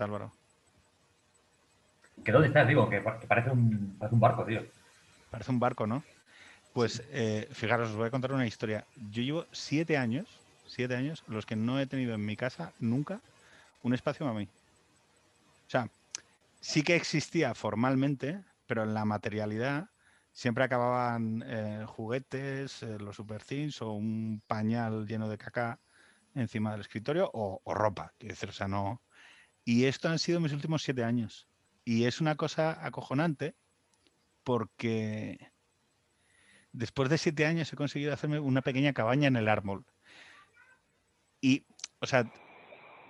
pregunta, Álvaro. ¿Que dónde estás? Digo, que, parece, un, barco, tío. Parece un barco, ¿no? Pues eh, fijaros, os voy a contar una historia. Yo llevo siete años, siete años, los que no he tenido en mi casa nunca un espacio a mí. O sea, sí que existía formalmente, pero en la materialidad siempre acababan eh, juguetes, eh, los super things o un pañal lleno de caca encima del escritorio o, ropa, quiero decir, o sea, no. Y esto han sido mis últimos siete años. Y es una cosa acojonante porque después de siete años he conseguido hacerme una pequeña cabaña en el árbol. Y, o sea,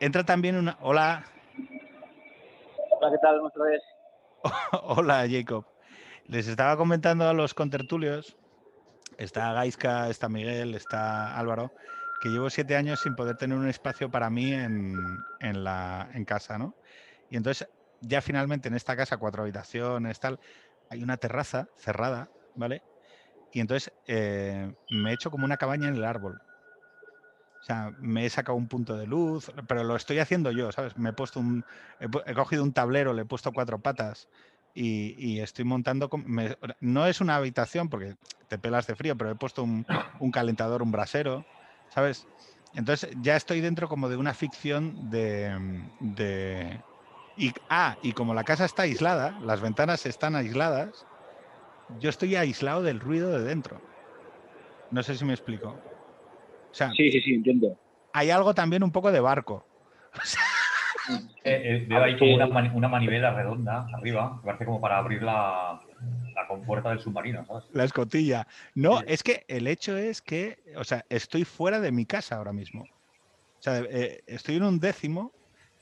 entra también una... Hola. Hola, ¿qué tal? Otra vez. Hola, Jacob. Les estaba comentando a los contertulios, está Gaiska, está Miguel, está Álvaro, que llevo siete años sin poder tener un espacio para mí en, la, en casa, ¿no? Y entonces, ya finalmente en esta casa, cuatro habitaciones, tal, hay una terraza cerrada, ¿vale? Y entonces eh, me he hecho como una cabaña en el árbol. O sea, me he sacado un punto de luz, pero lo estoy haciendo yo, ¿sabes? Me he puesto un, he, cogido un tablero, le he puesto cuatro patas y, estoy montando, no es una habitación porque te pelas de frío, pero he puesto un, calentador, un brasero, ¿sabes? Entonces ya estoy dentro como de una ficción de, y, ah, y como la casa está aislada, las ventanas están aisladas, yo estoy aislado del ruido de dentro. No sé si me explico sí, sí, sí, entiendo. Hay algo también un poco de barco. Eh, eh, veo ahí como una, manivela redonda arriba, que parece como para abrir la, compuerta del submarino, ¿sabes? La escotilla. No, es que el hecho es que, o sea, estoy fuera de mi casa ahora mismo. O sea, eh, estoy en un décimo,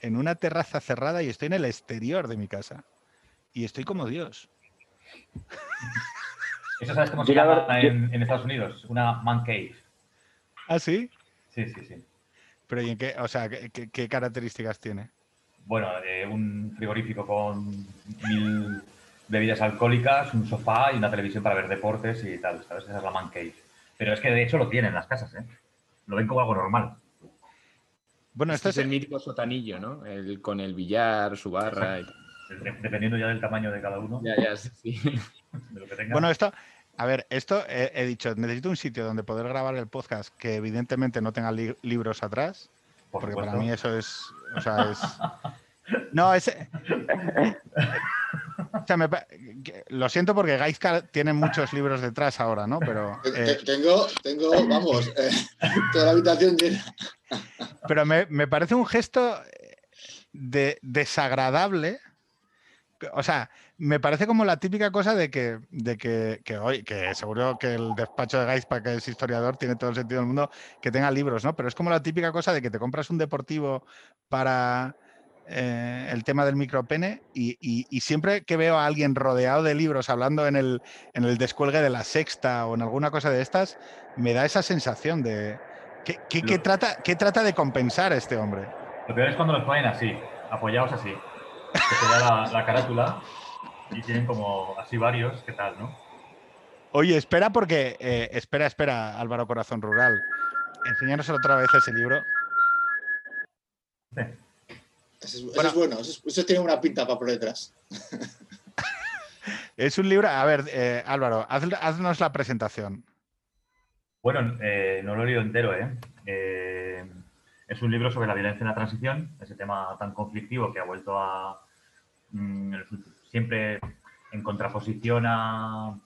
en una terraza cerrada y estoy en el exterior de mi casa. Y estoy como Dios. Eso sabes cómo se llama en, en Estados Unidos, una man cave. ¿Ah, sí? Sí, sí, sí. Pero ¿y en qué, o sea, qué, características tiene? Bueno, un frigorífico con mil bebidas alcohólicas, un sofá y una televisión para ver deportes y tal, ¿sabes? Esa es la man cave. Pero es que de hecho lo tienen las casas, ¿eh? Lo ven como algo normal. Bueno, esto este es el mítico sotanillo, ¿no? El, con el billar, su barra. Dependiendo ya del tamaño de cada uno. Ya, ya, sí. Bueno, esto, a ver, esto he, dicho, necesito un sitio donde poder grabar el podcast que evidentemente no tenga libros atrás, porque para mí eso es, o sea, es... No, es... O sea, lo siento porque Gaizka tiene muchos libros detrás ahora, ¿no? Pero... Eh, tengo, tengo, vamos, eh, toda la habitación llena. Pero me, me parece un gesto de, desagradable. O sea, me parece como la típica cosa de que, de que, que hoy, que seguro que el despacho de Gaispa, que es historiador, tiene todo el sentido del mundo que tenga libros, ¿no? Pero es como la típica cosa de que te compras un deportivo para eh, el tema del micropene y, y, siempre que veo a alguien rodeado de libros hablando en el, en el descuelgue de la sexta o en alguna cosa de estas, me da esa sensación de... ¿Qué, trata, qué trata de compensar este hombre? Lo peor es cuando los ponen así, apoyados así. Que se la, la carátula y tienen como así varios, ¿qué tal, no? Oye, espera porque, eh, espera, espera, Álvaro Corazón Rural. Enseñaros otra vez ese libro. Eso es, bueno, eso, tiene una pinta para por detrás. es un libro, a ver, eh, Álvaro, haznos la presentación. Bueno, eh, no lo he leído entero, ¿eh? Es un libro sobre la violencia en la transición, ese tema tan conflictivo que ha vuelto a, mm, siempre en contraposición a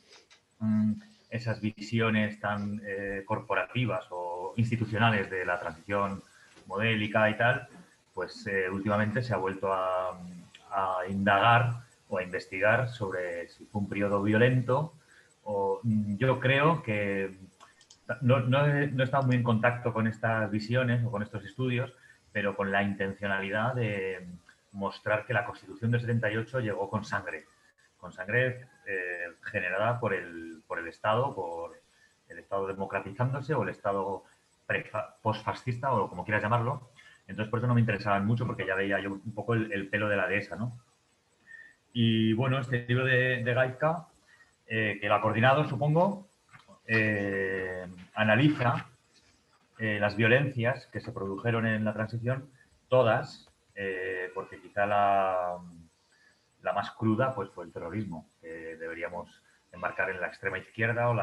mm, esas visiones tan eh, corporativas o institucionales de la transición modélica y tal, pues eh, últimamente se ha vuelto a, indagar o a investigar sobre si fue un periodo violento o mm, yo creo que no, no, no, he, estado muy en contacto con estas visiones o con estos estudios, pero con la intencionalidad de, mostrar que la Constitución de 78 llegó con sangre, con sangre eh, generada por el, por el Estado, por el Estado democratizándose o el Estado postfascista o como quieras llamarlo. Entonces, por eso no me interesaban mucho porque ya veía yo un poco el, pelo de la dehesa, ¿no? Y bueno, este libro de, de eh, que lo ha coordinado, supongo, eh, analiza las violencias que se produjeron en la transición, todas, eh, porque quizá la, la, más cruda pues, fue el terrorismo, que deberíamos embarcar en la extrema izquierda o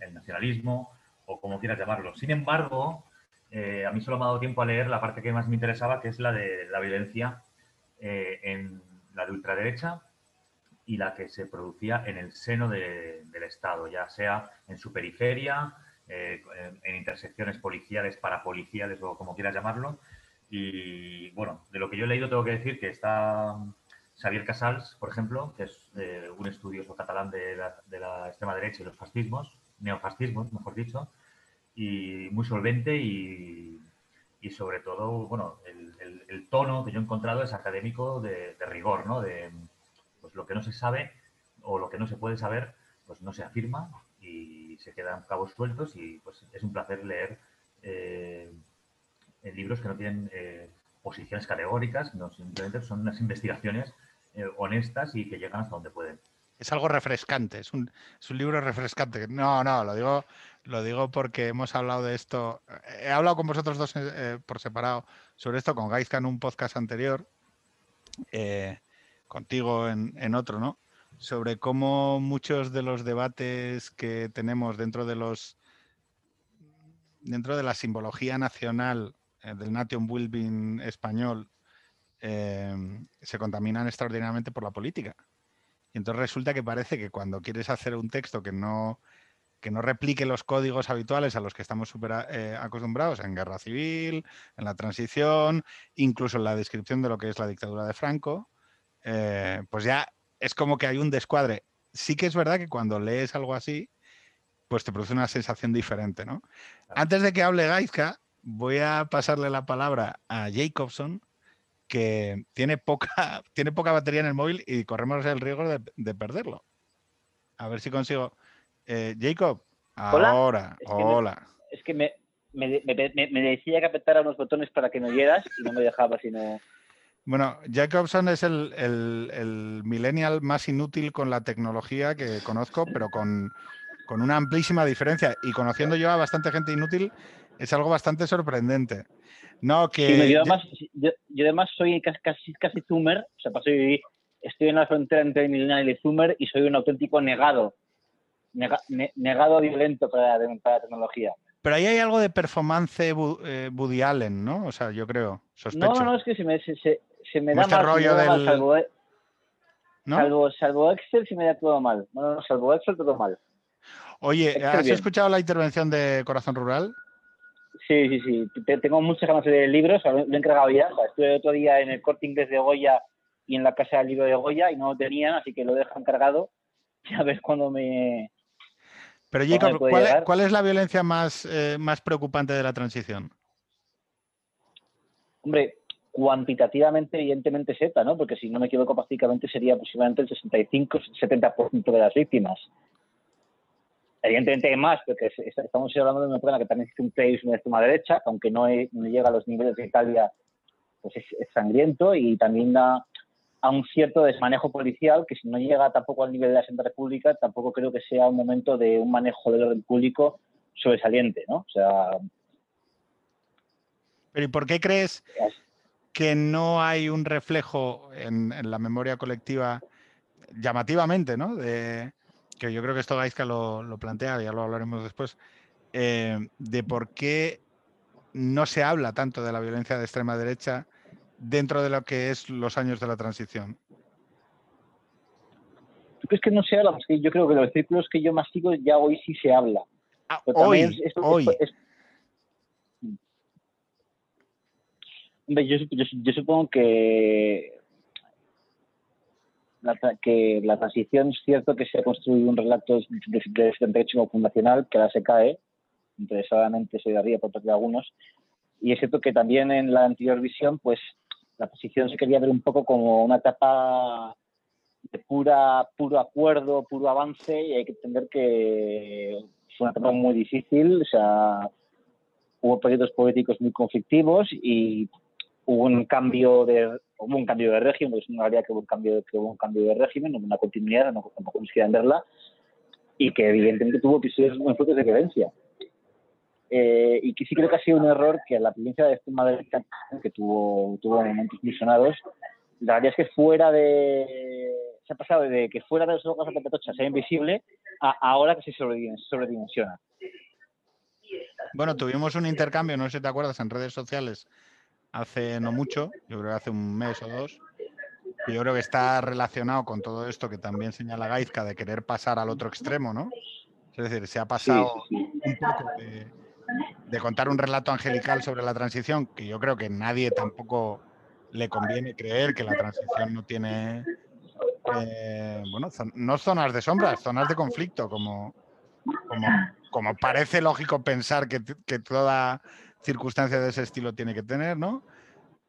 el nacionalismo o como quieras llamarlo. Sin embargo, a mí solo me ha dado tiempo a leer la parte que más me interesaba, que es la de la violencia en la de ultraderecha y la que se producía en el seno del Estado, ya sea en su periferia, eh, en, intersecciones policiales, parapoliciales o como quieras llamarlo. Y bueno, de lo que yo he leído tengo que decir que está Xavier Casals, por ejemplo, que es eh, un estudioso catalán de la, extrema derecha y los fascismos, neofascismos, mejor dicho, y muy solvente y, sobre todo, bueno, el, tono que yo he encontrado es académico de, de rigor, ¿no? De, pues lo que no se sabe o lo que no se puede saber, pues no se afirma y se quedan cabos sueltos y pues es un placer leer eh, libros que no tienen eh, posiciones categóricas, no simplemente son unas investigaciones eh, honestas y que llegan hasta donde pueden. Es algo refrescante, es un, libro refrescante. No, no, lo digo, lo digo porque hemos hablado de esto. He hablado con vosotros dos por separado sobre esto, con Gaizka en un podcast anterior contigo en, otro, ¿no? Sobre cómo muchos de los debates que tenemos dentro de los dentro de la simbología nacional eh, del nation building español em, se contaminan extraordinariamente por la política. Y entonces resulta que parece que cuando quieres hacer un texto que no, que no replique los códigos habituales a los que estamos super, eh, acostumbrados en guerra civil, en la transición, incluso en la descripción de lo que es la dictadura de Franco, eh, pues ya es como que hay un descuadre. Sí que es verdad que cuando lees algo así, pues te produce una sensación diferente, ¿no? Antes de que hable Gaizka, voy a pasarle la palabra a Jacobson, que tiene poca, tiene poca batería en el móvil y corremos el riesgo de, perderlo. A ver si consigo. Eh, Jacob, ahora, hola. es que me, me, decía que apretara unos botones para que no oyeras y no me dejaba sino... Bueno, Jacobson es el, millennial más inútil con la tecnología que conozco, pero con, una amplísima diferencia. Y conociendo yo a bastante gente inútil, es algo bastante sorprendente. No, que... yo, además, soy casi, casi, zoomer, o sea, estoy en la frontera entre millennial y zoomer y soy un auténtico negado, negado violento para, la tecnología. Pero ahí hay algo de performance eh, Woody Allen, ¿no? O sea, yo creo, sospecho. No, no, es que se me, se me da este mal, rollo salvo, e- salvo, salvo, Excel, se me da todo mal. No, no, salvo Excel, todo mal. Oye, ¿has escuchado la intervención de Corazón Rural? Sí, sí, sí. Tengo muchas ganas de leer libros, lo he encargado ya. estuve otro día en el corte inglés de Goya y en la casa del libro de Goya y no lo tenían, así que lo dejo encargado. Ya ves cuando me. Pero, Jacob, ¿cuál, ¿cuál, es la violencia más, eh, más preocupante de la transición? Hombre, cuantitativamente, evidentemente, Z, ¿no? Porque si no me equivoco, prácticamente sería aproximadamente el 65-70% de las víctimas. Evidentemente hay más, porque estamos hablando de una persona que también existe un país de extrema derecha, aunque no, llega a los niveles de Italia, pues es, sangriento y también da a un cierto desmanejo policial que si no llega tampoco al nivel de la Santa República, tampoco creo que sea un momento de un manejo del orden público sobresaliente, ¿no? O sea... Pero ¿y por qué crees que no hay un reflejo en, la memoria colectiva llamativamente, ¿no? De, que yo creo que esto Gaisca lo, lo plantea, ya lo hablaremos después, eh, de por qué no se habla tanto de la violencia de extrema derecha dentro de lo que es los años de la transición. ¿Tú crees que no se habla? yo creo que los círculos que yo más sigo ya hoy sí se habla. Ah, hoy, hoy. Yo, supongo que la, que la transición es cierto que se ha construido un relato de, derecho fundacional que ahora se cae, interesadamente se daría por parte de algunos, y es cierto que también en la anterior visión, pues la transición se quería ver un poco como una etapa de pura, puro acuerdo, puro avance, y hay que entender que fue una etapa muy difícil, o sea, hubo periodos políticos muy conflictivos y hubo un cambio de hubo un cambio de régimen, porque es una realidad que hubo un cambio, que un cambio de régimen, una continuidad, no, tampoco nos y que evidentemente tuvo episodios muy fuertes de violencia. Eh, y que sí creo que ha sido un error que la provincia de extrema derecha, que tuvo, tuvo momentos muy sonados, la realidad es que fuera de. Se ha pasado de que fuera de los ojos de Petocha sea invisible a ahora que se sobredimensiona. Bueno, tuvimos un intercambio, no sé si te acuerdas, en redes sociales hace no mucho, yo creo que hace un mes o dos, y yo creo que está relacionado con todo esto que también señala Gaizka de querer pasar al otro extremo, ¿no? Es decir, se ha pasado un poco de, contar un relato angelical sobre la transición, que yo creo que nadie tampoco le conviene creer que la transición no tiene, eh, bueno, no zonas de sombras, zonas de conflicto, como, como, parece lógico pensar que, que toda circunstancia de ese estilo tiene que tener, ¿no?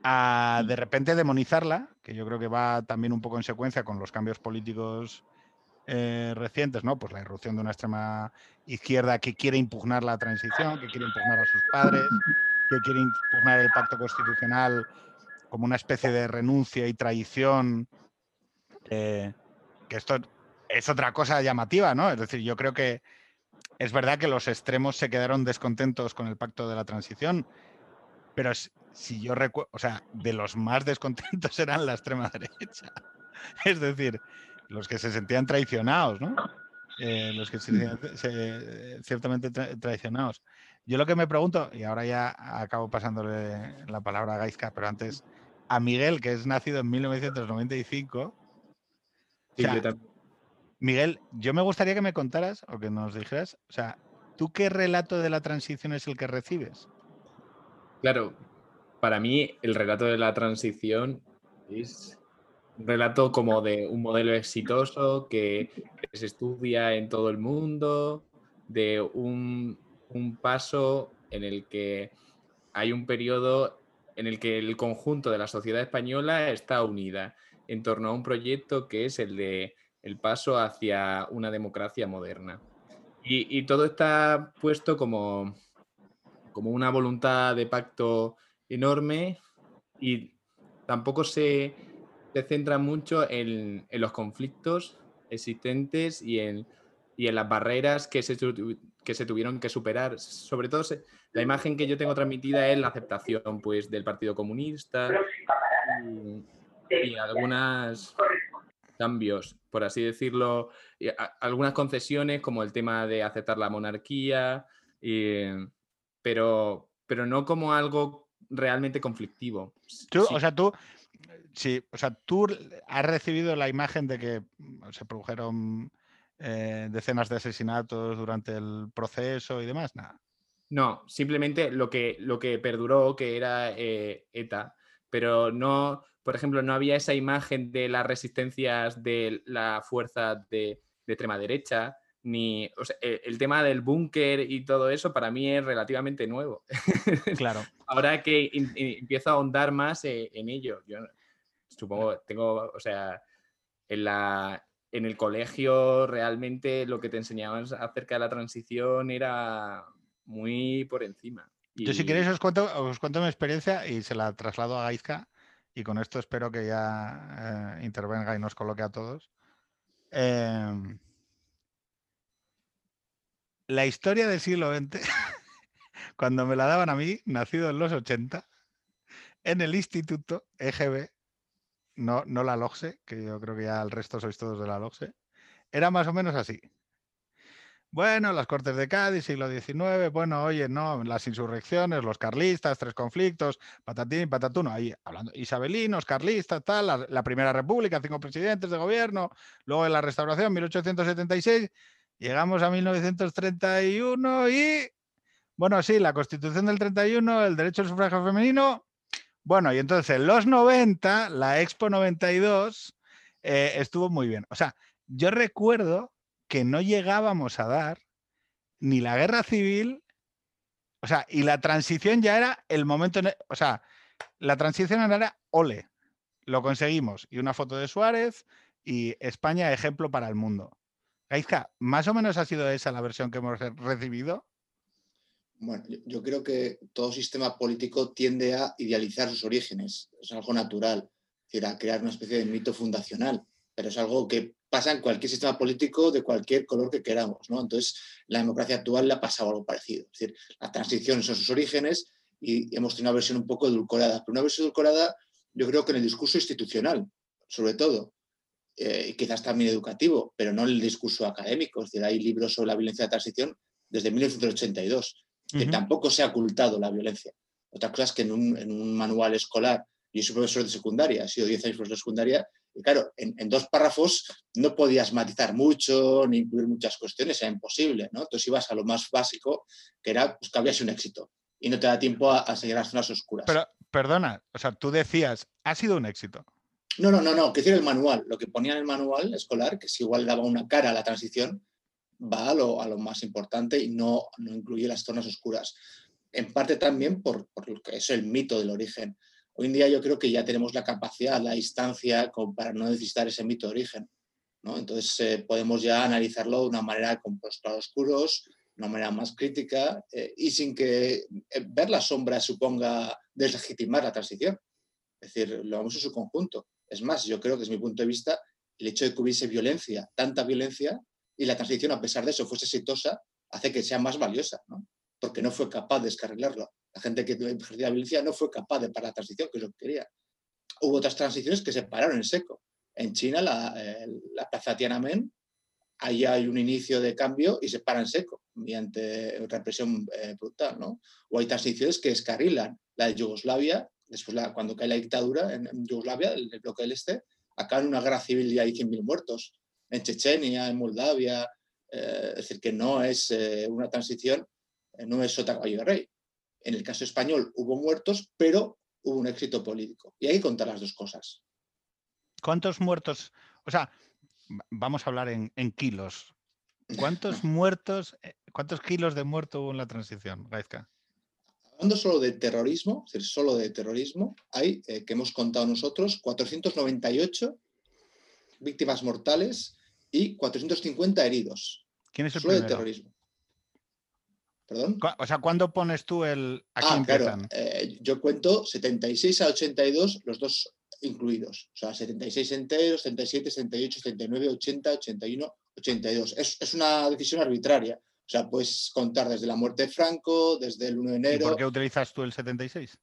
A de repente demonizarla, que yo creo que va también un poco en secuencia con los cambios políticos eh, recientes, ¿no? Pues la irrupción de una extrema izquierda que quiere impugnar la transición, que quiere impugnar a sus padres, que quiere impugnar el pacto constitucional como una especie de renuncia y traición, eh, que esto es otra cosa llamativa, ¿no? Es decir, yo creo que es verdad que los extremos se quedaron descontentos con el pacto de la transición, pero si yo recuerdo, o sea, de los más descontentos eran la extrema derecha. Es decir, los que se sentían traicionados, ¿no? Eh, los que se sentían ciertamente traicionados. Yo lo que me pregunto, y ahora ya acabo pasándole la palabra a Gaizka, pero antes a Miguel, que es nacido en 1995. Miguel, yo me gustaría que me contaras o que nos dijeras, o sea, ¿tú qué relato de la transición es el que recibes? Claro, para mí el relato de la transición es relato como de un modelo exitoso que se estudia en todo el mundo, de un, paso en el que hay un periodo en el que el conjunto de la sociedad española está unida en torno a un proyecto que es el de el paso hacia una democracia moderna. Y, todo está puesto como, como una voluntad de pacto enorme y tampoco se, se centra mucho en, los conflictos existentes y en, en las barreras que se, que se tuvieron que superar. Sobre todo, la imagen que yo tengo transmitida es la aceptación pues, del Partido Comunista y, algunos cambios, por así decirlo, algunas concesiones como el tema de aceptar la monarquía, pero, pero no como algo realmente conflictivo. O sea, tú Sí, o sea, tú has recibido la imagen de que mm, se produjeron eh, decenas de asesinatos durante el proceso y demás, nada. No, simplemente lo que, lo que perduró, que era eh, ETA, pero no, por ejemplo, no había esa imagen de las resistencias de la fuerza de, extrema derecha, ni e, el, tema del búnker y todo eso para mí es relativamente nuevo. Claro. Ahora que empiezo a ahondar más eh, en ello, yo supongo, tengo, o sea, en, la, en el colegio realmente lo que te enseñaban acerca de la transición era muy por encima. Yo si queréis os cuento, os cuento mi experiencia y se la traslado a Gaizka y con esto espero que ya eh, intervenga y nos coloque a todos. Em, la historia del siglo XX, cuando me la daban a mí, nacido en los 80, en el instituto EGB, no, no la LOGSE, que yo creo que ya el resto sois todos de la LOGSE, era más o menos así. Bueno, las Cortes de Cádiz, siglo XIX, bueno, oye, no, las insurrecciones, los carlistas, tres conflictos, patatín, patatuno, ahí hablando, isabelinos, carlistas, tal, la, Primera República, cinco presidentes de gobierno, luego la restauración, 1876, llegamos a 1931 y, bueno, sí, la Constitución del 31, el derecho al sufragio femenino, bueno, y entonces los 90, la Expo 92, eh, estuvo muy bien. O sea, yo recuerdo que no llegábamos a dar ni la guerra civil, o sea, y la transición ya era el momento, o sea, la transición era ole, lo conseguimos. Y una foto de Suárez y España ejemplo para el mundo. Gaizka, más o menos ha sido esa la versión que hemos recibido. Bueno, yo, creo que todo sistema político tiende a idealizar sus orígenes, es algo natural, es decir, a crear una especie de mito fundacional, pero es algo que pasa en cualquier sistema político de cualquier color que queramos. ¿no? Entonces, la democracia actual le ha pasado algo parecido. Es decir, la transición son sus orígenes y hemos tenido una versión un poco edulcorada. Pero una versión edulcorada, yo creo que en el discurso institucional, sobre todo, eh, y quizás también educativo, pero no en el discurso académico. Es decir, hay libros sobre la violencia de transición desde 1982, que tampoco se ha ocultado la violencia. Otra cosa es que en un, en un manual escolar, yo soy profesor de secundaria, he sido 10 años profesor de secundaria, y claro, en, dos párrafos no podías matizar mucho ni incluir muchas cuestiones, era imposible, ¿no? Entonces ibas a lo más básico, que era pues, que había sido un éxito y no te da tiempo a, seguir las zonas oscuras. Pero, perdona, o sea, tú decías, ha sido un éxito. No, no, no, no, que decir el manual, lo que ponía en el manual escolar, que si igual daba una cara a la transición, va a lo, a lo más importante y no, no incluye las zonas oscuras. En parte también por, por lo que es el mito del origen. Hoy en día yo creo que ya tenemos la capacidad, la instancia como para no necesitar ese mito de origen. ¿no? Entonces eh, podemos ya analizarlo de una manera con oscuros, una manera más crítica eh, y sin que eh, ver la sombra suponga deslegitimar la transición. Es decir, lo vemos en su conjunto. Es más, yo creo que desde mi punto de vista, el hecho de que hubiese violencia, tanta violencia, y la transición a pesar de eso fuese exitosa, hace que sea más valiosa, porque no fue capaz de descarrilarlo. La gente que ejercía la violencia no fue capaz de parar la transición, que es lo que quería. Hubo otras transiciones que se pararon en seco. En China, la, la plaza Tiananmen, ahí hay un inicio de cambio y se para en seco, mediante represión eh, brutal. ¿no? O hay transiciones que descarrilan. La de Yugoslavia, después cuando cae la dictadura en, Yugoslavia, el, bloque del Este, acá en una guerra civil y hay 100.000 muertos. En Chechenia, en Moldavia, eh, es decir, que no es eh, una transición, no es sota caballo de rey. En el caso español hubo muertos, pero hubo un éxito político. Y hay que contar las dos cosas. ¿Cuántos muertos? O sea, vamos a hablar en, kilos. ¿Cuántos muertos, eh, cuántos kilos de muerto hubo en la transición, Gaizka? Hablando solo de terrorismo, es decir, solo de terrorismo, hay, eh, que hemos contado nosotros, 498 víctimas mortales y 450 heridos. ¿Quién es el solo de terrorismo. ¿Perdón? O sea, ¿cuándo pones tú el... ah, claro. Eh, yo cuento 76 a 82, los dos incluidos. O sea, 76 enteros, 77, 78, 79, 80, 81, 82. Es, es una decisión arbitraria. O sea, puedes contar desde la muerte de Franco, desde el 1 de enero. ¿Y por qué utilizas tú el 76?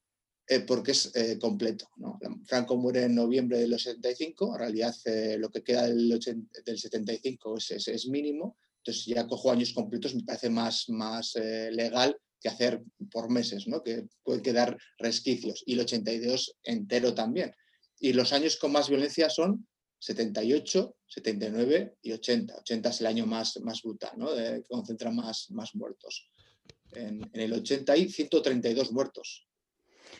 Eh, porque es eh, completo. ¿no? Franco muere en noviembre del 75, en realidad lo que queda del, del 75 es, es, mínimo, entonces ya cojo años completos, me parece más, más eh, legal que hacer por meses, ¿no? que puede quedar resquicios, y el 82 entero también. Y los años con más violencia son 78, 79 y 80. 80 es el año más, más brutal, ¿no? que concentra más, más muertos. En, en, el 80 hay 132 muertos.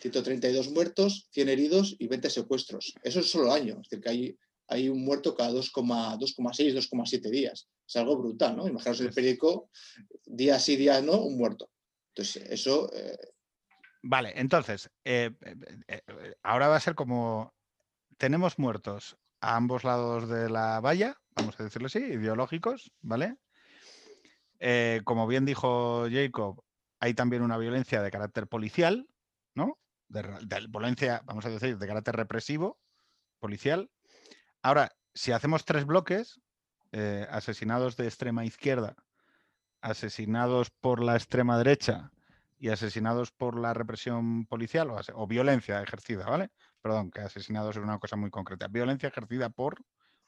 132 muertos, 100 heridos y 20 secuestros. Eso es solo año. Es decir, que hay hay un muerto cada 2,6, 2,7 días. Es algo brutal, ¿no? Imaginaos en el periódico, día sí, día no, un muerto. Entonces, eso... Eh, vale, entonces, eh, eh, ahora va a ser como, tenemos muertos a ambos lados de la valla, vamos a decirlo así, ideológicos, ¿vale? como bien dijo Jacob, hay también una violencia de carácter policial, ¿no? de violencia, vamos a decir, de carácter represivo, policial, Ahora, si hacemos tres bloques, eh, asesinados de extrema izquierda, asesinados por la extrema derecha y asesinados por la represión policial o, violencia ejercida, ¿vale? Perdón, que asesinados es una cosa muy concreta. Violencia ejercida por,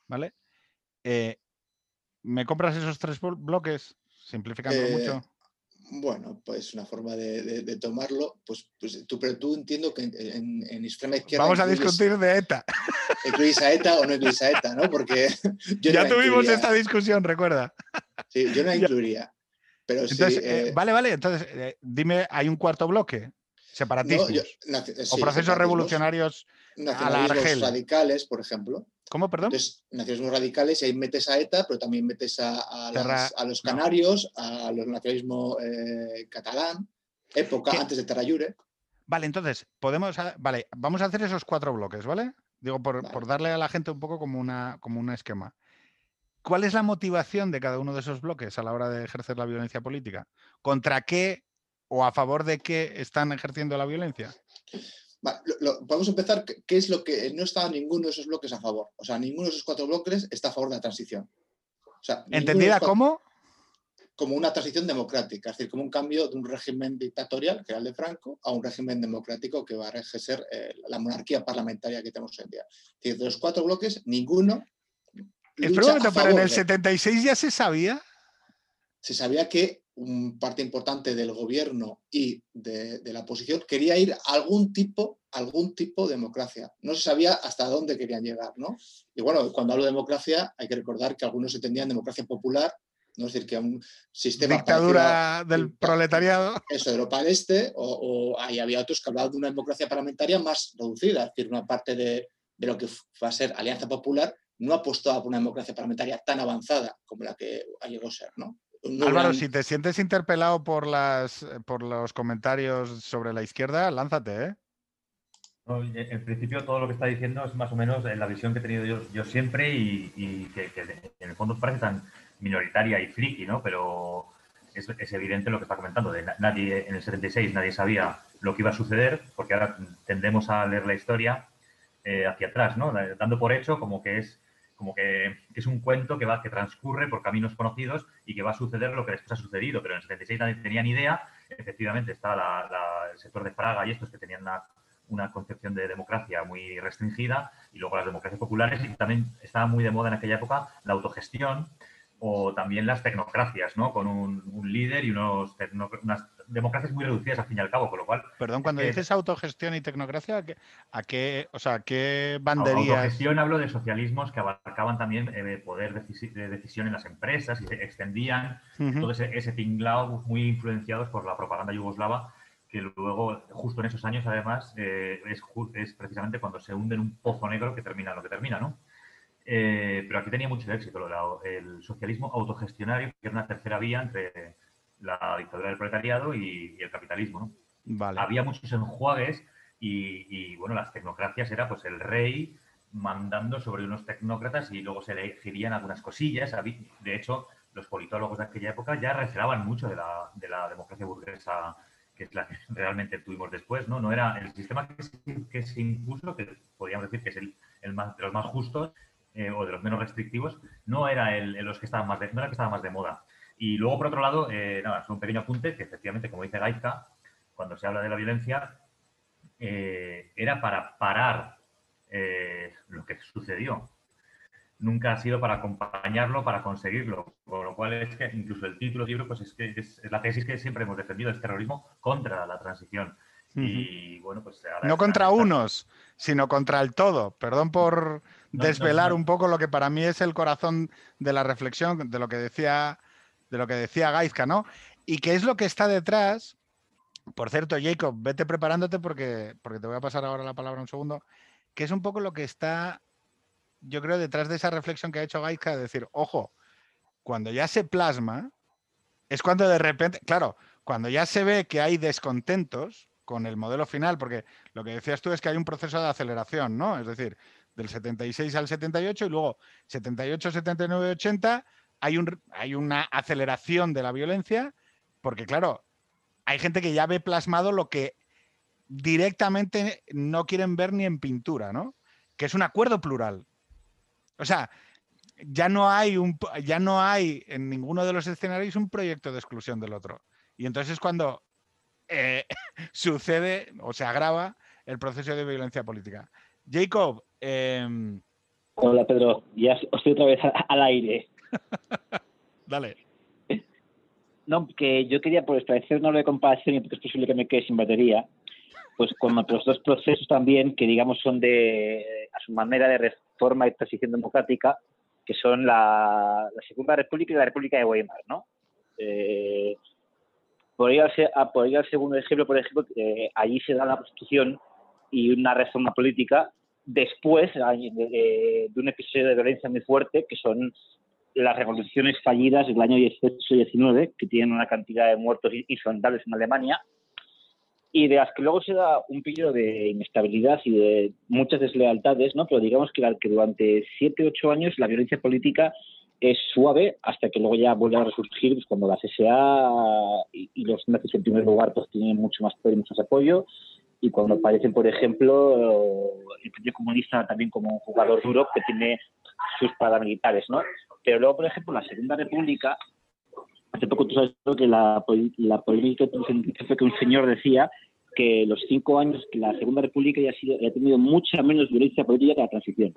¿vale? Eh, ¿Me compras esos tres bloques? Simplificando eh, mucho. Bueno, pues una forma de, tomarlo, pues, pues, tú, pero tú entiendo que en, extrema izquierda. Vamos a discutir de ETA. ¿Incluís a ETA o no incluís a ETA, no? Porque. ya tuvimos esta discusión, recuerda. Sí, yo no la incluiría. Pero entonces, eh, eh, vale, vale. Entonces, eh, dime, ¿hay un cuarto bloque? Separatismo. o procesos revolucionarios a la Argel. radicales, por ejemplo. ¿Cómo, perdón? Entonces, nacionalismos radicales, y ahí metes a ETA, pero también metes a, los canarios, a los nacionalismo eh, catalán, época antes de Tarayure. Vale, entonces, podemos. Vale, vamos a hacer esos cuatro bloques, ¿vale? Digo, por, darle a la gente un poco como, una, como un esquema. ¿Cuál es la motivación de cada uno de esos bloques a la hora de ejercer la violencia política? ¿Contra qué o a favor de qué están ejerciendo la violencia? Podemos empezar. ¿Qué es lo que no está ninguno de esos bloques a favor? O sea, ninguno de esos cuatro bloques está a favor de la transición. ¿Entendida cómo? Como una transición democrática, es decir, como un cambio de un régimen dictatorial, que era el de Franco, a un régimen democrático que va a ejercer eh, la monarquía parlamentaria que tenemos hoy en día. Es decir, de los cuatro bloques, ninguno. Espera pero en el 76 ya se sabía. Se sabía que un parte importante del gobierno y de, la oposición quería ir a algún tipo, algún tipo de democracia. No se sabía hasta dónde querían llegar, ¿no? Y bueno, cuando hablo de democracia, hay que recordar que algunos entendían democracia popular, ¿no? Es decir, que un sistema... Dictadura del proletariado. Eso, Europa del Este, o, o ahí había otros que hablaban de una democracia parlamentaria más reducida, es decir, una parte de, de lo que va a ser Alianza Popular no apostaba por una democracia parlamentaria tan avanzada como la que llegó a ser, ¿no? Álvaro, si te sientes interpelado por, las, por los comentarios sobre la izquierda, lánzate, ¿eh? en principio todo lo que está diciendo es más o menos la visión que he tenido yo, siempre y, que, en el fondo parece tan minoritaria y friki, ¿no? Pero es, evidente lo que está comentando. De nadie en el 76 nadie sabía lo que iba a suceder, porque ahora tendemos a leer la historia eh, hacia atrás, ¿no? Dando por hecho como que es como que, es un cuento que va, que transcurre por caminos conocidos y que va a suceder lo que después ha sucedido. Pero en el 76 nadie tenía ni idea. Efectivamente, está el sector de Fraga y estos que tenían una, concepción de democracia muy restringida y luego las democracias populares y también estaba muy de moda en aquella época la autogestión o también las tecnocracias, ¿no? Con un, líder y unos unas democracias muy reducidas al fin y al cabo, con lo cual... Perdón, cuando dices autogestión y tecnocracia, ¿a qué, o sea, qué banderías? Autogestión hablo de socialismos que abarcaban también eh, poder de decisión en las empresas y se extendían todo ese, ese tinglao muy influenciados por la propaganda yugoslava que luego, justo en esos años, además, eh, es, es, precisamente cuando se hunde en un pozo negro que termina lo que termina, ¿no? Eh, pero aquí tenía mucho éxito el socialismo autogestionario, que era una tercera vía entre la dictadura del proletariado y, el capitalismo. Había muchos enjuagues y, bueno, las tecnocracias era pues el rey mandando sobre unos tecnócratas y luego se elegirían algunas cosillas. De hecho, los politólogos de aquella época ya recelaban mucho de la, democracia burguesa que es la que realmente tuvimos después, ¿no? No era el sistema que se, impuso, que podríamos decir que es el, de los más justos, eh, o de los menos restrictivos, no era el, los que estaban más de, no era que estaba más de moda. Y luego, por otro lado, eh, nada, es un pequeño apunte que efectivamente, como dice Gaizka, cuando se habla de la violencia, eh, era para parar lo que sucedió. Nunca ha sido para acompañarlo, para conseguirlo. Con lo cual es que incluso el título del libro pues es, que es, la tesis que siempre hemos defendido, es terrorismo contra la transición. Y bueno, pues no contra unos, sino contra el todo. Perdón por desvelar un poco lo que para mí es el corazón de la reflexión, de lo que decía, de lo que decía Gaizka, ¿no? Y qué es lo que está detrás. Por cierto, Jacob, vete preparándote porque, porque te voy a pasar ahora la palabra un segundo. Que es un poco lo que está, yo creo, detrás de esa reflexión que ha hecho Gaizka, de decir, ojo, cuando ya se plasma, es cuando de repente, claro, cuando ya se ve que hay descontentos, con el modelo final, porque lo que decías tú es que hay un proceso de aceleración, ¿no? Es decir, del 76 al 78 y luego 78, 79, 80 hay, un, hay una aceleración de la violencia, porque claro, hay gente que ya ve plasmado lo que directamente no quieren ver ni en pintura, ¿no? Que es un acuerdo plural. O sea, ya no hay un ya no hay en ninguno de los escenarios un proyecto de exclusión del otro. Y entonces cuando eh, sucede o se agrava el proceso de violencia política. Jacob. Em, Hola Pedro, ya estoy otra vez al aire. Dale. No, que yo quería por establecer una de comparación porque es posible que me quede sin batería, pues con los dos procesos también que digamos son de a su manera de reforma y transición democrática, que son la, Segunda República y la República de Weimar, ¿no? Eh, Podría ser, ah, podría el segundo ejemplo, por ejemplo, que allí se da la Constitución y una reforma política después de, un episodio de violencia muy fuerte, que son las revoluciones fallidas del año 18-19, que tienen una cantidad de muertos insondables en Alemania, y de las que luego se da un periodo de inestabilidad y de muchas deslealtades, ¿no? pero digamos que, que durante 7-8 años la violencia política es suave hasta que luego ya vuelve a resurgir pues, cuando la CSA y, los nazis en primer lugar pues tienen mucho más poder y mucho más apoyo y cuando aparece, por ejemplo, el Partido Comunista también como un jugador duro que tiene sus paramilitares, ¿no? Pero luego, por ejemplo, la Segunda República, hace poco tú sabes que la, la política fue que un señor decía que los cinco años que la Segunda República ya ha, tenido mucha menos violencia política que la transición.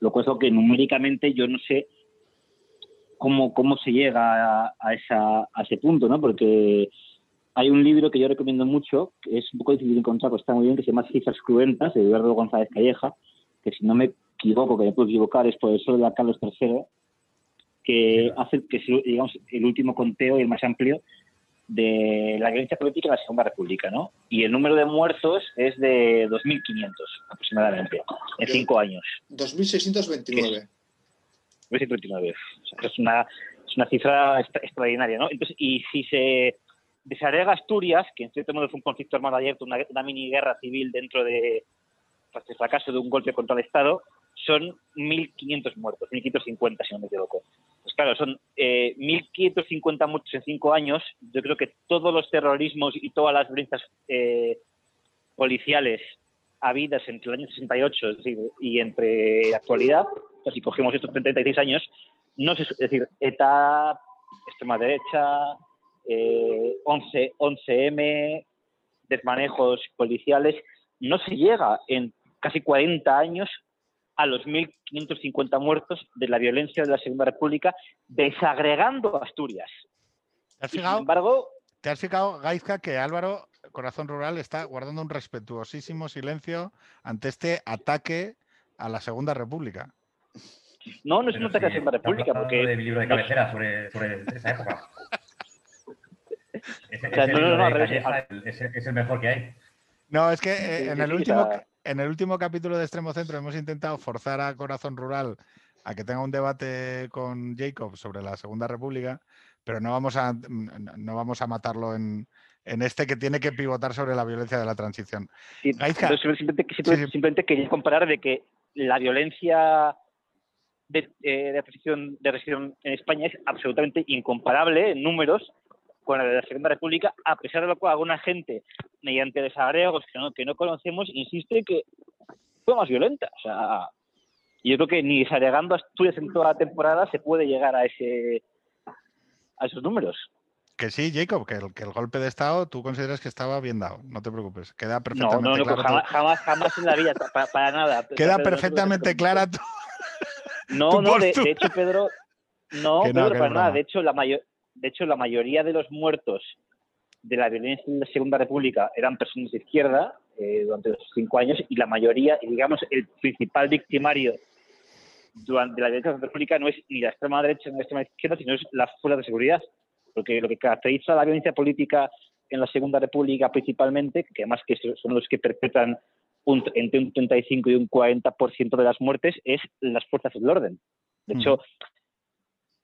Lo cual es que numéricamente yo no sé cómo, cómo se llega a, esa, a ese punto, ¿no? Porque hay un libro que yo recomiendo mucho, que es un poco difícil de encontrar, pero está muy bien, que se llama Cifras Cruentas, de Eduardo González Calleja, que si no me equivoco, que me puedo equivocar, es profesor de Carlos III, que hace que sea, digamos, el último conteo y el más amplio de la violencia política en la Segunda República, ¿no? Y el número de muertos es de 2.500 aproximadamente, en cinco años. 2.629. 2.629. es, una, es una cifra extraordinaria, ¿no? Entonces, y si se desagrega Asturias, que en cierto modo fue un conflicto armado abierto, una, una mini guerra civil dentro de, tras el fracaso de un golpe contra el Estado, son 1.500 muertos, 1.550 si no me equivoco. Pues claro, son eh, 1.550 muertos en cinco años. Yo creo que todos los terrorismos y todas las violencias eh, policiales habidas entre el año 68 y entre la actualidad, pues si cogemos estos 36 años, no es decir, ETA, extrema derecha, eh, 11, 11M, desmanejos policiales, no se llega en casi 40 años a los 1.550 muertos de la violencia de la Segunda República, desagregando Asturias. ¿Te has fijado, sin embargo, ¿te has fijado, Gaizka, que Álvaro Corazón Rural está guardando un respetuosísimo silencio ante este ataque a la Segunda República? No, no es un ataque a la Segunda República, porque... de mi libro de cabecera sobre, sobre esa época. Ese, O sea, ese no, no, libro no, de al revés, Calleja es, es el mejor que hay. No, es que eh, en, el último, en el último capítulo de Extremo Centro hemos intentado forzar a Corazón Rural a que tenga un debate con Jacob sobre la Segunda República, pero no vamos a, no vamos a matarlo en, en este que tiene que pivotar sobre la violencia de la transición. Sí, Gaizka. entonces, simplemente, Sí, quería comparar de que la violencia de, eh, de represión de en España es absolutamente incomparable en números con la de la Segunda República, a pesar de lo cual alguna gente, mediante desagregos que no, que no conocemos, insiste que fue más violenta. O sea, yo creo que ni desagregando Asturias en toda la temporada se puede llegar a ese a esos números. Que sí, Jacob, que el, que el golpe de Estado tú consideras que estaba bien dado, no te preocupes, queda No, perfectamente no, no, claro. jamás, tu- jamás, jamás en la vida, para, para nada. Queda Pedro, perfectamente no, clara tu... No, tu no, de, de hecho, Pedro, no, no, Pedro, para nada. De hecho, la mayor, de hecho, la mayoría de los muertos de la violencia en la Segunda República eran personas de izquierda eh, durante los cinco años y la mayoría, digamos, el principal victimario durante la violencia de la República no es ni la extrema derecha ni la extrema izquierda, sino es las fuerzas de seguridad. Porque lo que caracteriza la violencia política en la Segunda República principalmente, que además que son los que perpetran un- entre un 35 y un 40% de las muertes, es las fuerzas del orden. De hecho,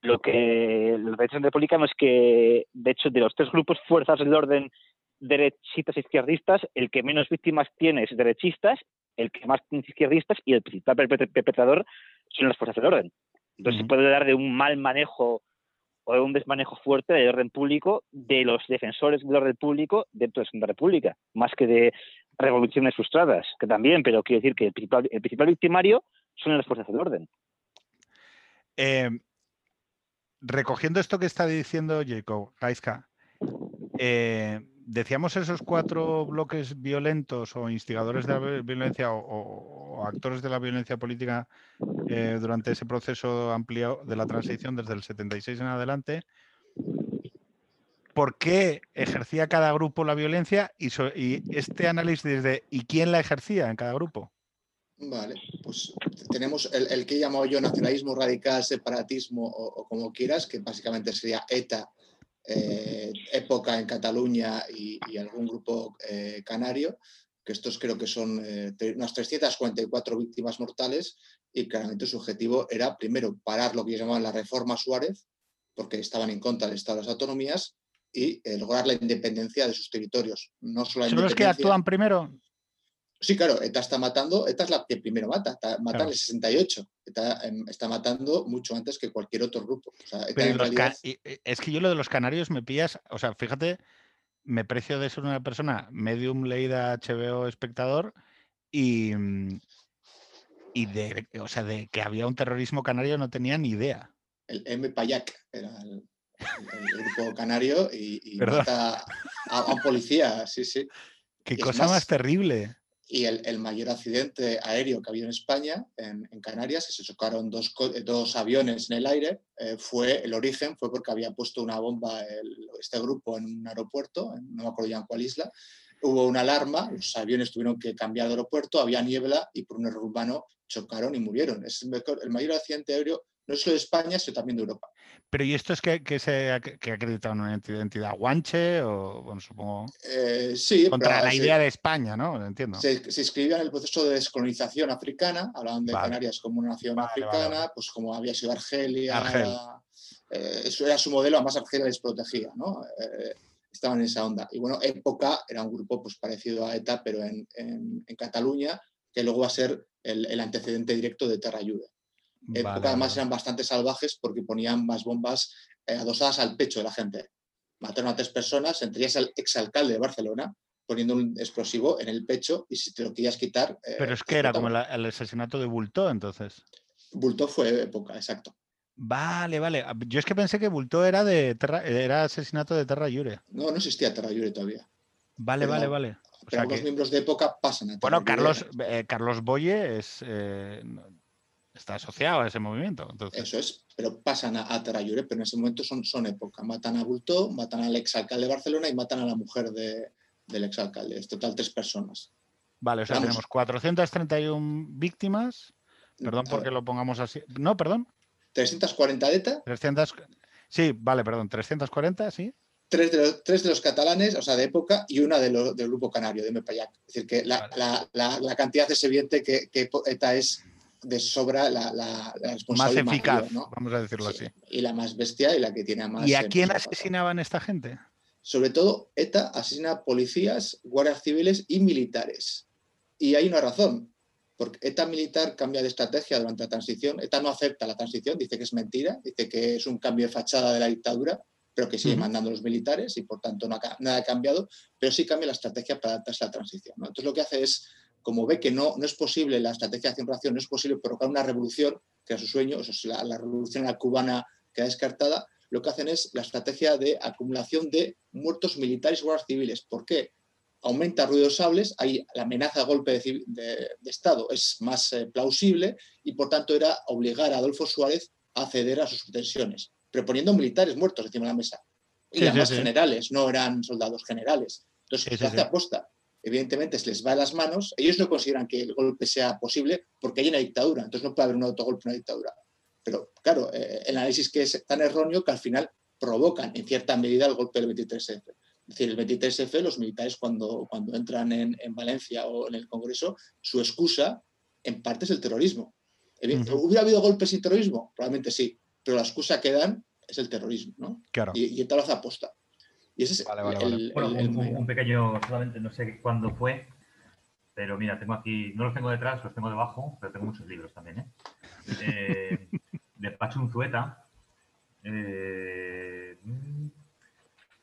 lo que la violencia república no es que, de hecho, de los tres grupos fuerzas del orden derechistas e izquierdistas, el que menos víctimas tiene es derechistas, el que más tiene es izquierdistas y el principal perpet- perpetrador son las fuerzas del orden. Entonces se puede dar de un mal manejo o de un desmanejo fuerte del orden público de los defensores del orden público dentro de la Segunda República, más que de revoluciones frustradas, que también, pero quiero decir que el principal, el principal victimario son las fuerzas del orden. Eh, recogiendo esto que está diciendo Jacob Gaiska, eh, decíamos esos cuatro bloques violentos o instigadores de la vi- violencia o, actores de la violencia política eh, durante ese proceso amplio de la transición desde el 76 en adelante. ¿Por qué ejercía cada grupo la violencia y este análisis de ¿y quién la ejercía en cada grupo? Vale, pues tenemos el, el que he llamado yo nacionalismo radical, separatismo o, o como quieras, que básicamente sería ETA, eh, época en Cataluña y, y algún grupo eh, canario, que estos creo que son eh, unas 344 víctimas mortales y claramente su objetivo era primero parar lo que llamaban la reforma Suárez, porque estaban en contra del Estado de las autonomías y eh, lograr la independencia de sus territorios. No solo ¿Son los que actúan primero? Sí, claro, ETA está matando, ETA es la que primero mata, ETA mata Claro. en el 68, ETA em, está matando mucho antes que cualquier otro grupo. O sea, ETA Pero realidad- y- es que yo lo de los canarios me pillas, o sea, fíjate me precio de ser una persona medium leída HBO espectador y, mm, y de, o sea, de que había un terrorismo canario no tenía ni idea. El M. Payak era el, el- el grupo canario y, y mata a, a un policía, sí, sí. Qué Y cosa más más, terrible. Y el, mayor accidente aéreo que ha habido en España, en, Canarias, que se chocaron dos, eh, aviones en el aire, eh, fue el origen, fue porque había puesto una bomba este grupo en un aeropuerto, no me acuerdo ya en cuál isla. Hubo una alarma, los aviones tuvieron que cambiar de aeropuerto, había niebla y por un error humano chocaron y murieron. Es el mayor accidente aéreo, no solo de España, sino también de Europa. Pero ¿y esto es que, que se que ha acreditado una entidad, entidad guanche o, bueno, supongo, Eh, sí, contra la se- idea de España, ¿no? Entiendo. Se, se inscribía en el proceso de descolonización africana, hablaban de Vale. Canarias como una nación Vale, africana, vale. pues como había sido Argelia, Argel. eh, eso era su modelo, además Argelia les protegía, ¿no? Eh, estaban en esa onda. Y bueno, Época era un grupo pues, parecido a ETA, pero en, en- en Cataluña, que luego va a ser el, el antecedente directo de Terra Ayude. Vale, Época vale, además eran bastante salvajes porque ponían más bombas eh, adosadas al pecho de la gente. Mataron a tres personas, entre ellas al exalcalde de Barcelona, poniendo un explosivo en el pecho y si te lo querías quitar... eh, Pero es que era como la- el asesinato de Bultó, entonces. Bulto fue época, exacto. Vale, vale. Ah, Yo es que pensé que Bultó era de Terra- era asesinato de Terra Iure. No, no existía Terra Iure todavía. Vale, Pero vale, no, vale. O sea que- miembros de época pasan a Terra bueno. Carlos, eh, Carlos Boye es, eh, está asociado a ese movimiento. Entonces, Eso es, pero pasan a, a Terra Iure, pero en ese momento son, son época. Matan a Bulto, matan al exalcalde de Barcelona y matan a la mujer de- del exalcalde. Es total tres personas. vale, o sea, vamos. tenemos 431 víctimas. Perdón porque lo pongamos así. No, perdón. 340 de ETA, 300. Sí, vale, perdón. 340, sí. tres de, los, tres de los catalanes, o sea, de época, y una de lo- del grupo canario, de Mepayac. Es decir, que la, Vale. la- la- la cantidad es evidente que, que ETA es de sobra la, la, la Más eficaz, mayor, ¿no? vamos a decirlo Sí, así. Y la más bestia y la que tiene más. ¿Y a quién asesinaban esta gente? Sobre todo, ETA asesina a policías, guardias civiles y militares. Y hay una razón, porque ETA militar cambia de estrategia durante la transición. ETA no acepta la transición, dice que es mentira, dice que es un cambio de fachada de la dictadura, pero que sigue mandando los militares y por tanto no ha nada ha cambiado, pero sí cambia la estrategia para adaptarse a la transición. ¿no? Entonces lo que hace es, como ve que no, no es posible la estrategia de acción-reacción, no es posible provocar una revolución, que era su sueño, eso es la, la revolución la cubana queda descartada, lo que hacen es la estrategia de acumulación de muertos militares y guardias civiles. ¿Por qué? Aumenta el ruido de sables, ahí la amenaza de golpe de, civi- de- de Estado es más eh, plausible y por tanto era obligar a Adolfo Suárez a ceder a sus pretensiones, pero poniendo militares muertos encima de la mesa. Y Sí, además sí. generales, no eran soldados generales. Entonces, se hace aposta. Evidentemente se les va de las manos. Ellos no consideran que el golpe sea posible porque hay una dictadura. Entonces no puede haber un autogolpe en una dictadura. Pero claro, eh, el análisis que es tan erróneo que al final provocan en cierta medida el golpe del 23F. Es decir, el 23F, los militares cuando, cuando entran en, en Valencia o en el Congreso, su excusa en parte es el terrorismo. ¿Hubiera habido golpes sin terrorismo? Probablemente sí, pero la excusa que dan es el terrorismo, ¿no? Claro. Y, y lo hace aposta. Y ese es Vale, vale, el, vale. el- Bueno, el- un, pequeño, solamente no sé cuándo fue, pero mira, tengo aquí, no los tengo detrás, los tengo debajo, pero tengo muchos libros también, ¿eh? Eh, de Pachunzueta. eh, mm,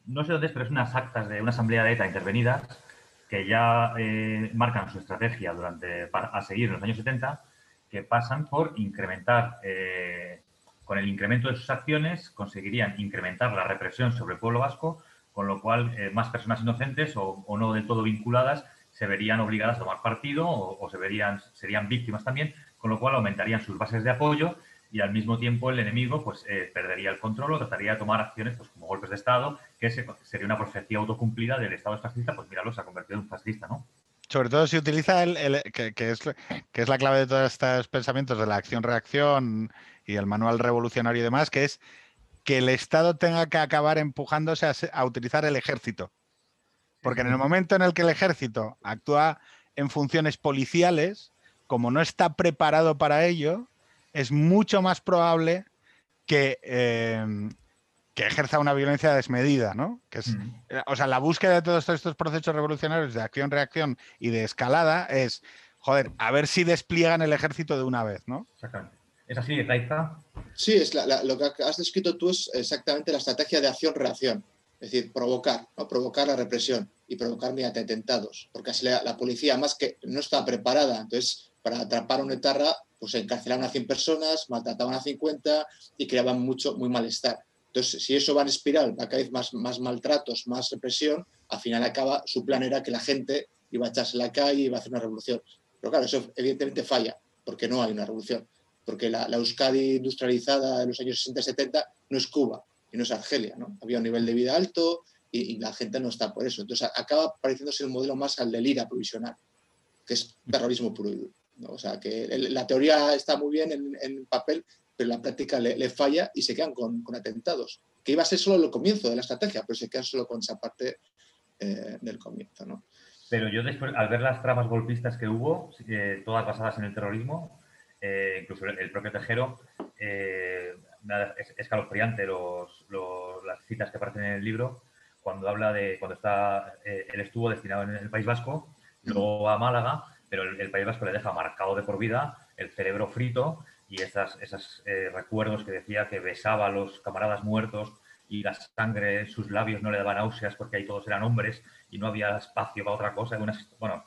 no sé dónde es, pero es unas actas de una asamblea de ETA intervenidas que ya eh, marcan su estrategia durante, para- a seguir en los años 70, que pasan por incrementar, eh, con el incremento de sus acciones, conseguirían incrementar la represión sobre el pueblo vasco, con lo cual eh, más personas inocentes o, o no del todo vinculadas se verían obligadas a tomar partido o, se verían, serían víctimas también, con lo cual aumentarían sus bases de apoyo y al mismo tiempo el enemigo pues eh, perdería el control o trataría de tomar acciones pues, como golpes de Estado, que se- sería una profecía autocumplida del Estado fascista, pues míralo, se ha convertido en un fascista, ¿no? Sobre todo si utiliza el, que es, que es la clave de todos estos pensamientos de la acción-reacción y el manual revolucionario y demás, que es que el Estado tenga que acabar empujándose a, a utilizar el ejército. Porque en el momento en el que el ejército actúa en funciones policiales, como no está preparado para ello, es mucho más probable que, eh, que ejerza una violencia desmedida, ¿no? Que es, Mm. eh, o sea, la búsqueda de todos estos procesos revolucionarios de acción, reacción y de escalada es, joder, a ver si despliegan el ejército de una vez, ¿no? Exactamente. Es así Taita. Sí, es lo que has descrito tú es exactamente la estrategia de acción-reacción. Es decir, provocar, provocar la represión y provocar mediante atentados, porque así la, policía más que no estaba preparada, entonces para atrapar a una etarra, pues encarcelaban a 100 personas, maltrataban a 50 y creaban mucho, muy malestar. Entonces, si eso va en espiral, va cada vez más, más maltratos, más represión, al final acaba, su plan era que la gente iba a echarse a la calle y iba a hacer una revolución. Pero claro, eso evidentemente falla, porque no hay una revolución. Porque la, la Euskadi industrializada de los años 60-70 no es Cuba, y no es Argelia, ¿no? Había un nivel de vida alto y, la gente no está por eso. Entonces acaba pareciéndose el modelo más al del IRA provisional, que es terrorismo puro y duro. O sea, que la teoría está muy bien en, papel, pero la práctica le, falla y se quedan con, atentados, que iba a ser solo el comienzo de la estrategia, pero se quedan solo con esa parte eh, del comienzo. ¿no? Pero yo después, al ver las tramas golpistas que hubo, eh, todas basadas en el terrorismo, eh, incluso el, propio Tejero, es escalofriante los, las citas que aparecen en el libro cuando habla de cuando está eh, él estuvo destinado en el País Vasco, luego a Málaga, pero el, País Vasco le deja marcado de por vida el cerebro frito y esas, esos eh, recuerdos que decía que besaba a los camaradas muertos y la sangre en sus labios no le daban náuseas porque ahí todos eran hombres y no había espacio para otra cosa. bueno,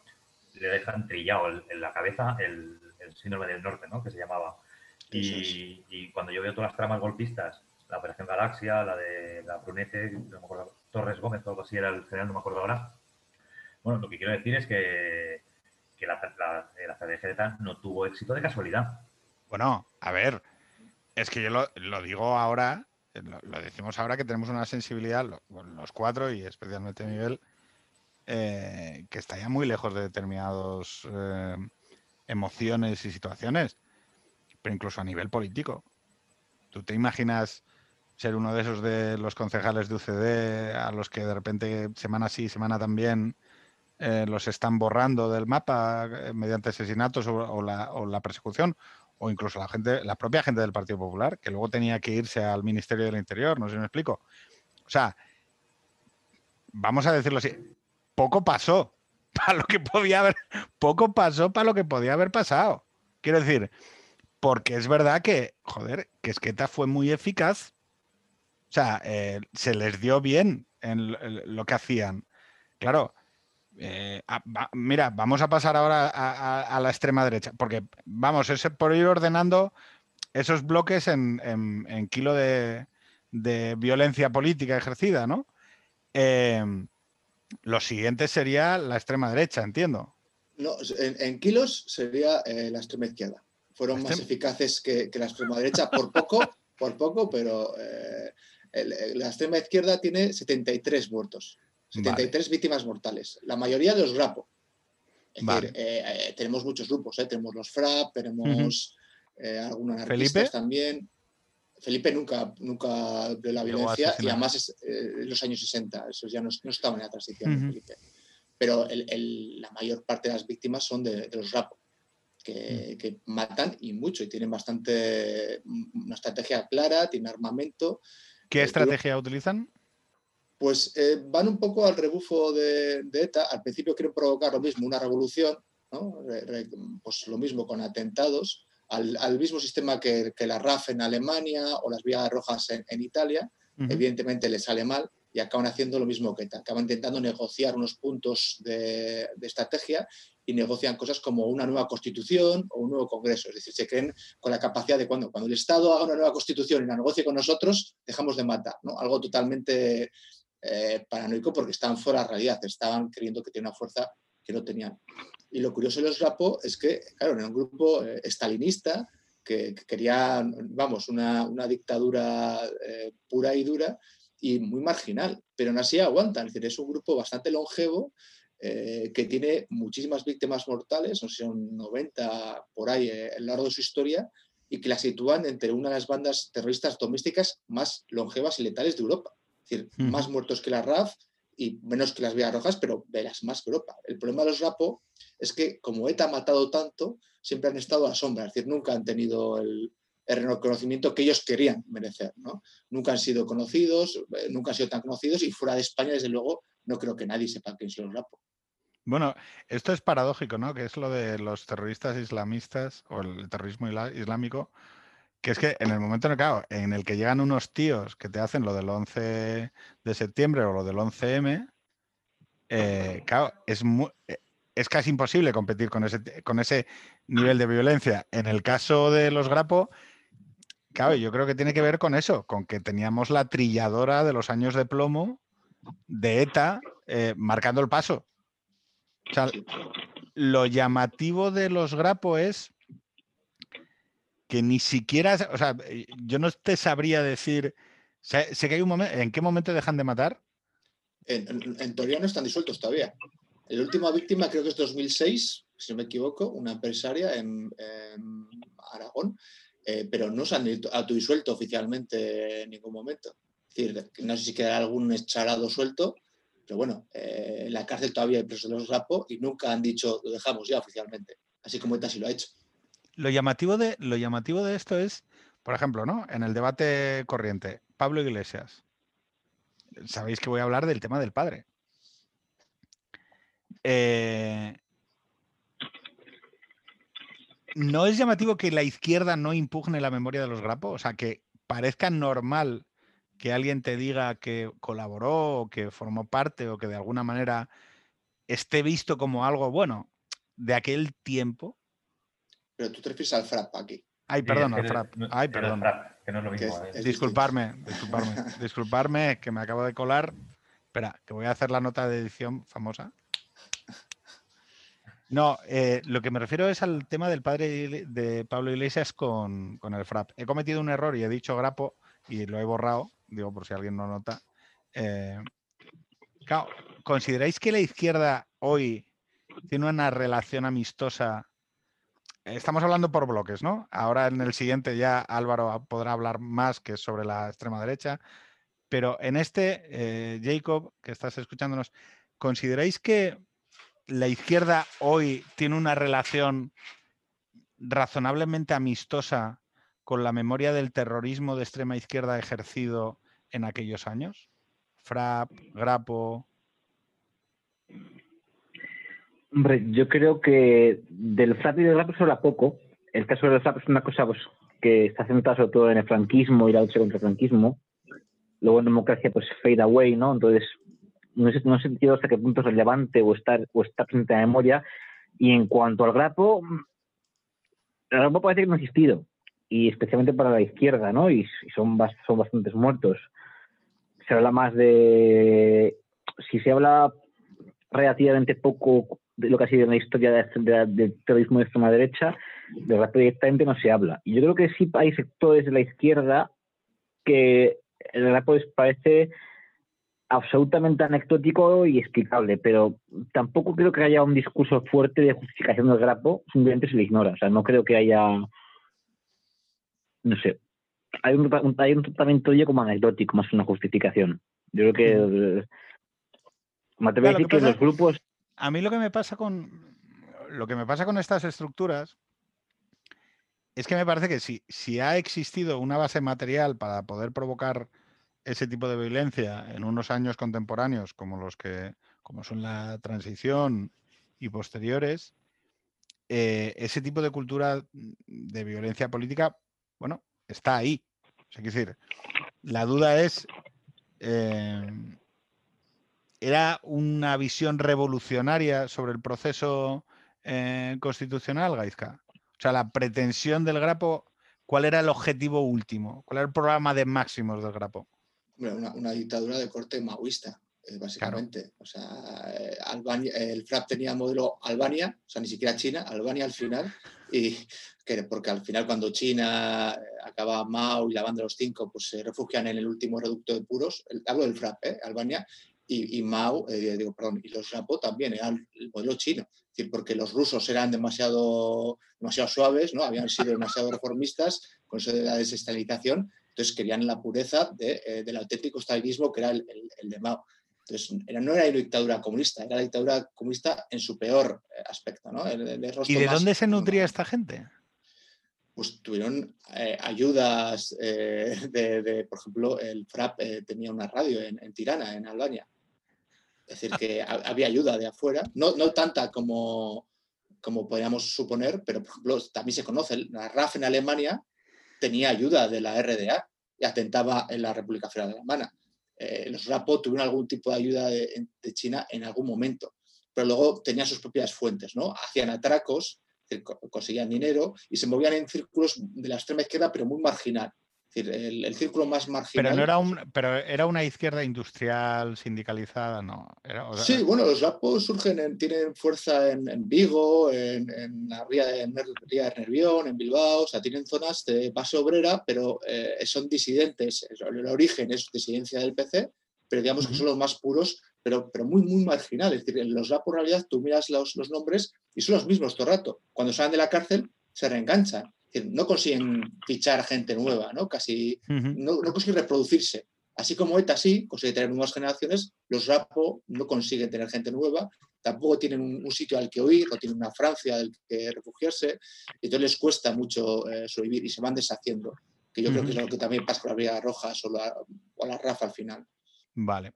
le dejan trillado en la cabeza el, el síndrome del norte, ¿no? Que se llamaba. Y, cuando yo veo todas las tramas golpistas, la Operación Galaxia, la de la Brunete, no me acuerdo, Torres Gómez o algo así era el general, no me acuerdo ahora. Bueno, lo que quiero decir es que, que la, la, la TAN no tuvo éxito de casualidad. Bueno, a ver, es que yo lo, digo ahora, lo, decimos ahora que tenemos una sensibilidad, los cuatro y especialmente Miguel, eh, que está ya muy lejos de determinadas eh, emociones y situaciones pero incluso a nivel político. ¿Tú te imaginas ser uno de esos de los concejales de UCD a los que de repente semana sí, semana también eh, los están borrando del mapa eh, mediante asesinatos o, la, persecución? O incluso la gente, la propia gente del Partido Popular, que luego tenía que irse al Ministerio del Interior, no sé si me explico. O sea, vamos a decirlo así, poco pasó para lo que podía haber, poco pasó para lo que podía haber pasado. Quiero decir, porque es verdad que, joder, que Esqueta fue muy eficaz. O sea, eh, se les dio bien en lo que hacían. Claro, eh, mira, vamos a pasar ahora a, la extrema derecha, porque vamos, es por ir ordenando esos bloques en, kilo de, violencia política ejercida, ¿no? Em, lo siguiente sería la extrema derecha, entiendo. No, en, kilos sería eh, la extrema izquierda fueron más eficaces que, la extrema derecha, por poco, por poco, pero eh, la extrema izquierda tiene 73 muertos, 73 víctimas mortales, la mayoría de los grapo. Es decir, eh, tenemos muchos grupos, tenemos los FRAP, tenemos algunos anarquistas también. Felipe nunca, nunca de la violencia y además es en los años 60, esos ya no, estaban en la transición de Felipe. Pero la mayor parte de las víctimas son de, de los RAPO. Mm. que, matan y mucho y tienen bastante una estrategia clara, tienen armamento. ¿Qué eh, estrategia utilizan? Pues eh, van un poco al rebufo de, ETA. Al principio quieren provocar lo mismo, una revolución, pues lo mismo con atentados, al, mismo sistema que, la RAF en Alemania o las vías rojas en, Italia. Evidentemente les sale mal y acaban haciendo lo mismo que ETA. Acaban intentando negociar unos puntos de, de estrategia y negocian cosas como una nueva constitución o un nuevo congreso. Es decir, se creen con la capacidad de cuando, cuando el Estado haga una nueva constitución y la negocie con nosotros, dejamos de matar. ¿no? Algo totalmente eh, paranoico porque estaban fuera de la realidad, estaban creyendo que tienen una fuerza que no tenían. Y lo curioso de los Rapo es que, claro, en un grupo eh, estalinista que, quería, vamos, una, una dictadura eh, pura y dura y muy marginal, pero aún así aguantan. Es decir, es un grupo bastante longevo eh, que tiene muchísimas víctimas mortales, no sé, son 90 por ahí eh, a lo largo de su historia, y que la sitúan entre una de las bandas terroristas domésticas más longevas y letales de Europa. Es decir, más muertos que la RAF y menos que las Vías Rojas, pero de las más que Europa. El problema de los RAPO es que, como ETA ha matado tanto, siempre han estado a sombra, es decir, nunca han tenido el, reconocimiento que ellos querían merecer. ¿no? Nunca han sido conocidos, eh, nunca han sido tan conocidos y fuera de España, desde luego, no creo que nadie sepa quién son los RAPO. Bueno, esto es paradójico, ¿no? Que es lo de los terroristas islamistas o el terrorismo islámico, que es que en el momento en el, en el que llegan unos tíos que te hacen lo del 11 de septiembre o lo del 11M, eh, claro, es, eh, es casi imposible competir con ese, con ese nivel de violencia. En el caso de los Grapo, claro, yo creo que tiene que ver con eso, con que teníamos la trilladora de los años de plomo de ETA eh, marcando el paso. O sea, lo llamativo de los Grapo es que ni siquiera, o sea, yo no te sabría decir, sé, que hay un momento, ¿en qué momento dejan de matar? En, teoría no están disueltos todavía. La última víctima creo que es 2006, si no me equivoco, una empresaria en, Aragón, eh, pero no se han autodisuelto oficialmente en ningún momento. Es decir, no sé si queda algún echarado suelto, pero bueno, eh, en la cárcel todavía hay presos de los RAPO y nunca han dicho lo dejamos ya oficialmente, así como ETA sí lo ha hecho. Lo llamativo de, lo llamativo de esto es, por ejemplo, ¿no? En el debate corriente, Pablo Iglesias. Sabéis que voy a hablar del tema del padre. Eh, ¿No es llamativo que la izquierda no impugne la memoria de los grapos? O sea, que parezca normal que alguien te diga que colaboró o que formó parte o que de alguna manera esté visto como algo bueno de aquel tiempo. Pero tú te refieres al FRAP aquí. Ay, perdón, al FRAP. Ay, perdón. que no es lo mismo. Eh. disculparme, disculparme, disculparme, que me acabo de colar. Espera, que voy a hacer la nota de edición famosa. No, eh, lo que me refiero es al tema del padre de Pablo Iglesias con, el FRAP. He cometido un error y he dicho grapo y lo he borrado, digo por si alguien no nota. Eh, ¿consideráis que la izquierda hoy tiene una relación amistosa? Estamos hablando por bloques, ¿no? Ahora en el siguiente ya Álvaro podrá hablar más que sobre la extrema derecha, pero en este, eh, Jacob, que estás escuchándonos, ¿consideráis que la izquierda hoy tiene una relación razonablemente amistosa con la memoria del terrorismo de extrema izquierda ejercido en aquellos años? Frap, Grapo. Hombre, yo creo que del Frap y del Grapo se habla poco. El caso del Frap es una cosa pues, que está centrada sobre todo en el franquismo y la lucha contra el franquismo. Luego en democracia, pues fade away, ¿no? Entonces no sé, no sentido hasta qué punto es relevante o está, o está presente en la memoria. Y en cuanto al grapo, el grapo parece que no ha existido, y especialmente para la izquierda, ¿no? Y, son, son bastantes muertos. Se habla más de. Si se habla relativamente poco de lo que ha sido en la historia del terrorismo de extrema derecha, de rapo directamente no se habla. Y yo creo que sí hay sectores de la izquierda que el rapo parece absolutamente anecdótico y explicable, pero tampoco creo que haya un discurso fuerte de justificación del grapo, simplemente se le ignora. O sea, no creo que haya. No sé. Hay un, hay un tratamiento de como anecdótico, más que una justificación. Yo creo que. Me atrevo a decir que, los grupos. A mí lo que me pasa con. Lo que me pasa con estas estructuras es que me parece que si, si ha existido una base material para poder provocar ese tipo de violencia en unos años contemporáneos como los que como son la transición y posteriores, eh, ese tipo de cultura de violencia política, bueno, está ahí. es decir, la duda es, eh, ¿era una visión revolucionaria sobre el proceso eh, constitucional, Gaizka? O sea, la pretensión del Grapo, ¿cuál era el objetivo último? ¿Cuál era el programa de máximos del Grapo? una, dictadura de corte maoísta, eh, básicamente. O sea, eh, el FRAP tenía modelo Albania, o sea, ni siquiera China, Albania al final, y que, porque al final cuando China acaba Mao y la banda de los cinco, pues se refugian en el último reducto de puros, el, hablo del FRAP, Albania, y, Mao, digo, perdón, y los Rapo también eran el modelo chino, es decir, porque los rusos eran demasiado, demasiado suaves, ¿no? habían sido demasiado reformistas con eso de la desestalización, entonces querían la pureza eh, del auténtico estalinismo que era el, de Mao. Entonces no era una dictadura comunista, era la dictadura comunista en su peor eh, aspecto. ¿no? ¿Y de dónde se nutría esta gente? Pues tuvieron eh, ayudas de, por ejemplo, el FRAP tenía una radio en, Tirana, en Albania. Es decir, que había ayuda de afuera, no, no tanta como, como podríamos suponer, pero por ejemplo también se conoce la RAF en Alemania, tenía ayuda de la RDA y atentaba en la República Federal Alemana. Eh, los Rapo tuvieron algún tipo de ayuda de, China en algún momento, pero luego tenían sus propias fuentes, ¿no? Hacían atracos, conseguían dinero y se movían en círculos de la extrema izquierda, pero muy marginal el, círculo más marginal. Pero, no era un, pero era una izquierda industrial sindicalizada, ¿no? sí, bueno, los lapos surgen, tienen fuerza en, Vigo, en, la ría de, Nervión, en Bilbao, o sea, tienen zonas de base obrera, pero eh, son disidentes. El, origen es disidencia del PC, pero digamos que son los más puros, pero, pero muy, muy marginales. Es decir, en los lapos, en realidad, tú miras los, los nombres y son los mismos todo el rato. Cuando salen de la cárcel, se reenganchan no consiguen fichar gente nueva, ¿no? Casi no, consiguen reproducirse. Así como ETA sí consigue tener nuevas generaciones, los RAPO no consiguen tener gente nueva, tampoco tienen un, sitio al que huir, no tienen una Francia al que refugiarse, y entonces les cuesta mucho eh, sobrevivir y se van deshaciendo, que yo creo que es lo que también pasa con la Vía Roja o la, o la RAF al final. Vale.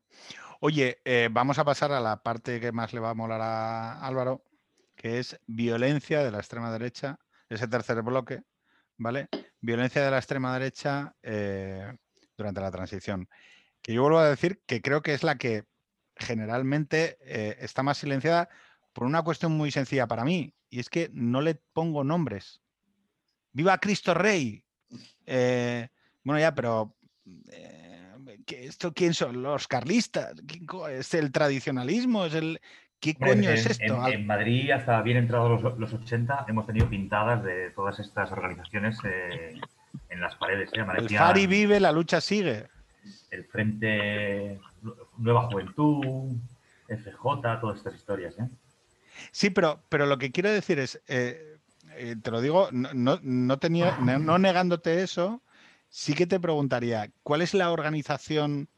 Oye, eh, vamos a pasar a la parte que más le va a molar a Álvaro, que es violencia de la extrema derecha, ese tercer bloque, ¿vale? Violencia de la extrema derecha eh, durante la transición. Que yo vuelvo a decir que creo que es la que generalmente eh, está más silenciada por una cuestión muy sencilla para mí, y es que no le pongo nombres. ¡Viva Cristo Rey! Eh, bueno, ya, pero ¿esto quién son? ¿Los carlistas? ¿Es el tradicionalismo? ¿Es el ¿Qué coño es esto? En, Madrid, hasta bien entrados los, 80, hemos tenido pintadas de todas estas organizaciones eh, en las paredes. ¿eh? el Fari vive, la lucha sigue. El Frente Nueva Juventud, FJ, todas estas historias. ¿eh? Sí, pero, pero lo que quiero decir es, te lo digo, no, no, tenía, no negándote eso, sí que te preguntaría, ¿cuál es la organización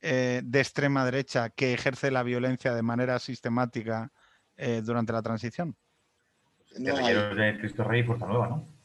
eh, de extrema derecha que ejerce la violencia de manera sistemática eh, durante la transición? No hay... de Cristo Rey y Fuerza Nueva, ¿no?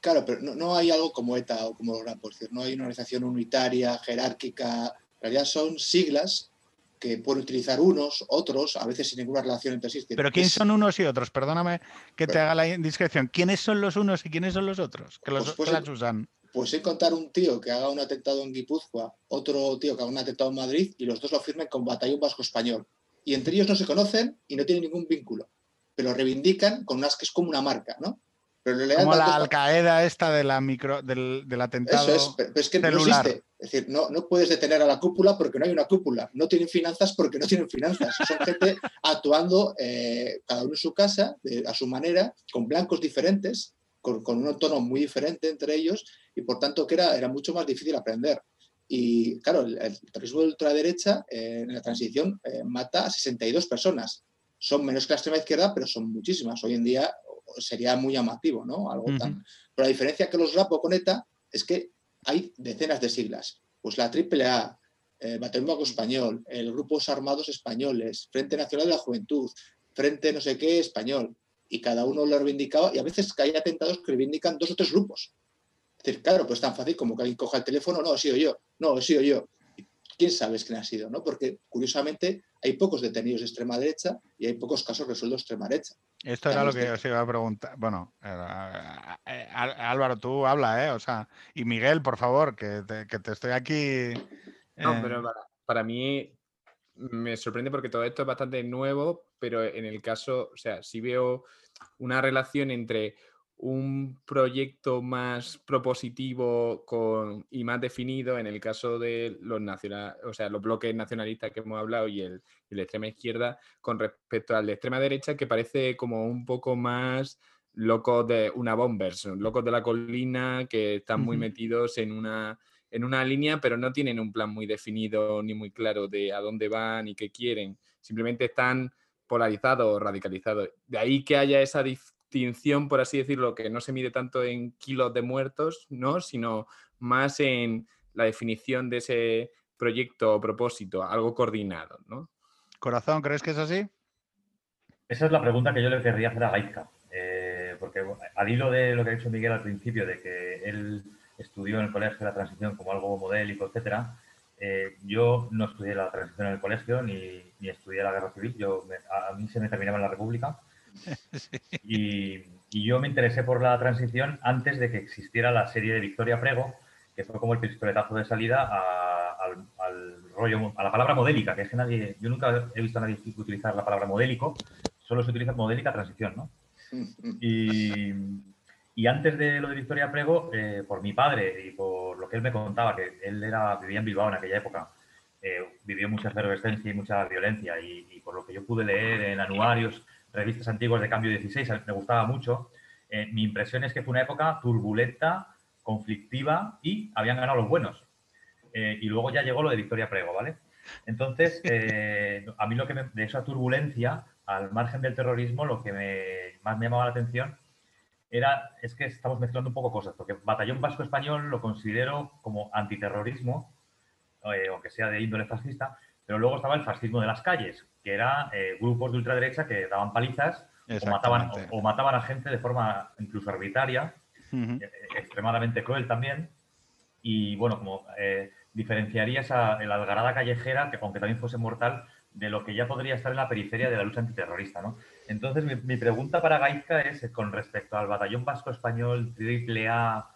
claro, pero no, hay algo como ETA o como LORA, por decir, no hay una organización unitaria, jerárquica, en realidad son siglas que pueden utilizar unos, otros, a veces sin ninguna relación entre sí. Pero ¿quiénes son unos y otros? Perdóname que te haga la indiscreción. ¿Quiénes son los unos y quiénes son los otros que, los, pues, pues, usan? Pues sé contar un tío que haga un atentado en Guipúzcoa, otro tío que haga un atentado en Madrid y los dos lo firmen con Batallón Vasco Español. Y entre ellos no se conocen y no tienen ningún vínculo, pero reivindican con unas que es como una marca, ¿no? Pero como la Al-Qaeda esta de la micro, del, atentado. Eso es, pero es que no existe. Es decir, no, no puedes detener a la cúpula porque no hay una cúpula. No tienen finanzas porque no tienen finanzas. Son gente actuando eh, cada uno en su casa, a su manera, con blancos diferentes, con, un tono muy diferente entre ellos y por tanto que era, era mucho más difícil aprender. Y claro, el, terrorismo de ultraderecha eh, en la transición eh, mata a 62 personas. Son menos que la extrema izquierda, pero son muchísimas. Hoy en día sería muy llamativo, ¿no? Algo tan... Pero la diferencia que los rapo con ETA es que hay decenas de siglas. Pues la AAA, eh, Batallón Español, el Grupos Armados Españoles, Frente Nacional de la Juventud, Frente no sé qué español y cada uno lo reivindicaba y a veces hay atentados que reivindican dos o tres grupos. Es decir, claro, pues es tan fácil como que alguien coja el teléfono, no, he sido yo, no, he sido yo. ¿Quién sabe quién ha sido? ¿no? Porque curiosamente hay pocos detenidos de extrema derecha y hay pocos casos resueltos de extrema derecha. Esto era lo que os iba a preguntar. Bueno, eh, eh, Álvaro, tú habla, ¿eh? O sea, y Miguel, por favor, que te, estoy aquí. No, eh. pero para, para, mí me sorprende porque todo esto es bastante nuevo, pero en el caso, o sea, si veo una relación entre un proyecto más propositivo con, y más definido en el caso de los nacional, o sea, los bloques nacionalistas que hemos hablado y el, la extrema izquierda con respecto al de extrema derecha que parece como un poco más locos de una bombers, locos de la colina que están muy metidos en una en una línea, pero no tienen un plan muy definido ni muy claro de a dónde van y qué quieren. Simplemente están polarizados o radicalizados. De ahí que haya esa distinción, por así decirlo, que no se mide tanto en kilos de muertos, ¿no? sino más en la definición de ese proyecto o propósito, algo coordinado. ¿no? Corazón, ¿crees que es así? Esa es la pregunta que yo le querría hacer a Gaizka. Eh, porque al hilo de lo que ha dicho Miguel al principio, de que él estudió en el colegio la transición como algo modélico, etcétera. Eh, yo no estudié la transición en el colegio ni, ni estudié la guerra civil. Yo a, mí se me terminaba en la República. Y, Y yo me interesé por la transición antes de que existiera la serie de Victoria Prego, que fue como el pistoletazo de salida al, rollo, a la palabra modélica, que es que nadie, yo nunca he visto a nadie utilizar la palabra modélico, solo se utiliza modélica transición, ¿no? Y, y antes de lo de Victoria Prego, eh, por mi padre y por lo que él me contaba, que él era, vivía en Bilbao en aquella época, eh, vivió mucha efervescencia y mucha violencia, y, por lo que yo pude leer en anuarios, revistas antiguas de Cambio 16, me gustaba mucho, eh, mi impresión es que fue una época turbulenta, conflictiva y habían ganado los buenos. y luego ya llegó lo de Victoria Prego, ¿vale? Entonces, a mí lo que de esa turbulencia, al margen del terrorismo, lo que me, más me llamaba la atención era, es que estamos mezclando un poco cosas, porque Batallón Vasco Español lo considero como antiterrorismo, eh, aunque sea de índole fascista, pero luego estaba el fascismo de las calles, que era eh, grupos de ultraderecha que daban palizas o mataban, o, mataban, a gente de forma incluso arbitraria, eh, extremadamente cruel también. Y bueno, como diferenciaría esa, la algarada callejera, que aunque también fuese mortal, de lo que ya podría estar en la periferia de la lucha antiterrorista. ¿no? Entonces, mi, pregunta para Gaizka es eh, con respecto al batallón vasco español, triple A,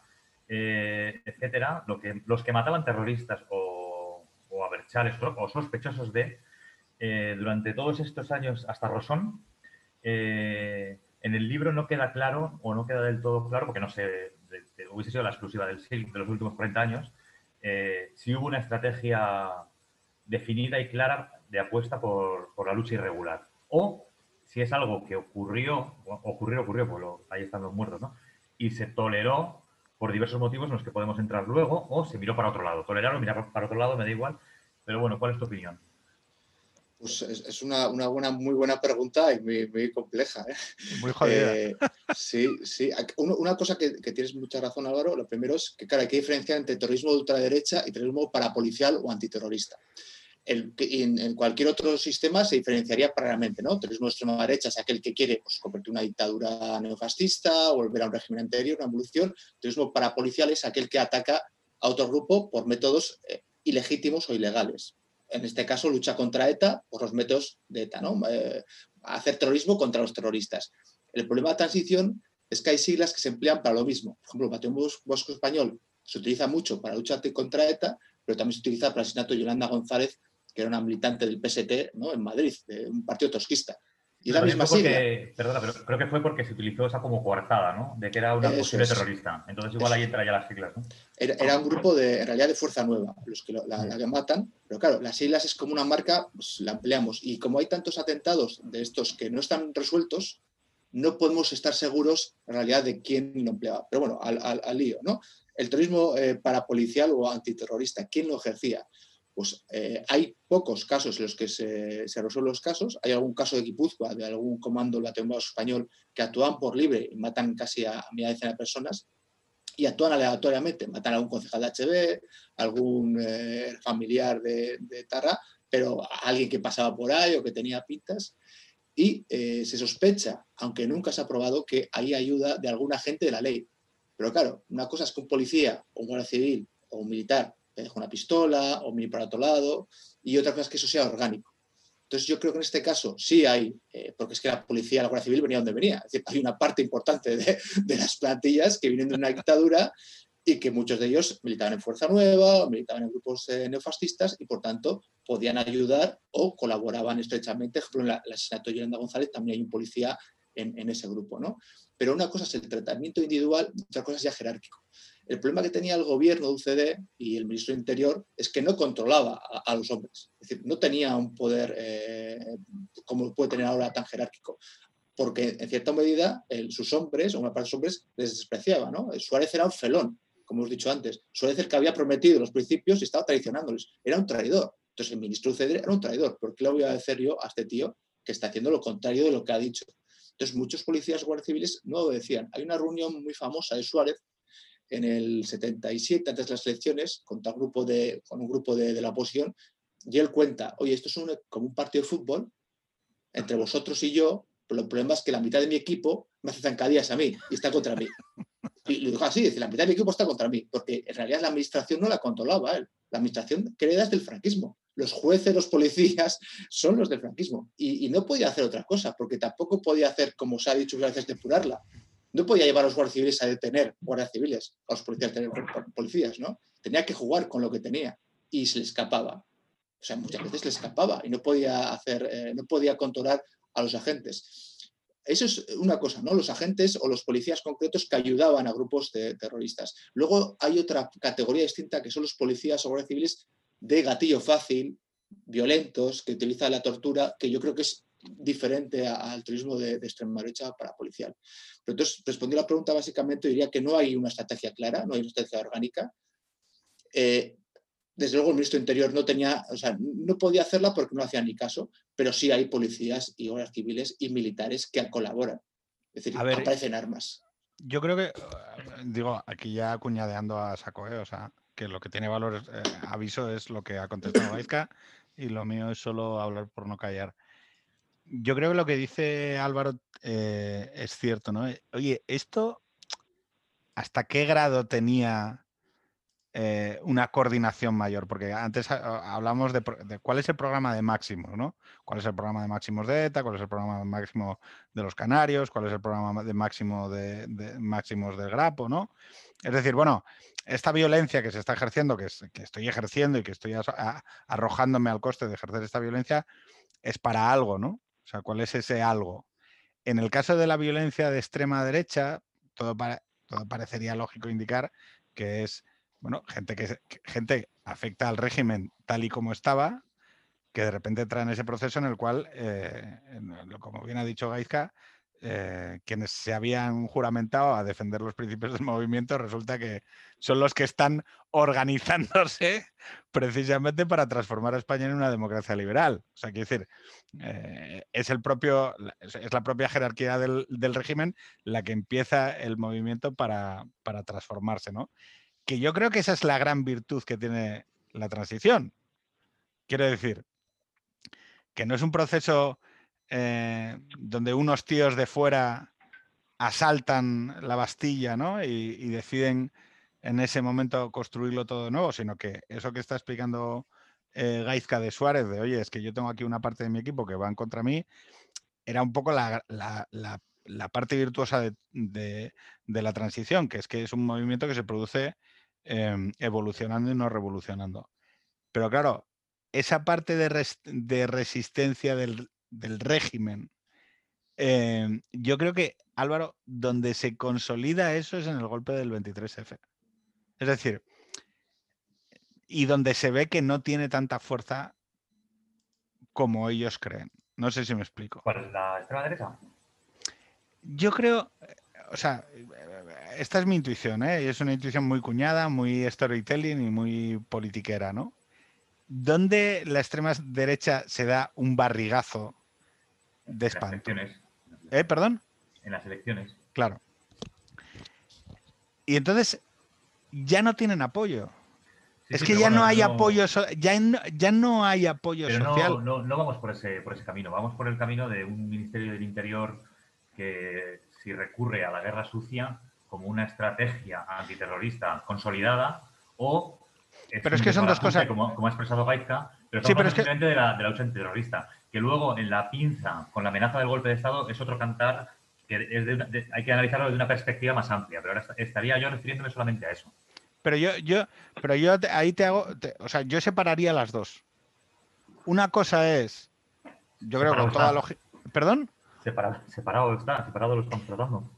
eh, etcétera, lo que, los que mataban terroristas o, o aberchales o sospechosos de, eh, durante todos estos años hasta Rosón, en el libro no queda claro o no queda del todo claro, porque no sé, hubiese sido la exclusiva del de los últimos 40 años, si hubo una estrategia definida y clara de apuesta por, por, la lucha irregular. O si es algo que ocurrió, ocurrió, ocurrió, pues ahí están los muertos, ¿no? Y se toleró por diversos motivos en los que podemos entrar luego, o se miró para otro lado. Tolerar o mirar para otro lado me da igual, pero bueno, ¿cuál es tu opinión? Pues es, una, una, buena, muy buena pregunta y muy, compleja. ¿eh? Muy jodida. Eh, sí, sí. Una cosa que, que, tienes mucha razón, Álvaro, lo primero es que, claro, hay que diferenciar entre terrorismo de ultraderecha y terrorismo parapolicial o antiterrorista en, cualquier otro sistema se diferenciaría claramente, ¿no? Terrorismo de extrema derecha es aquel que quiere pues, convertir una dictadura neofascista, volver a un régimen anterior, una evolución. Terrorismo parapolicial es aquel que ataca a otro grupo por métodos eh, ilegítimos o ilegales. En este caso, lucha contra ETA por los métodos de ETA, ¿no? Eh, hacer terrorismo contra los terroristas. El problema de transición es que hay siglas que se emplean para lo mismo. Por ejemplo, el Batallón Bosco Español se utiliza mucho para luchar contra ETA, pero también se utiliza para el asesinato de Yolanda González que era una militante del PST ¿no? en Madrid, de un partido tosquista. Y la misma sigla. Perdona, pero creo que fue porque se utilizó esa como coartada, ¿no? De que era una posible terrorista. Entonces igual ahí entra ya las siglas, ¿no? Era, un grupo de, en realidad, de Fuerza Nueva, los que la, que matan. Pero claro, las siglas es como una marca, pues la empleamos. Y como hay tantos atentados de estos que no están resueltos, no podemos estar seguros en realidad de quién lo empleaba. Pero bueno, al, al, lío, ¿no? El terrorismo eh, parapolicial o antiterrorista, ¿quién lo ejercía? Pues eh, hay pocos casos en los que se, resuelven los casos. Hay algún caso de Guipúzcoa, de algún comando batallón español que actúan por libre y matan casi a media decena de personas y actúan aleatoriamente. Matan a algún concejal de HB, algún eh, familiar de, Tarra, pero a alguien que pasaba por ahí o que tenía pintas. Y eh, se sospecha, aunque nunca se ha probado, que hay ayuda de algún agente de la ley. Pero claro, una cosa es que un policía un guardia civil o un militar dejo una pistola o mi para otro lado, y otra cosa es que eso sea orgánico. Entonces yo creo que en este caso sí hay, eh, porque es que la policía, la Guardia Civil venía donde venía. Es decir, hay una parte importante de, las plantillas que vienen de una dictadura y que muchos de ellos militaban en Fuerza Nueva, o militaban en grupos eh, neofascistas y por tanto podían ayudar o colaboraban estrechamente. Por ejemplo, en el asesinato de Yolanda González también hay un policía en, en, ese grupo. ¿no? Pero una cosa es el tratamiento individual otra cosa es ya jerárquico. El problema que tenía el gobierno de UCD y el ministro del Interior es que no controlaba a, los hombres. Es decir, no tenía un poder eh, como puede tener ahora tan jerárquico. Porque en cierta medida sus hombres, o una parte de sus hombres, les despreciaba. ¿no? Suárez era un felón, como hemos dicho antes. Suárez el que había prometido los principios y estaba traicionándoles. Era un traidor. Entonces el ministro UCD era un traidor. ¿Por qué le voy a decir yo a este tío que está haciendo lo contrario de lo que ha dicho? Entonces muchos policías guardias civiles no lo decían. Hay una reunión muy famosa de Suárez en el 77, antes de las elecciones, con, grupo de, con un grupo de, la oposición, y él cuenta, oye, esto es como un partido de fútbol entre vosotros y yo, pero el problema es que la mitad de mi equipo me hace zancadillas a mí y está contra mí. Y lo dijo así, dice, la mitad de mi equipo está contra mí, porque en realidad la administración no la controlaba él. La administración que del franquismo. Los jueces, los policías son los del franquismo. Y, no podía hacer otra cosa, porque tampoco podía hacer, como se ha dicho muchas veces, depurarla no podía llevar a los guardias civiles a detener guardias civiles, a los policías a tener policías, ¿no? Tenía que jugar con lo que tenía y se le escapaba. O sea, muchas veces le escapaba y no podía hacer, eh, no podía controlar a los agentes. Eso es una cosa, ¿no? Los agentes o los policías concretos que ayudaban a grupos de terroristas. Luego hay otra categoría distinta que son los policías o guardias civiles de gatillo fácil, violentos, que utilizan la tortura, que yo creo que es diferente al turismo de, extrema derecha para policial. Pero entonces, respondiendo a la pregunta, básicamente diría que no hay una estrategia clara, no hay una estrategia orgánica. Eh, desde luego el ministro de Interior no tenía, o sea, no podía hacerla porque no hacía ni caso, pero sí hay policías y guardias civiles y militares que colaboran. Es decir, aparecen armas. Yo creo que, digo, aquí ya acuñadeando a saco, ¿eh? o sea, que lo que tiene valor, eh, aviso, es lo que ha contestado Gaizka y lo mío es solo hablar por no callar. Yo creo que lo que dice Álvaro eh, es cierto, ¿no? Oye, esto, ¿hasta qué grado tenía eh, una coordinación mayor? Porque antes ah, hablamos de, cuál es el programa de máximos, ¿no? ¿Cuál es el programa de máximos de ETA? ¿Cuál es el programa de máximo de los Canarios? ¿Cuál es el programa de máximo de, máximos del Grapo, ¿no? Es decir, bueno, esta violencia que se está ejerciendo, que, estoy ejerciendo y que estoy arrojándome al coste de ejercer esta violencia, es para algo, ¿no? O sea, ¿cuál es ese algo? En el caso de la violencia de extrema derecha, todo, todo parecería lógico indicar que es, bueno, gente que, gente afecta al régimen tal y como estaba, que de repente entra en ese proceso en el cual, eh, como bien ha dicho Gaizka, eh, quienes se habían juramentado a defender los principios del movimiento, resulta que son los que están organizándose precisamente para transformar a España en una democracia liberal. O sea, quiero decir, eh, es, el propio, es la propia jerarquía del, régimen la que empieza el movimiento para, para transformarse, ¿no? Que yo creo que esa es la gran virtud que tiene la transición. Quiero decir, que no es un proceso eh, donde unos tíos de fuera asaltan la Bastilla ¿no? y, deciden en ese momento construirlo todo de nuevo, sino que eso que está explicando eh, Gaizka de Suárez, de oye, es que yo tengo aquí una parte de mi equipo que van contra mí, era un poco la, parte virtuosa de, la transición, que es que es un movimiento que se produce em, evolucionando y no revolucionando. Pero claro, esa parte de resistencia del, del régimen. Em, yo creo que, Álvaro, donde se consolida eso es en el golpe del 23F. Es decir, y donde se ve que no tiene tanta fuerza como ellos creen. No sé si me explico. ¿Cuál es la extrema derecha? Yo creo, o sea, esta es mi intuición, ¿eh? es una intuición muy cuñada, muy storytelling y muy politiquera, ¿no? ¿Dónde la extrema derecha se da un barrigazo de espanto. ¿Eh? ¿Perdón? En las elecciones. Claro. Y entonces ya no tienen apoyo. es que ya no hay apoyo, ya, no, ya no hay apoyo social. No, no, vamos por ese, por ese camino, vamos por el camino de un Ministerio del Interior que si recurre a la guerra sucia como una estrategia antiterrorista consolidada o... pero es que son dos cosas. Como, como ha expresado Gaizka, pero sí, pero es que... de, la, de la lucha antiterrorista que luego en la pinza con la amenaza del golpe de Estado es otro cantar que hay que analizarlo desde una perspectiva más amplia, pero ahora estaría yo refiriéndome solamente a eso. Pero yo, yo, pero yo ahí te hago, o sea, yo separaría las dos. Una cosa es, yo creo que con toda lógica. ¿Perdón? Separado, separado está, separado lo estamos tratando.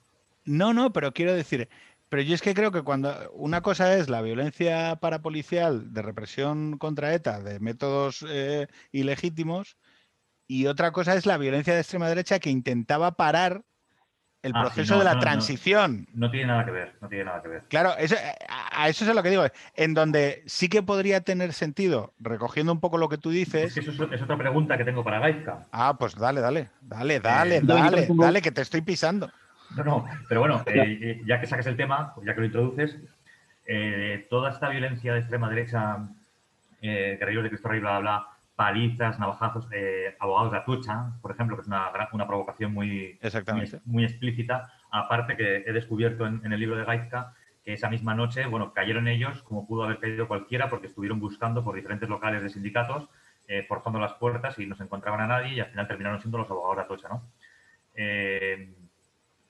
No, no, pero quiero decir, pero yo es que creo que cuando una cosa es la violencia parapolicial de represión contra ETA, de métodos eh, ilegítimos, y otra cosa es la violencia de extrema derecha que intentaba parar el ah, proceso de la transición. No, tiene nada que ver, no tiene nada que ver. Claro, a eso es lo que digo, en donde sí que podría tener sentido, recogiendo un poco lo que tú dices. eso es, otra pregunta que tengo para Gaizka. Ah, pues dale, dale, dale, dale, eh, dale, dale, que te estoy pisando. No, no, pero bueno, eh, eh, ya que sacas el tema, ya que lo introduces, toda esta violencia de extrema derecha, guerrilleros de Cristo Rey, bla, bla, bla, palizas, navajazos, eh, abogados de Atucha, por ejemplo, que es una, una provocación muy, muy, explícita. Aparte que he descubierto en, el libro de Gaizka que esa misma noche, bueno, cayeron ellos como pudo haber caído cualquiera porque estuvieron buscando por diferentes locales de sindicatos, eh, forzando las puertas y no se encontraban a nadie y al final terminaron siendo los abogados de Atocha, ¿no? Eh,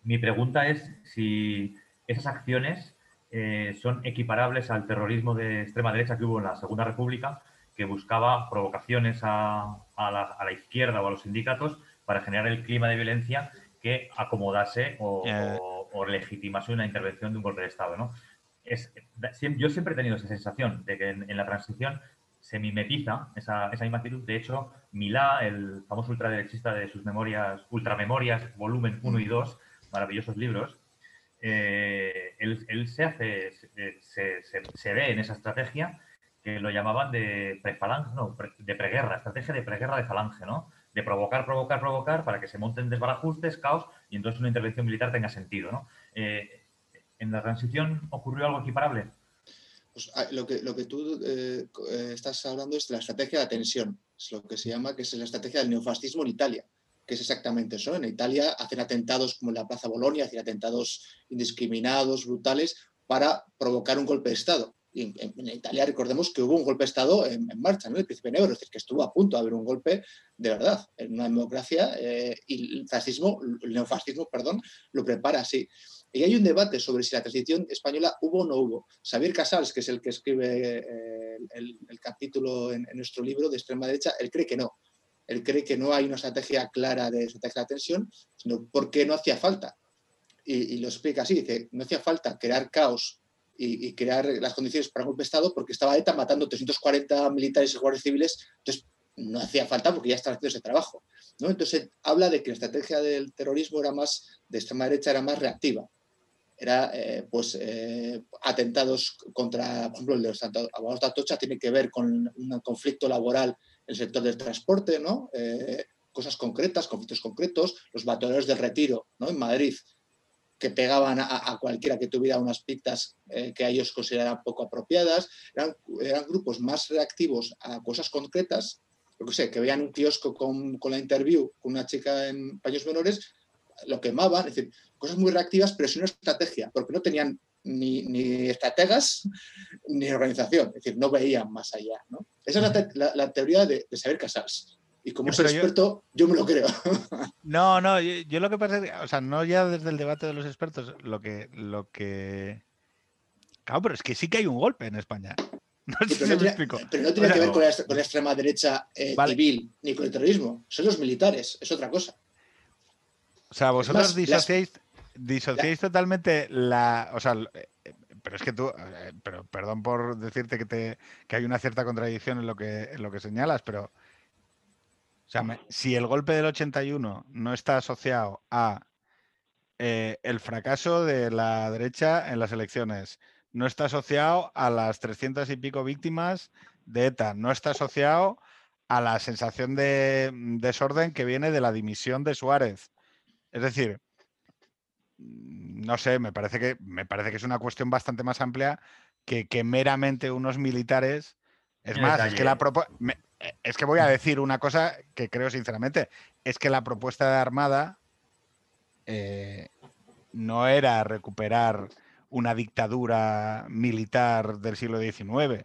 mi pregunta es si esas acciones eh, son equiparables al terrorismo de extrema derecha que hubo en la Segunda República, que buscaba provocaciones a, la, izquierda o a los sindicatos para generar el clima de violencia que acomodase o, legitimase una intervención de un golpe de Estado. ¿no? Es, yo siempre he tenido esa sensación de que en, la transición se mimetiza esa, esa misma actitud. De hecho, Milá, el famoso ultraderechista de sus memorias, ultramemorias, volumen 1 y 2, maravillosos libros, eh, él, se hace, se, se, ve en esa estrategia que lo llamaban de prefalange, no, de preguerra, estrategia de preguerra de falange, ¿no? De provocar, provocar, provocar para que se monten desbarajustes, caos y entonces una intervención militar tenga sentido, ¿no? Eh, ¿En la transición ocurrió algo equiparable? Pues, ah, lo, que, lo que tú eh, estás hablando es de la estrategia de tensión, es lo que se llama, que es la estrategia del neofascismo en Italia que es exactamente eso. En Italia hacen atentados como en la Plaza Bolonia, hacen atentados indiscriminados, brutales, para provocar un golpe de Estado. Y en, Italia recordemos que hubo un golpe de Estado en, marcha, ¿no? el príncipe negro, es decir, que estuvo a punto de haber un golpe de verdad en una democracia eh, y el fascismo, el neofascismo, perdón, lo prepara así. Y hay un debate sobre si la transición española hubo o no hubo. Xavier Casals, que es el que escribe eh, el, capítulo en, en, nuestro libro de extrema derecha, él cree que no, él cree que no hay una estrategia clara de estrategia de tensión, sino porque no hacía falta. Y, lo explica así, dice, no hacía falta crear caos y, crear las condiciones para un golpe de Estado porque estaba ETA matando 340 militares y guardias civiles, entonces no hacía falta porque ya estaba haciendo ese trabajo. ¿no? Entonces habla de que la estrategia del terrorismo era más, de extrema derecha era más reactiva. Era, eh, pues, eh, atentados contra, por ejemplo, el de los abogados de Atocha tiene que ver con un conflicto laboral el sector del transporte, ¿no? Eh, cosas concretas, conflictos concretos, los batallones del retiro ¿no? en Madrid, que pegaban a, cualquiera que tuviera unas pictas eh, que ellos consideraran poco apropiadas, eran, eran, grupos más reactivos a cosas concretas, lo que sé, que veían un kiosco con, con la interview con una chica en paños menores, lo quemaban, es decir, cosas muy reactivas, pero sin una estrategia, porque no tenían ni, estrategas ni organización, es decir, no veían más allá. ¿no? Esa es la, teoría de, saber casarse. Y como soy experto, yo, me lo creo. No, no, yo, lo que pasa es que, o sea, no ya desde el debate de los expertos, lo que, lo que. Claro, pero es que sí que hay un golpe en España. No sé si me explico. Pero no tiene que ver con la, extrema derecha eh, civil ni con el terrorismo. Son los militares, es otra cosa. O sea, vosotros disociáis, disociáis totalmente la. O sea, eh, pero es que tú, eh, pero perdón por decirte que, te, que hay una cierta contradicción en lo que, en lo que señalas, pero o sea, si el golpe del 81 no está asociado a eh, el fracaso de la derecha en las elecciones, no está asociado a las 300 y pico víctimas de ETA, no está asociado a la sensación de desorden que viene de la dimisión de Suárez. Es decir, no sé, me parece que, me parece que es una cuestión bastante más amplia que, que meramente unos militares. Es más, es que, la eh, es que voy a decir una cosa que creo sinceramente, es que la propuesta de Armada eh, no era recuperar una dictadura militar del siglo XIX.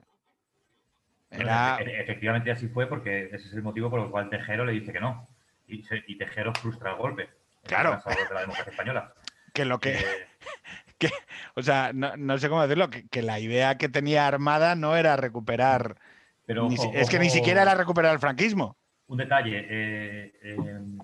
Era... efectivamente así fue porque ese es el motivo por el cual Tejero le dice que no. Y, Tejero frustra el golpe. Claro. De la democracia española que lo que, que o sea, no, sé cómo decirlo, que, la idea que tenía Armada no era recuperar, pero es que ni siquiera era recuperar el franquismo. Un detalle, eh, em,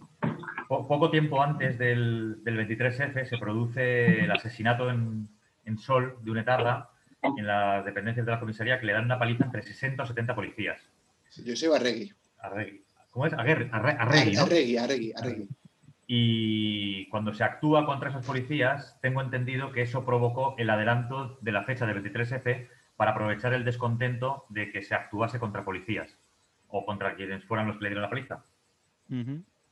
poco tiempo antes del, 23F se produce el asesinato en, Sol de un etarra en las dependencias de la comisaría que le dan una paliza entre 60 o 70 policías. Yo soy Arregui. Arregui. ¿Cómo es? Arregui, Arregui, Arregui, Arregui. Y cuando se actúa contra esos policías, tengo entendido que eso provocó el adelanto de la fecha del 23F para aprovechar el descontento de que se actuase contra policías o contra quienes fueran los que le dieron la paliza.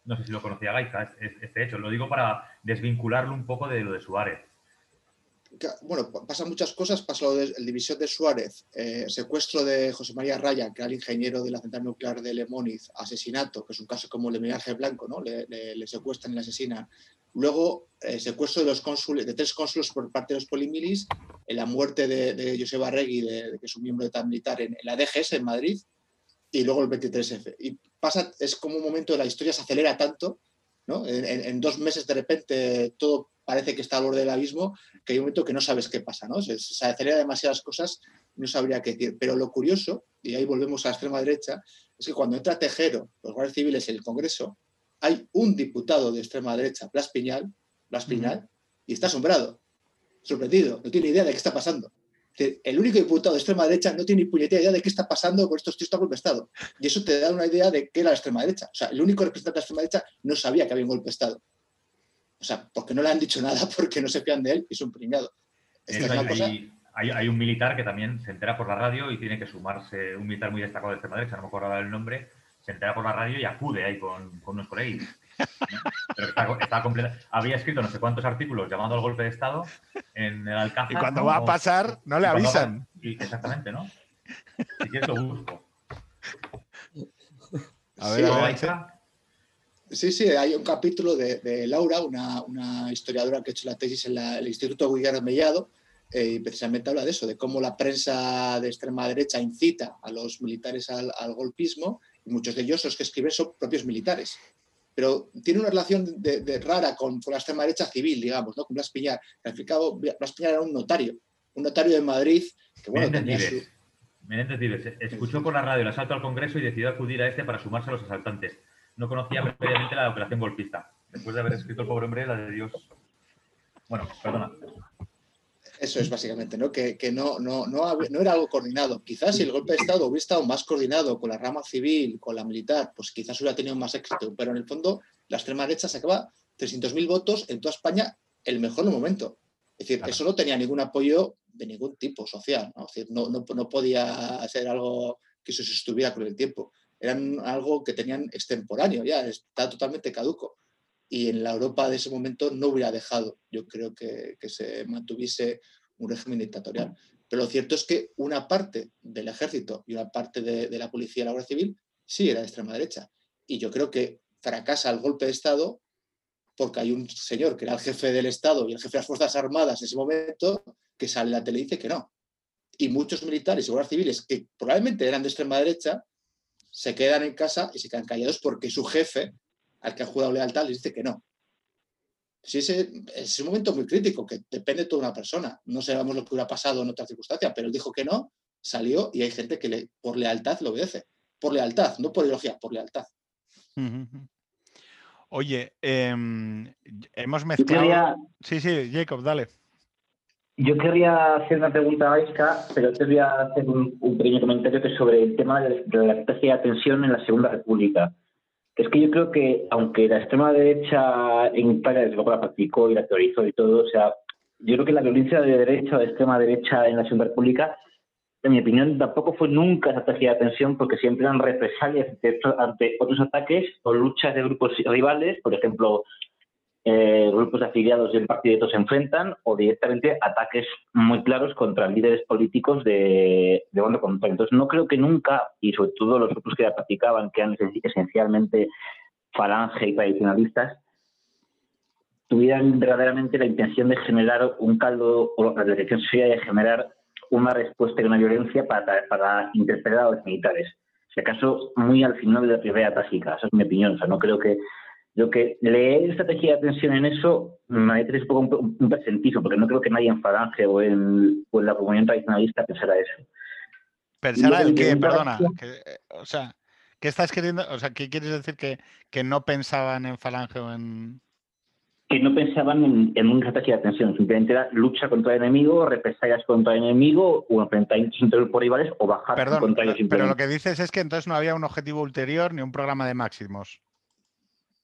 No sé si lo conocía Gaika, este hecho. Lo digo para desvincularlo un poco de lo de Suárez bueno, pasan muchas cosas, pasa lo del división de Suárez, eh, secuestro de José María Raya, que era el ingeniero de la central nuclear de Lemoniz, asesinato, que es un caso como el de Miguel Ángel Blanco, ¿no? Le, secuestran y le asesinan. Luego, eh, secuestro de tres cónsules por parte de los polimilis, en la muerte de, de José Barregui, de, que es un miembro de tal militar, en, la DGS en Madrid, y luego el 23F. Y pasa, es como un momento de la historia se acelera tanto, ¿no? En, en dos meses de repente todo parece que está al borde del abismo, que hay un momento que no sabes qué pasa, ¿no? Se, se acelera demasiadas cosas, no sabría qué decir. Pero lo curioso, y ahí volvemos a la extrema derecha, es que cuando entra Tejero, los guardias civiles en el Congreso, hay un diputado de extrema derecha, Blas Piñal, Blas Piñal, y está asombrado, sorprendido, no tiene idea de qué está pasando. El único diputado de extrema derecha no tiene ni puñetera idea de qué está pasando con estos tíos golpe de Estado. Y eso te da una idea de qué era la extrema derecha. O sea, el único representante de la extrema derecha no sabía que había un golpe de Estado. O sea, porque no le han dicho nada, porque no se fían de él y es un pringado. hay, un militar que también se entera por la radio y tiene que sumarse, un militar muy destacado de extrema derecha, no me acuerdo el nombre, se entera por la radio y acude ahí con, con unos colegas. Pero está, completa. Había escrito no sé cuántos artículos llamando al golpe de Estado en el Alcázar. Y cuando va a pasar, no le avisan. exactamente, ¿no? Si quieres lo busco. A ver, a ver, Sí, sí, hay un capítulo de, Laura, una, historiadora que ha hecho la tesis en el Instituto Guillermo Mellado, eh, y precisamente habla de eso, de cómo la prensa de extrema derecha incita a los militares al, golpismo, y muchos de ellos los que escriben son propios militares. Pero tiene una relación de, rara con, la extrema derecha civil, digamos, ¿no? con Blas Piñar. Al fin Blas Piñar era un notario, un notario de Madrid que, bueno, tenía su... escuchó por la radio el asalto al Congreso y decidió acudir a este para sumarse a los asaltantes no conocía previamente la operación golpista. Después de haber escrito el pobre hombre, la de Dios. Bueno, perdona. Eso es básicamente, ¿no? Que, no, no, no, era algo coordinado. Quizás si el golpe de Estado hubiera estado más coordinado con la rama civil, con la militar, pues quizás hubiera tenido más éxito. Pero en el fondo, la extrema derecha sacaba 300.000 votos en toda España el mejor momento. Es decir, eso no tenía ningún apoyo de ningún tipo social. ¿no? Es decir, no, no, no podía ser algo que se sostuviera con el tiempo eran algo que tenían extemporáneo, ya está totalmente caduco. Y en la Europa de ese momento no hubiera dejado, yo creo que, se mantuviese un régimen dictatorial. Pero lo cierto es que una parte del ejército y una parte de, la policía y la Guardia Civil sí era de extrema derecha. Y yo creo que fracasa el golpe de Estado porque hay un señor que era el jefe del Estado y el jefe de las Fuerzas Armadas en ese momento que sale a la tele y dice que no. Y muchos militares y guardias civiles que probablemente eran de extrema derecha se quedan en casa y se quedan callados porque su jefe, al que ha jugado lealtad, les dice que no. Sí, ese, es un momento muy crítico, que depende de toda una persona. No sabemos lo que hubiera pasado en otra circunstancia, pero él dijo que no, salió y hay gente que le, por lealtad lo obedece. Por lealtad, no por ideología, por lealtad. Oye, em, hemos mezclado. Sí, sí, Jacob, dale. Yo querría hacer una pregunta a Aisca, pero te voy a hacer un, pequeño comentario que sobre el tema de, la estrategia de atención en la Segunda República. Es que yo creo que, aunque la extrema derecha en Italia desde luego la practicó y la teorizó y todo, o sea, yo creo que la violencia de derecha o de extrema derecha en la Segunda República, en mi opinión, tampoco fue nunca estrategia de atención porque siempre eran represalias ante otros ataques o luchas de grupos rivales, por ejemplo, eh, grupos afiliados y el partido se enfrentan o directamente ataques muy claros contra líderes políticos de, de bando contrario. Entonces, no creo que nunca, y sobre todo los grupos que ya practicaban, que eran esencialmente falange y tradicionalistas, tuvieran verdaderamente la intención de generar un caldo, o la dirección sería de generar una respuesta y una violencia para, para interpelar a los militares. Si acaso, muy al final de la primera táctica, esa es mi opinión. O sea, no creo que lo que leer estrategia de atención en eso me parece un poco un, un porque no creo que nadie en Falange o en, la comunidad tradicionalista pensara eso. ¿Pensara el qué? Perdona. o sea, ¿qué estás queriendo? O sea, ¿qué quieres decir que, que no pensaban en Falange o en.? Que no pensaban en, una estrategia de atención, simplemente era lucha contra el enemigo, represalias contra el enemigo, o enfrentamientos entre por rivales o bajar contra ellos. Pero lo que dices es que entonces no había un objetivo ulterior ni un programa de máximos.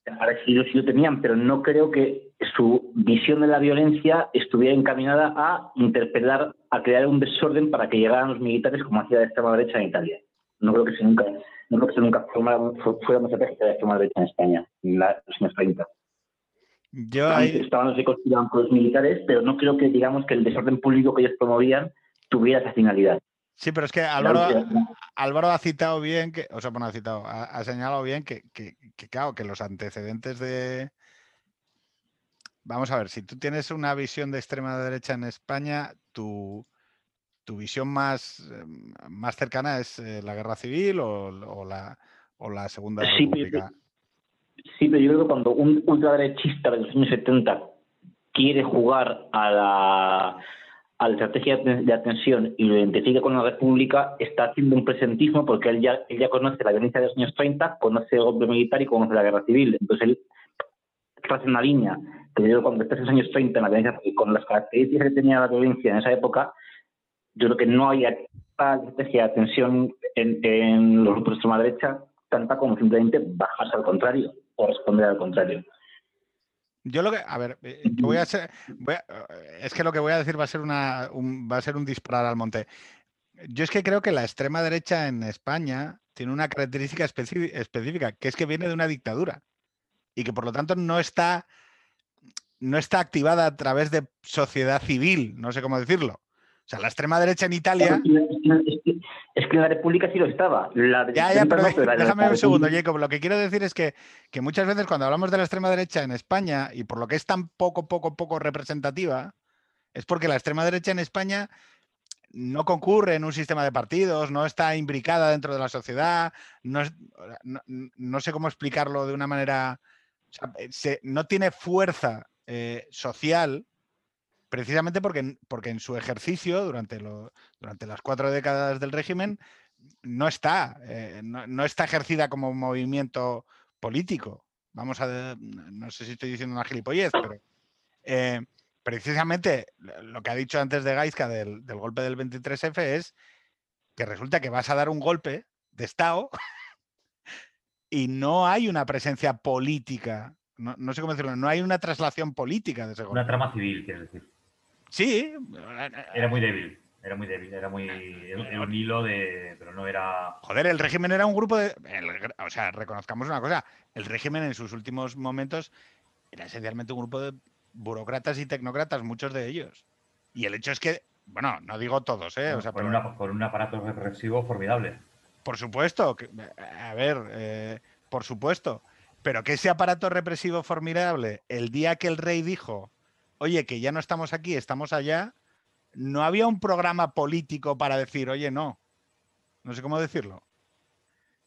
Ahora sí, lo tenían, pero no creo que su visión de la violencia estuviera encaminada a interpelar, a crear un desorden para que llegaran los militares como hacía la extrema derecha en Italia. No creo que se nunca, no creo que se nunca fuera una estrategia de la extrema derecha en España, en los años 30. Yo ahí... Estaban los con los militares, pero no creo que digamos que el desorden público que ellos promovían tuviera esa finalidad. Sí, pero es que Álvaro, ha citado bien, que, o sea, bueno, ha citado, ha, señalado bien que, que, claro, que los antecedentes de. Vamos a ver, si tú tienes una visión de extrema derecha en España, tu, tu visión más, em, más cercana es eh, la guerra civil o, la, o la Segunda sí, República. Sí, pero yo creo que cuando un ultraderechista de los años 70 quiere jugar a la, a la estrategia de atención y lo identifica con la República, está haciendo un presentismo porque él ya, él ya conoce la violencia de los años 30, conoce el golpe militar y conoce la guerra civil. Entonces él traza una línea que yo cuando estás en los años 30 en la violencia, con las características que tenía la violencia en esa época, yo creo que no hay estrategia de atención en, en los grupos de extrema derecha tanta como simplemente bajarse al contrario o responder al contrario. Yo lo que, a ver, eh, yo voy a hacer, voy a, eh, es que lo que voy a decir va a ser una, un, va a ser un disparar al monte. Yo es que creo que la extrema derecha en España tiene una característica específica, que es que viene de una dictadura y que por lo tanto no está, no está activada a través de sociedad civil, no sé cómo decirlo. O sea, la extrema derecha en Italia. Es que, la República sí lo estaba. ya, ya, pero déjame un segundo, Jacob. Lo que quiero decir es que, que muchas veces cuando hablamos de la extrema derecha en España, y por lo que es tan poco, poco, poco representativa, es porque la extrema derecha en España no concurre en un sistema de partidos, no está imbricada dentro de la sociedad, no, no, sé cómo explicarlo de una manera, no tiene fuerza eh, social precisamente porque, porque en su ejercicio durante, durante las cuatro décadas del régimen no está, eh, no, está ejercida como movimiento político. Vamos a, no sé si estoy diciendo una gilipollez, pero eh, precisamente lo que ha dicho antes de Gaizka del, golpe del 23F es que resulta que vas a dar un golpe de Estado y no hay una presencia política, no, no sé cómo decirlo, no hay una traslación política de ese golpe. Una trama civil, quiero decir. Sí. Era muy débil. Era muy débil, era muy. Era un hilo de. Pero no era. Joder, el régimen era un grupo de. o sea, reconozcamos una cosa. El régimen en sus últimos momentos era esencialmente un grupo de burócratas y tecnócratas, muchos de ellos. Y el hecho es que. Bueno, no digo todos, ¿eh? O sea, con, un aparato represivo formidable. Por supuesto. a ver, eh, por supuesto. Pero que ese aparato represivo formidable, el día que el rey dijo oye, que ya no estamos aquí, estamos allá, no había un programa político para decir, oye, no. No sé cómo decirlo.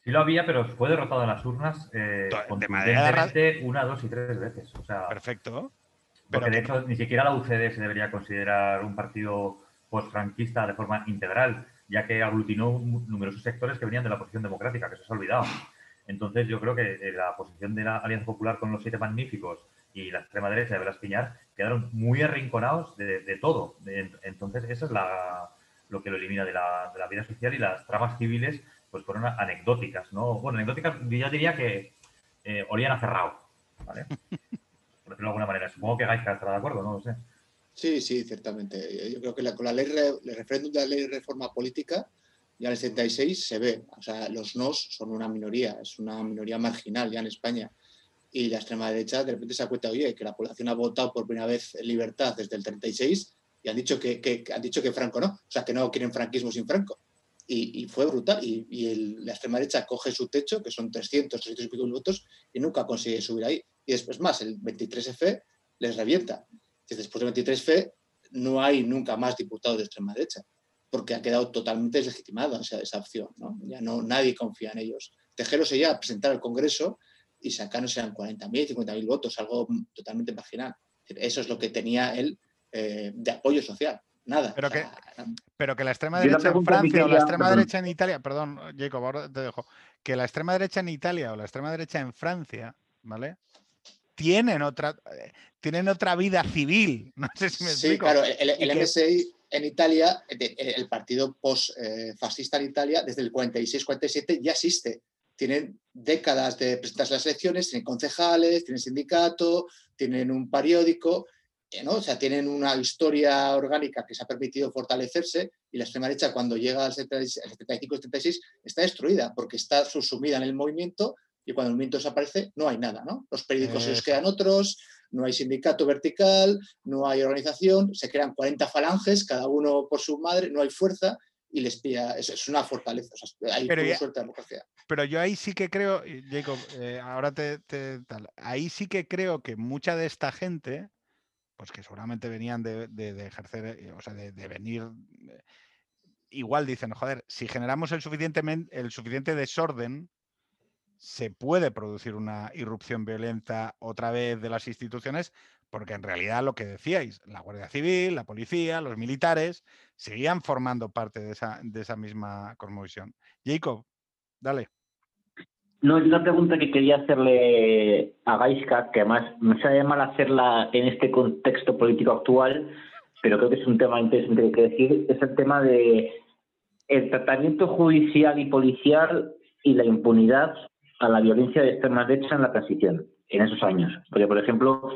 Sí lo había, pero fue derrotado en las urnas eh, de manera una, dos y tres veces. Perfecto. Porque de hecho ni siquiera la UCD se debería considerar un partido postfranquista de forma integral, ya que aglutinó numerosos sectores que venían de la oposición democrática, que se ha olvidado. Entonces yo creo que eh, la posición de la Alianza Popular con los siete magníficos y la extrema derecha de Velas Piñar quedaron muy arrinconados de, todo. entonces, eso es lo que lo elimina de la, vida social y las tramas civiles pues fueron anecdóticas, ¿no? Bueno, anecdóticas yo diría que eh, olían a cerrado, ¿vale? Por decirlo de alguna manera. Supongo que Gaisca estará de acuerdo, no lo sé. Sí, sí, ciertamente. Yo creo que con la ley, el referéndum de la ley de reforma política, ya en el 76 se ve, o sea, los nos son una minoría, es una minoría marginal ya en España y la extrema derecha de repente se da cuenta, oye, que la población ha votado por primera vez libertad desde el 36 y han dicho que, han dicho que Franco no, o sea, que no quieren franquismo sin Franco. Y, fue brutal. Y, la extrema derecha coge su techo, que son 300, 300 y pico votos, y nunca consigue subir ahí. Y después más, el 23F les revienta. Después del 23F no hay nunca más diputados de extrema derecha, porque ha quedado totalmente deslegitimada esa, esa opción. ¿no? Ya no, nadie confía en ellos. Tejero se llega a presentar al Congreso y sacaron eran 40.000, 50.000 votos, algo totalmente marginal. Eso es lo que tenía él eh, de apoyo social. Nada. Pero, que, pero que la extrema derecha en Francia o la extrema derecha en Italia, perdón, Jacob, ahora te dejo, que la extrema derecha en Italia o la extrema derecha en Francia, ¿vale? Tienen otra, tienen otra vida civil. No sé si me sí, claro, el, MSI en Italia, el partido post-fascista en Italia, desde el 46-47 ya existe tienen décadas de presentarse las elecciones, tienen concejales, tienen sindicato, tienen un periódico, eh, ¿no? o sea, tienen una historia orgánica que se ha permitido fortalecerse y la extrema derecha cuando llega al 75-76 está destruida porque está subsumida en el movimiento y cuando el movimiento desaparece no hay nada, ¿no? Los periódicos se les quedan otros, no hay sindicato vertical, no hay organización, se crean 40 falanges, cada uno por su madre, no hay fuerza y les pilla, es, una fortaleza, hay pero suerte de democracia. Pero yo ahí sí que creo, Jacob, eh, ahora te, tal, ahí sí que creo que mucha de esta gente, pues que seguramente venían de, ejercer, eh, o sea, de, venir, eh, igual dicen, joder, si generamos el, suficientemente, el suficiente desorden, se puede producir una irrupción violenta otra vez de las instituciones, porque en realidad lo que decíais, la Guardia Civil, la policía, los militares, seguían formando parte de esa, de esa misma cosmovisión. Jacob, dale. No, una pregunta que quería hacerle a Gaiska, que además me sabe mal hacerla en este contexto político actual, pero creo que es un tema interesante que decir, es el tema de el tratamiento judicial y policial y la impunidad a la violencia de extrema derecha en la transición, en esos años. Porque, por ejemplo,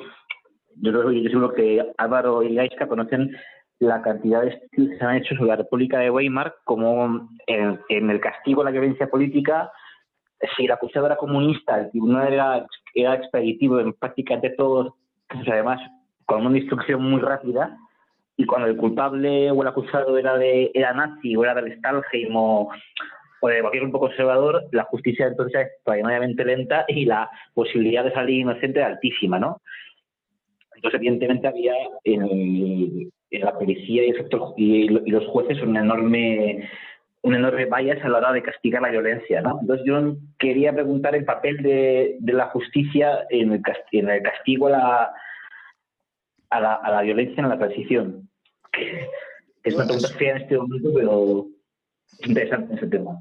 yo creo que seguro que Álvaro y Gaiska conocen la cantidad de estudios que se han hecho sobre la República de Weimar, como en, el castigo a la violencia política si el acusado era comunista, el tribunal era, era expeditivo en prácticamente todos, además con una instrucción muy rápida, y cuando el culpable o el acusado era de era nazi o era del Stalheim o, de cualquier grupo conservador, la justicia entonces es extraordinariamente lenta y la posibilidad de salir inocente era altísima, ¿no? Entonces, evidentemente, había en, la policía y, el y los jueces una enorme un enorme bias a la hora de castigar la violencia. ¿no? Entonces yo quería preguntar el papel de, la justicia en el, castigo a la, a la, a la violencia en la transición. Que, es una pregunta fea en este momento, pero interesante ese tema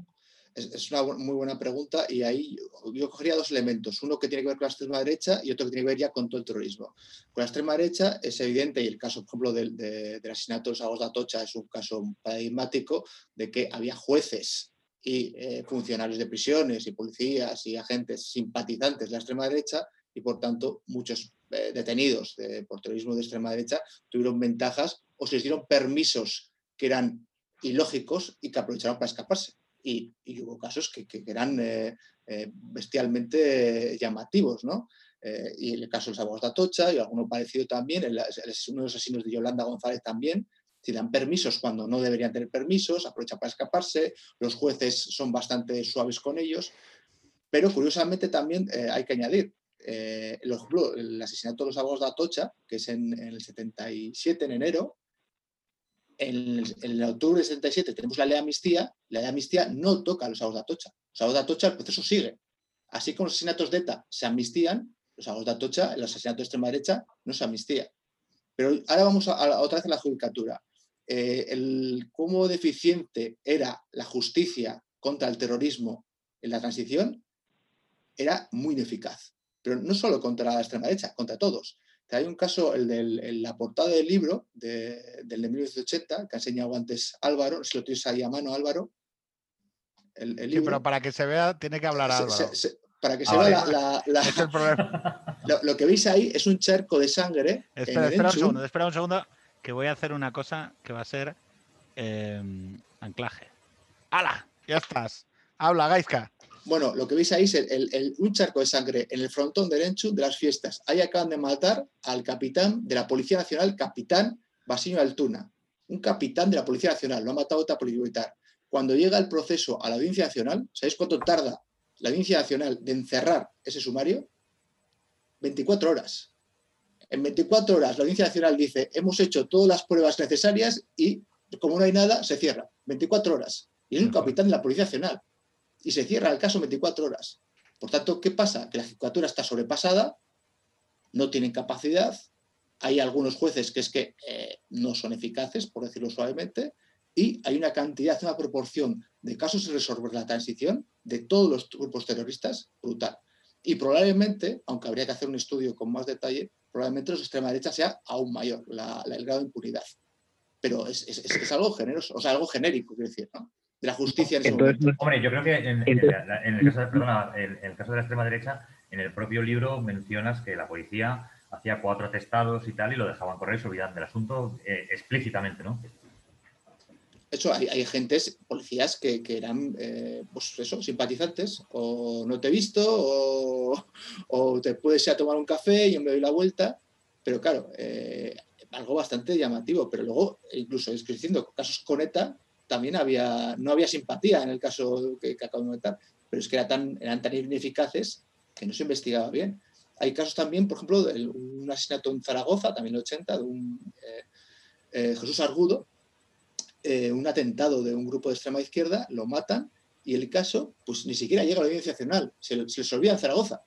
es, una muy buena pregunta y ahí yo cogería dos elementos, uno que tiene que ver con la extrema derecha y otro que tiene que ver ya con todo el terrorismo. Con la extrema derecha es evidente, y el caso, por ejemplo, del, del asesinato de Sagos de Atocha es un caso paradigmático de que había jueces y eh, funcionarios de prisiones y policías y agentes simpatizantes de la extrema derecha y por tanto muchos eh, detenidos por terrorismo de extrema derecha tuvieron ventajas o se les dieron permisos que eran ilógicos y que aprovecharon para escaparse y, hubo casos que, eran eh, eh, bestialmente llamativos, ¿no? Eh, y el caso de los abogados de Atocha y alguno parecido también, uno de los asesinos de Yolanda González también, si dan permisos cuando no deberían tener permisos, aprovechan para escaparse, los jueces son bastante suaves con ellos, pero curiosamente también hay que añadir, el asesinato de los abogados de Atocha, que es en, en el 77, en enero, en octubre del 77 tenemos la ley de amnistía, la ley de amnistía no toca a los abogados de Atocha. Los abogados de Atocha, el proceso sigue. Así como los asesinatos de ETA se amnistían, los abogados de Atocha, el asesinato de extrema derecha, no se amnistía. Pero ahora vamos a, otra vez a la judicatura. Eh, el, cómo deficiente era la justicia contra el terrorismo en la transición era muy ineficaz. Pero no solo contra la extrema derecha, contra todos. Hay un caso, el de la portada del libro, del de 1980, que ha enseñado antes Álvaro, si lo tienes ahí a mano, Álvaro. El, sí, pero para que se vea, tiene que hablar Álvaro. para que se vea la, Lo, que veis ahí es un charco de sangre. Espera, espera un segundo, espera un segundo, que voy a hacer una cosa que va a ser em, anclaje. ¡Hala! Ya estás. Habla, Gaizka. Bueno, lo que veis ahí es un charco de sangre en el frontón de Enchu de las fiestas. Ahí acaban de matar al capitán de la Policía Nacional, capitán Basilio Altuna. Un capitán de la Policía Nacional, lo ha matado otra policía militar. Cuando llega el proceso a la Audiencia Nacional, ¿sabéis cuánto tarda la Audiencia Nacional de encerrar ese sumario? 24 horas. En 24 horas la Audiencia Nacional dice, hemos hecho todas las pruebas necesarias y como no hay nada, se cierra. 24 horas. Y es un capitán de la Policía Nacional y se cierra el caso 24 horas. Por tanto, ¿qué pasa? Que la ejecutura está sobrepasada, no tienen capacidad, hay algunos jueces que es que eh, no son eficaces, por decirlo suavemente, y hay una cantidad, una proporción de casos a resolver la transición de todos los grupos terroristas brutal. Y probablemente, aunque habría que hacer un estudio con más detalle, probablemente los extrema derecha sea aún mayor el grado de impunidad. Pero es, es, algo generoso, o sea, algo genérico, quiero decir, ¿no? De la justicia en ese momento. Hombre, yo creo que en, el caso de, perdona, en, el caso de la extrema derecha, en el propio libro mencionas que la policía hacía cuatro atestados y tal y lo dejaban correr y se olvidaban del asunto eh, explícitamente, ¿no? De hecho, hay, hay agentes, policías que, que eran, eh, pues eso, simpatizantes, o no te he visto, o, o, te puedes ir a tomar un café y yo me doy la vuelta, pero claro, eh, algo bastante llamativo, pero luego, incluso es que diciendo, casos con ETA, también había, no había simpatía en el caso que, acabo de comentar, pero es que tan, eran tan ineficaces que no se investigaba bien. Hay casos también, por ejemplo, de un asesinato en Zaragoza, también en el 80, de un eh, eh, Jesús Argudo, eh, un atentado de un grupo de extrema izquierda, lo matan y el caso pues ni siquiera llega a la Audiencia Nacional, se, les olvida en Zaragoza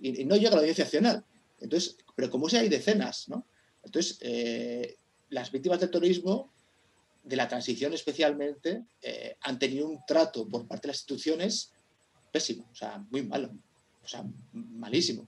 y, no llega a la Audiencia Nacional. Entonces, pero como si hay decenas, ¿no? Entonces, eh, las víctimas del terrorismo, de la transición especialmente, eh, han tenido un trato por parte de las instituciones pésimo, o sea, muy malo, o sea, malísimo,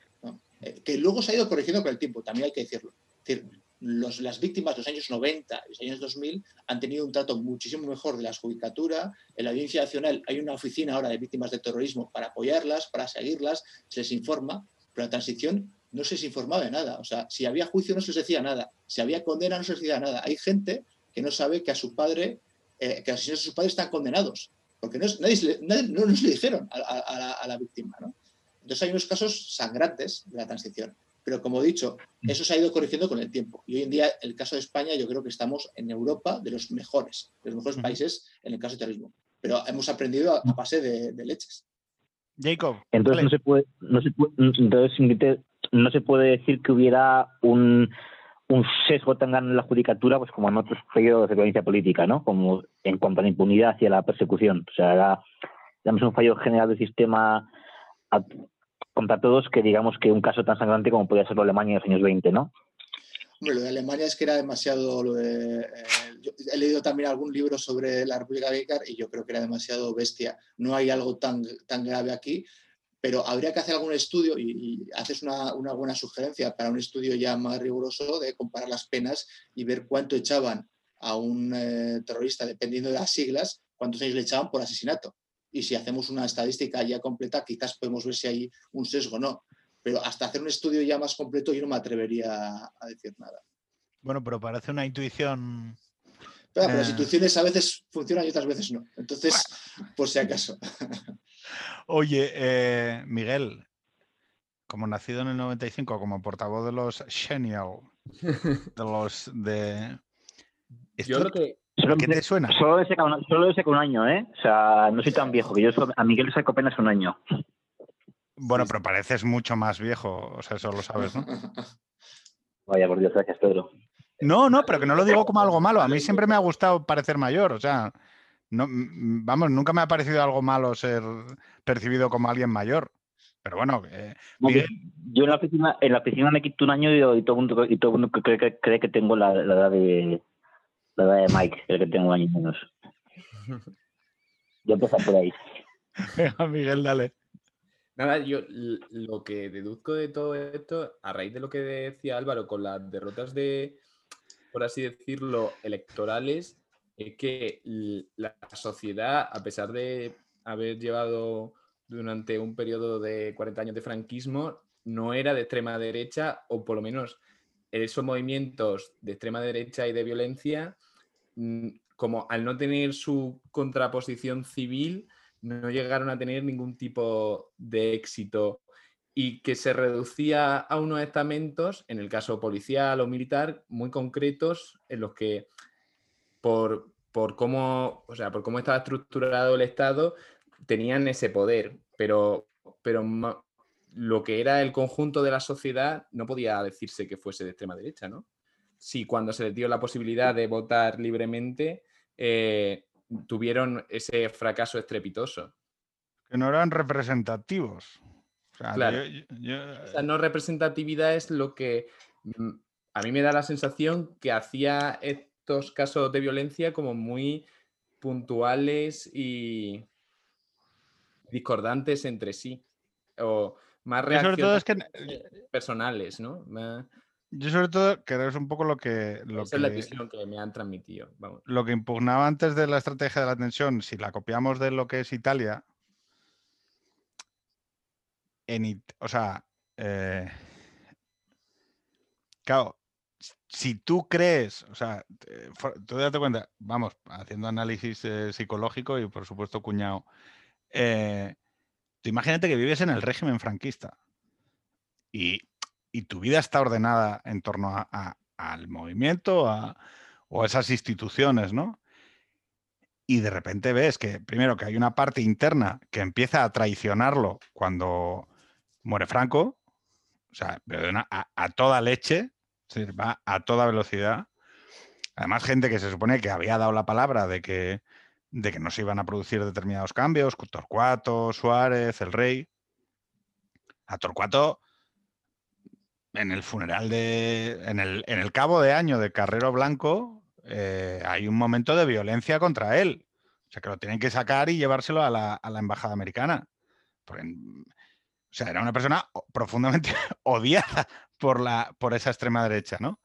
eh, que luego se ha ido corrigiendo con el tiempo, también hay que decirlo. Es decir, las víctimas de los años 90 y los años 2000 han tenido un trato muchísimo mejor de la judicatura. En la Audiencia Nacional hay una oficina ahora de víctimas de terrorismo para apoyarlas, para seguirlas, se les informa, pero la transición no se les informaba de nada. O sea, si había juicio no se les decía nada, si había condena no se les decía nada. Hay gente que no sabe que a su padre, eh, que asesinos de su padre están condenados, porque no, nadie, no nos le dijeron a, la, víctima. Entonces hay unos casos sangrantes de la transición. Pero como he dicho, mm. eso se ha ido corrigiendo con el tiempo. Y hoy en día, el caso de España, yo creo que estamos en Europa de los mejores, de los mejores países en el caso de terrorismo. Pero hemos aprendido a, base de, leches. Jacob. Entonces no se puede, no se puede, entonces, no se puede decir que hubiera un, un sesgo tan grande en la judicatura, pues como en otros periodos de violencia política, ¿no? Como en cuanto a la impunidad y a la persecución. O sea, era, un fallo general del sistema contra todos que digamos que un caso tan sangrante como podía ser Alemania en los años 20, ¿no? Bueno, lo de Alemania es que era demasiado. Lo de, eh, he leído también algún libro sobre la República Weimar y yo creo que era demasiado bestia. No hay algo tan, tan grave aquí, pero habría que hacer algún estudio y, haces una, buena sugerencia para un estudio ya más riguroso de comparar las penas y ver cuánto echaban a un eh, terrorista, dependiendo de las siglas, cuántos años le echaban por asesinato y si hacemos una estadística ya completa, quizás podemos ver si hay un sesgo o no. Pero hasta hacer un estudio ya más completo yo no me atrevería a decir nada. Bueno, pero parece una intuición. Pero las eh. intuiciones a veces funcionan y otras veces no. Entonces, por si acaso. Oye, eh, Miguel, como nacido en el 95, como portavoz de los Genial, de los de... Yo lo que, Solo ¿Qué te suena? Solo le saca un, un año, ¿eh? O sea, no soy tan viejo, que yo a Miguel le saco apenas un año. Bueno, pero pareces mucho más viejo, o sea, eso lo sabes, ¿no? Vaya, por Dios, gracias, Pedro. No, no, pero que no lo digo como algo malo. A mí siempre me ha gustado parecer mayor, o sea, no, vamos, nunca me ha parecido algo malo ser percibido como alguien mayor. Pero bueno, eh, yo en la oficina, en la oficina me quito un año y, todo el mundo, y todo mundo cree, cree, que tengo la edad de, la edad de Mike, el que tengo años menos. Yo empiezo por ahí. Miguel, dale. Nada, yo lo que deduzco de todo esto, a raíz de lo que decía Álvaro, con las derrotas de, por así decirlo, electorales, es que la sociedad, a pesar de haber llevado durante un periodo de 40 años de franquismo, no era de extrema derecha, o por lo menos esos movimientos de extrema derecha y de violencia Mm, como al no tener su contraposición civil, no llegaron a tener ningún tipo de éxito y que se reducía a unos estamentos, en el caso policial o militar, muy concretos, en los que por, por cómo, o sea, por cómo estaba estructurado el Estado, tenían ese poder, pero, pero lo que era el conjunto de la sociedad no podía decirse que fuese de extrema derecha, ¿no? si cuando se les dio la posibilidad de votar libremente, eh, tuvieron ese fracaso estrepitoso. Que no eran representativos. Claro. Esa no representatividad es lo que mm, a mí me da la sensación que hacía estos casos de violencia como muy puntuales y discordantes entre sí. O más reacciones personales, ¿no? Yo sobre todo creo es un poco lo que... Lo Esa es la visión que me han transmitido. Lo que impugnaba antes de la estrategia de la tensión, si la copiamos de lo que es Italia, en, o sea, eh, claro, si tú crees, o sea, tú date cuenta, vamos, haciendo análisis eh, psicológico y por supuesto cuñado, eh, tú imagínate que vives en el régimen franquista y y tu vida está ordenada en torno al movimiento o a esas instituciones, ¿no? Y de repente ves que, primero, que hay una parte interna que empieza a traicionarlo cuando muere Franco, o sea, a, toda leche, va a toda velocidad. Además, gente que se supone que había dado la palabra de que, de que no se iban a producir determinados cambios, Torcuato, Suárez, el rey. A Torcuato, en el funeral de. En el, en el cabo de año de Carrero Blanco, eh, hay un momento de violencia contra él. O sea, que lo tienen que sacar y llevárselo a la, a la embajada americana. O sea, era una persona profundamente odiada por, la, por esa extrema derecha, ¿no?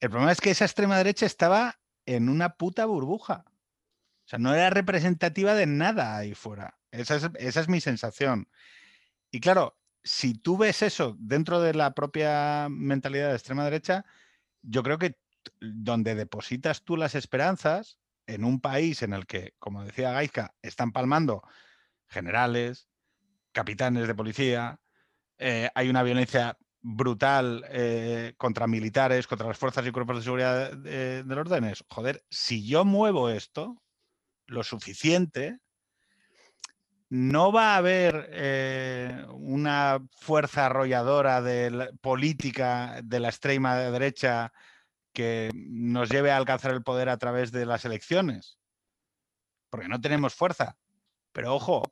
El problema es que esa extrema derecha estaba en una puta burbuja. O sea, no era representativa de nada ahí fuera. Esa es, mi sensación. Y claro, si tú ves eso dentro de la propia mentalidad de extrema derecha, yo creo que donde depositas tú las esperanzas en un país en el que, como decía Gaizka, están palmando generales, capitanes de policía, eh, hay una violencia brutal eh, contra militares, contra las fuerzas y cuerpos de seguridad de, del orden joder, si yo muevo esto lo suficiente, no va a haber eh, una fuerza arrolladora de política de la extrema derecha que nos lleve a alcanzar el poder a través de las elecciones, porque no tenemos fuerza. Pero ojo,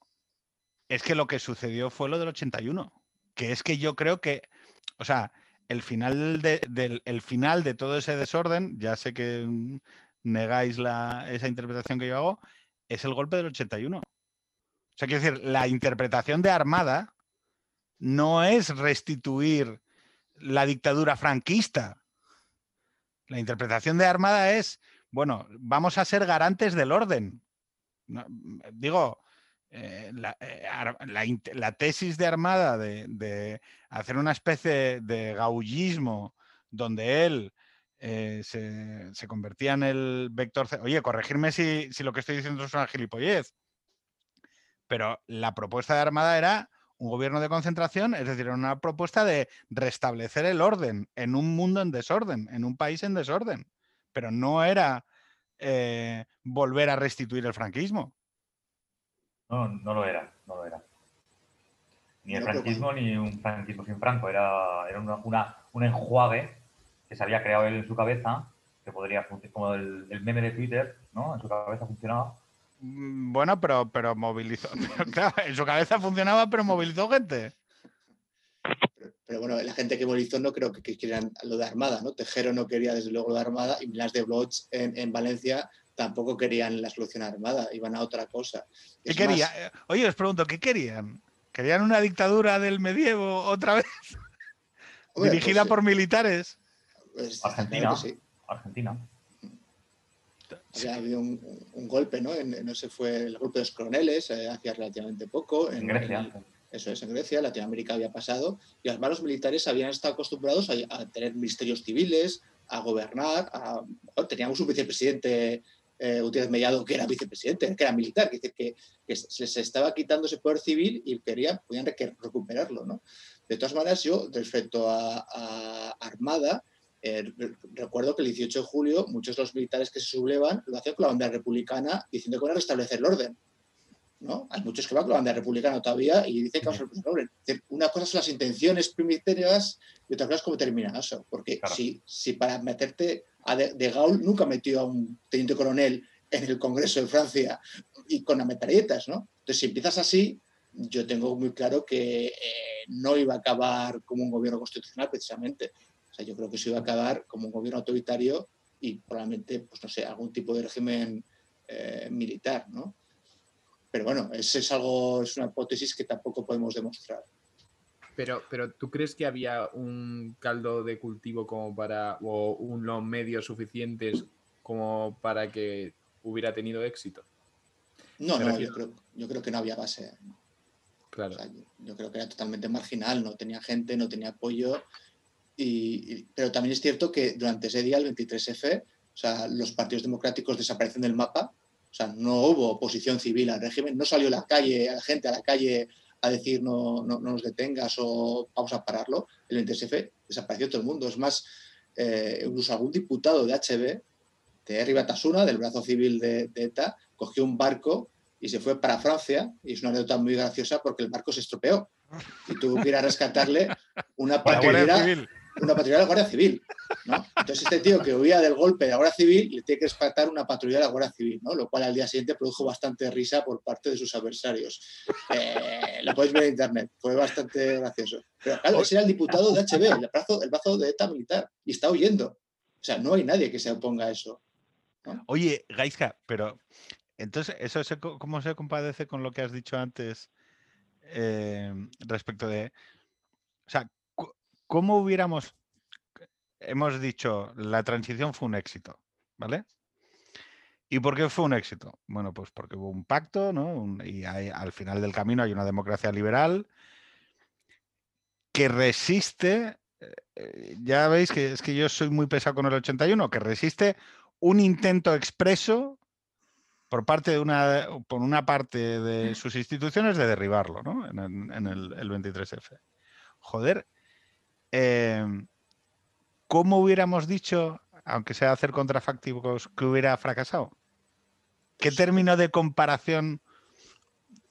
es que lo que sucedió fue lo del 81, que es que yo creo que o sea, el final de, del, el final de todo ese desorden, ya sé que negáis la, esa interpretación que yo hago, es el golpe del 81. O sea, quiero decir, la interpretación de Armada no es restituir la dictadura franquista. La interpretación de Armada es, bueno, vamos a ser garantes del orden. digo, eh, eh, la, tesis de Armada de, hacer una especie de gaullismo donde él eh, se, convertía en el vector... Oye, corregirme si, lo que estoy diciendo es una gilipollez, pero la propuesta de Armada era un gobierno de concentración, es decir, una propuesta de restablecer el orden en un mundo en desorden, en un país en desorden, pero no era volver a restituir el franquismo. No, no lo era, no lo era. Ni el franquismo ni un franquismo sin Franco. Era, era una, un enjuague que se había creado él en su cabeza, que podría funcionar como el, meme de Twitter, ¿no? En su cabeza funcionaba. Mm, bueno, pero, pero movilizó. claro, en su cabeza funcionaba, pero movilizó gente. Pero, bueno, la gente que movilizó no creo que, quieran lo de Armada, ¿no? Tejero no quería desde luego lo de Armada y las de Bloch en, en Valencia tampoco querían la solución armada, iban a otra cosa. ¿Qué querían? Eh, oye, os pregunto, ¿qué querían? ¿Querían una dictadura del medievo otra vez? ¿Dirigida pues, por militares? Pues, Argentina. Argentina. Había habido un, golpe, ¿no? no sé, fue el golpe de los coroneles eh, hacía relativamente poco. En, Grecia. eso es, en Grecia, Latinoamérica había pasado. Y además los militares habían estado acostumbrados a, tener ministerios civiles, a gobernar. teníamos un vicepresidente eh, Gutiérrez Mellado, que era vicepresidente, que era militar, que, que, que se, estaba quitando ese poder civil y querían, podían recuperarlo. ¿no? De todas maneras, yo, respecto a, Armada, eh, recuerdo que el 18 de julio muchos de los militares que se sublevan lo hacían con la bandera republicana diciendo que van a restablecer el orden. ¿No? Hay muchos que van con la bandera republicana todavía y dicen que vamos a. Una cosa son las intenciones primiterias y otra cosa es cómo termina eso. Porque si, si para meterte de, Gaulle nunca metió a un teniente coronel en el Congreso de Francia y con las metralletas, ¿no? Entonces, si empiezas así, yo tengo muy claro que eh, no iba a acabar como un gobierno constitucional precisamente. O sea, yo creo que se iba a acabar como un gobierno autoritario y probablemente, pues no sé, algún tipo de régimen eh, militar, ¿no? Pero bueno, es, es algo, es una hipótesis que tampoco podemos demostrar. Pero, pero ¿tú crees que había un caldo de cultivo como para, o unos medios suficientes como para que hubiera tenido éxito? No, no, yo creo, yo creo, que no había base. Claro. yo, creo que era totalmente marginal, no tenía gente, no tenía apoyo. Y, pero también es cierto que durante ese día, el 23F, o sea, los partidos democráticos desaparecen del mapa. O sea, no hubo oposición civil al régimen, no salió la calle, a la gente a la calle a decir no, no, nos detengas o vamos a pararlo, el NTSF desapareció todo el mundo. Es más, eh, incluso algún diputado de HB, de Ribatasuna, del brazo civil de, ETA, cogió un barco y se fue para Francia, y es una anécdota muy graciosa porque el barco se estropeó. Y tuvo que ir a rescatarle una patrullera una patrulla de la Guardia Civil. Entonces, este tío que huía del golpe de la Guardia Civil le tiene que rescatar una patrulla de la Guardia Civil, ¿no? lo cual al día siguiente produjo bastante risa por parte de sus adversarios. Eh, lo podéis ver en internet, fue bastante gracioso. Pero claro, ese era el diputado de HB, el brazo, el brazo de ETA militar, y está huyendo. O sea, no hay nadie que se oponga a eso. Oye, Gaiska, pero entonces, ¿eso cómo se compadece con lo que has dicho antes eh, respecto de, o sea, ¿cómo hubiéramos, hemos dicho, la transición fue un éxito, ¿vale? ¿Y por qué fue un éxito? Bueno, pues porque hubo un pacto, ¿no? y al final del camino hay una democracia liberal que resiste, eh, ya veis que es que yo soy muy pesado con el 81, que resiste un intento expreso por parte de una, por una parte de sus instituciones de derribarlo, ¿no? En, el, 23F. Joder, em, ¿cómo hubiéramos dicho, aunque sea hacer contrafactivos, que hubiera fracasado? ¿Qué término de comparación,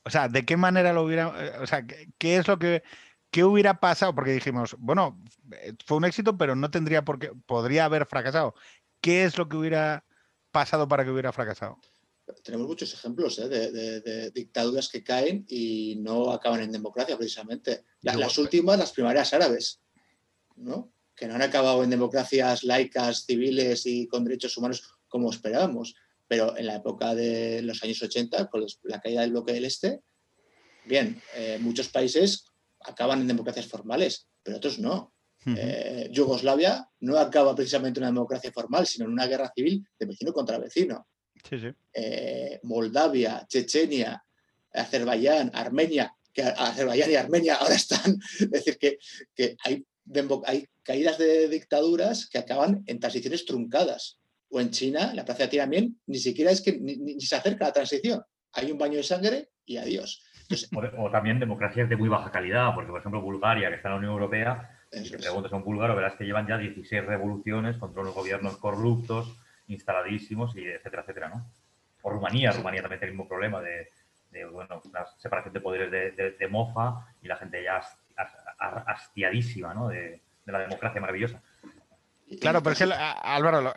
o sea, de qué manera lo hubiera, eh, o sea, qué es lo que, qué hubiera pasado? Porque dijimos, bueno, eh, fue un éxito, pero no tendría por qué, podría haber fracasado. ¿Qué es lo que hubiera pasado para que hubiera fracasado? tenemos muchos ejemplos ¿eh? de, dictaduras que caen y no acaban en democracia, precisamente. las últimas, las primarias árabes, ¿no? que no han acabado en democracias laicas, civiles y con derechos humanos como esperábamos. Pero en la época de los años 80, con la caída del bloque del Este, bien, eh, muchos países acaban en democracias formales, pero otros no. Eh, Yugoslavia no acaba precisamente en una democracia formal, sino en una guerra civil de vecino contra vecino. Eh, Moldavia, Chechenia, Azerbaiyán, Armenia, que Azerbaiyán y Armenia ahora están, es decir, que, hay, hay, caídas de dictaduras que acaban en transiciones truncadas. O en China, la plaza de Tiananmen, ni siquiera es que ni, se acerca a la transición. Hay un baño de sangre y adiós. o, también democracias de muy baja calidad, porque por ejemplo Bulgaria, que está en la Unión Europea, si te preguntas a un búlgaro, verás que llevan ya 16 revoluciones contra unos gobiernos corruptos, instaladísimos, y etcétera, etcétera, ¿no? O Rumanía, Rumanía también tiene el mismo problema de, bueno, una separación de poderes de, mofa y la gente ya hastiadísima, ¿no? De, la democracia maravillosa. Claro, pero es que, Álvaro,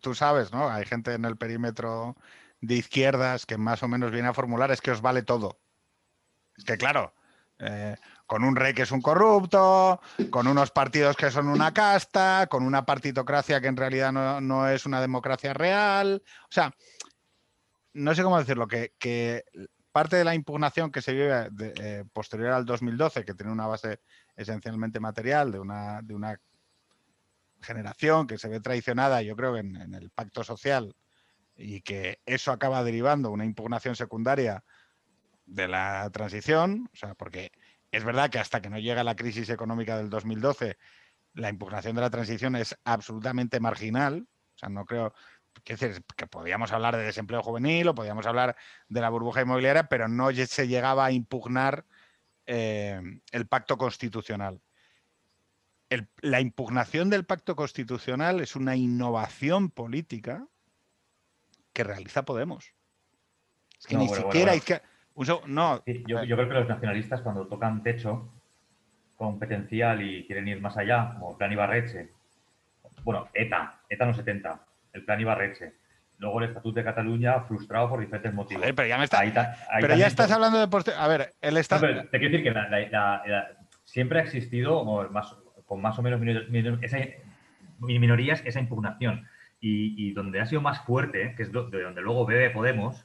tú sabes, ¿no? Hay gente en el perímetro de izquierdas que más o menos viene a formular es que os vale todo. Es que, claro, eh, con un rey que es un corrupto, con unos partidos que son una casta, con una partitocracia que en realidad no, es una democracia real. O sea, no sé cómo decirlo, que, parte de la impugnación que se vive eh, posterior al 2012, que tiene una base esencialmente material de una, de una generación que se ve traicionada, yo creo, en, en el pacto social y que eso acaba derivando una impugnación secundaria de la transición, o sea, porque es verdad que hasta que no llega la crisis económica del 2012, la impugnación de la transición es absolutamente marginal. O sea, no creo que, que podíamos hablar de desempleo juvenil o podíamos hablar de la burbuja inmobiliaria, pero no se llegaba a impugnar eh, el pacto constitucional. la impugnación del pacto constitucional es una innovación política que realiza Podemos. Es que ni siquiera hay que no. yo, creo que los nacionalistas cuando tocan techo competencial y quieren ir más allá, como el plan Ibarreche, bueno, ETA, ETA no 70, el plan Ibarreche, luego el Estatuto de Cataluña frustrado por diferentes motivos. pero ya, pero ya estás hablando de... A ver, el Estado... te quiero decir que siempre ha existido más, con más o menos minorías esa impugnación. Y, donde ha sido más fuerte, que es de donde luego bebe Podemos,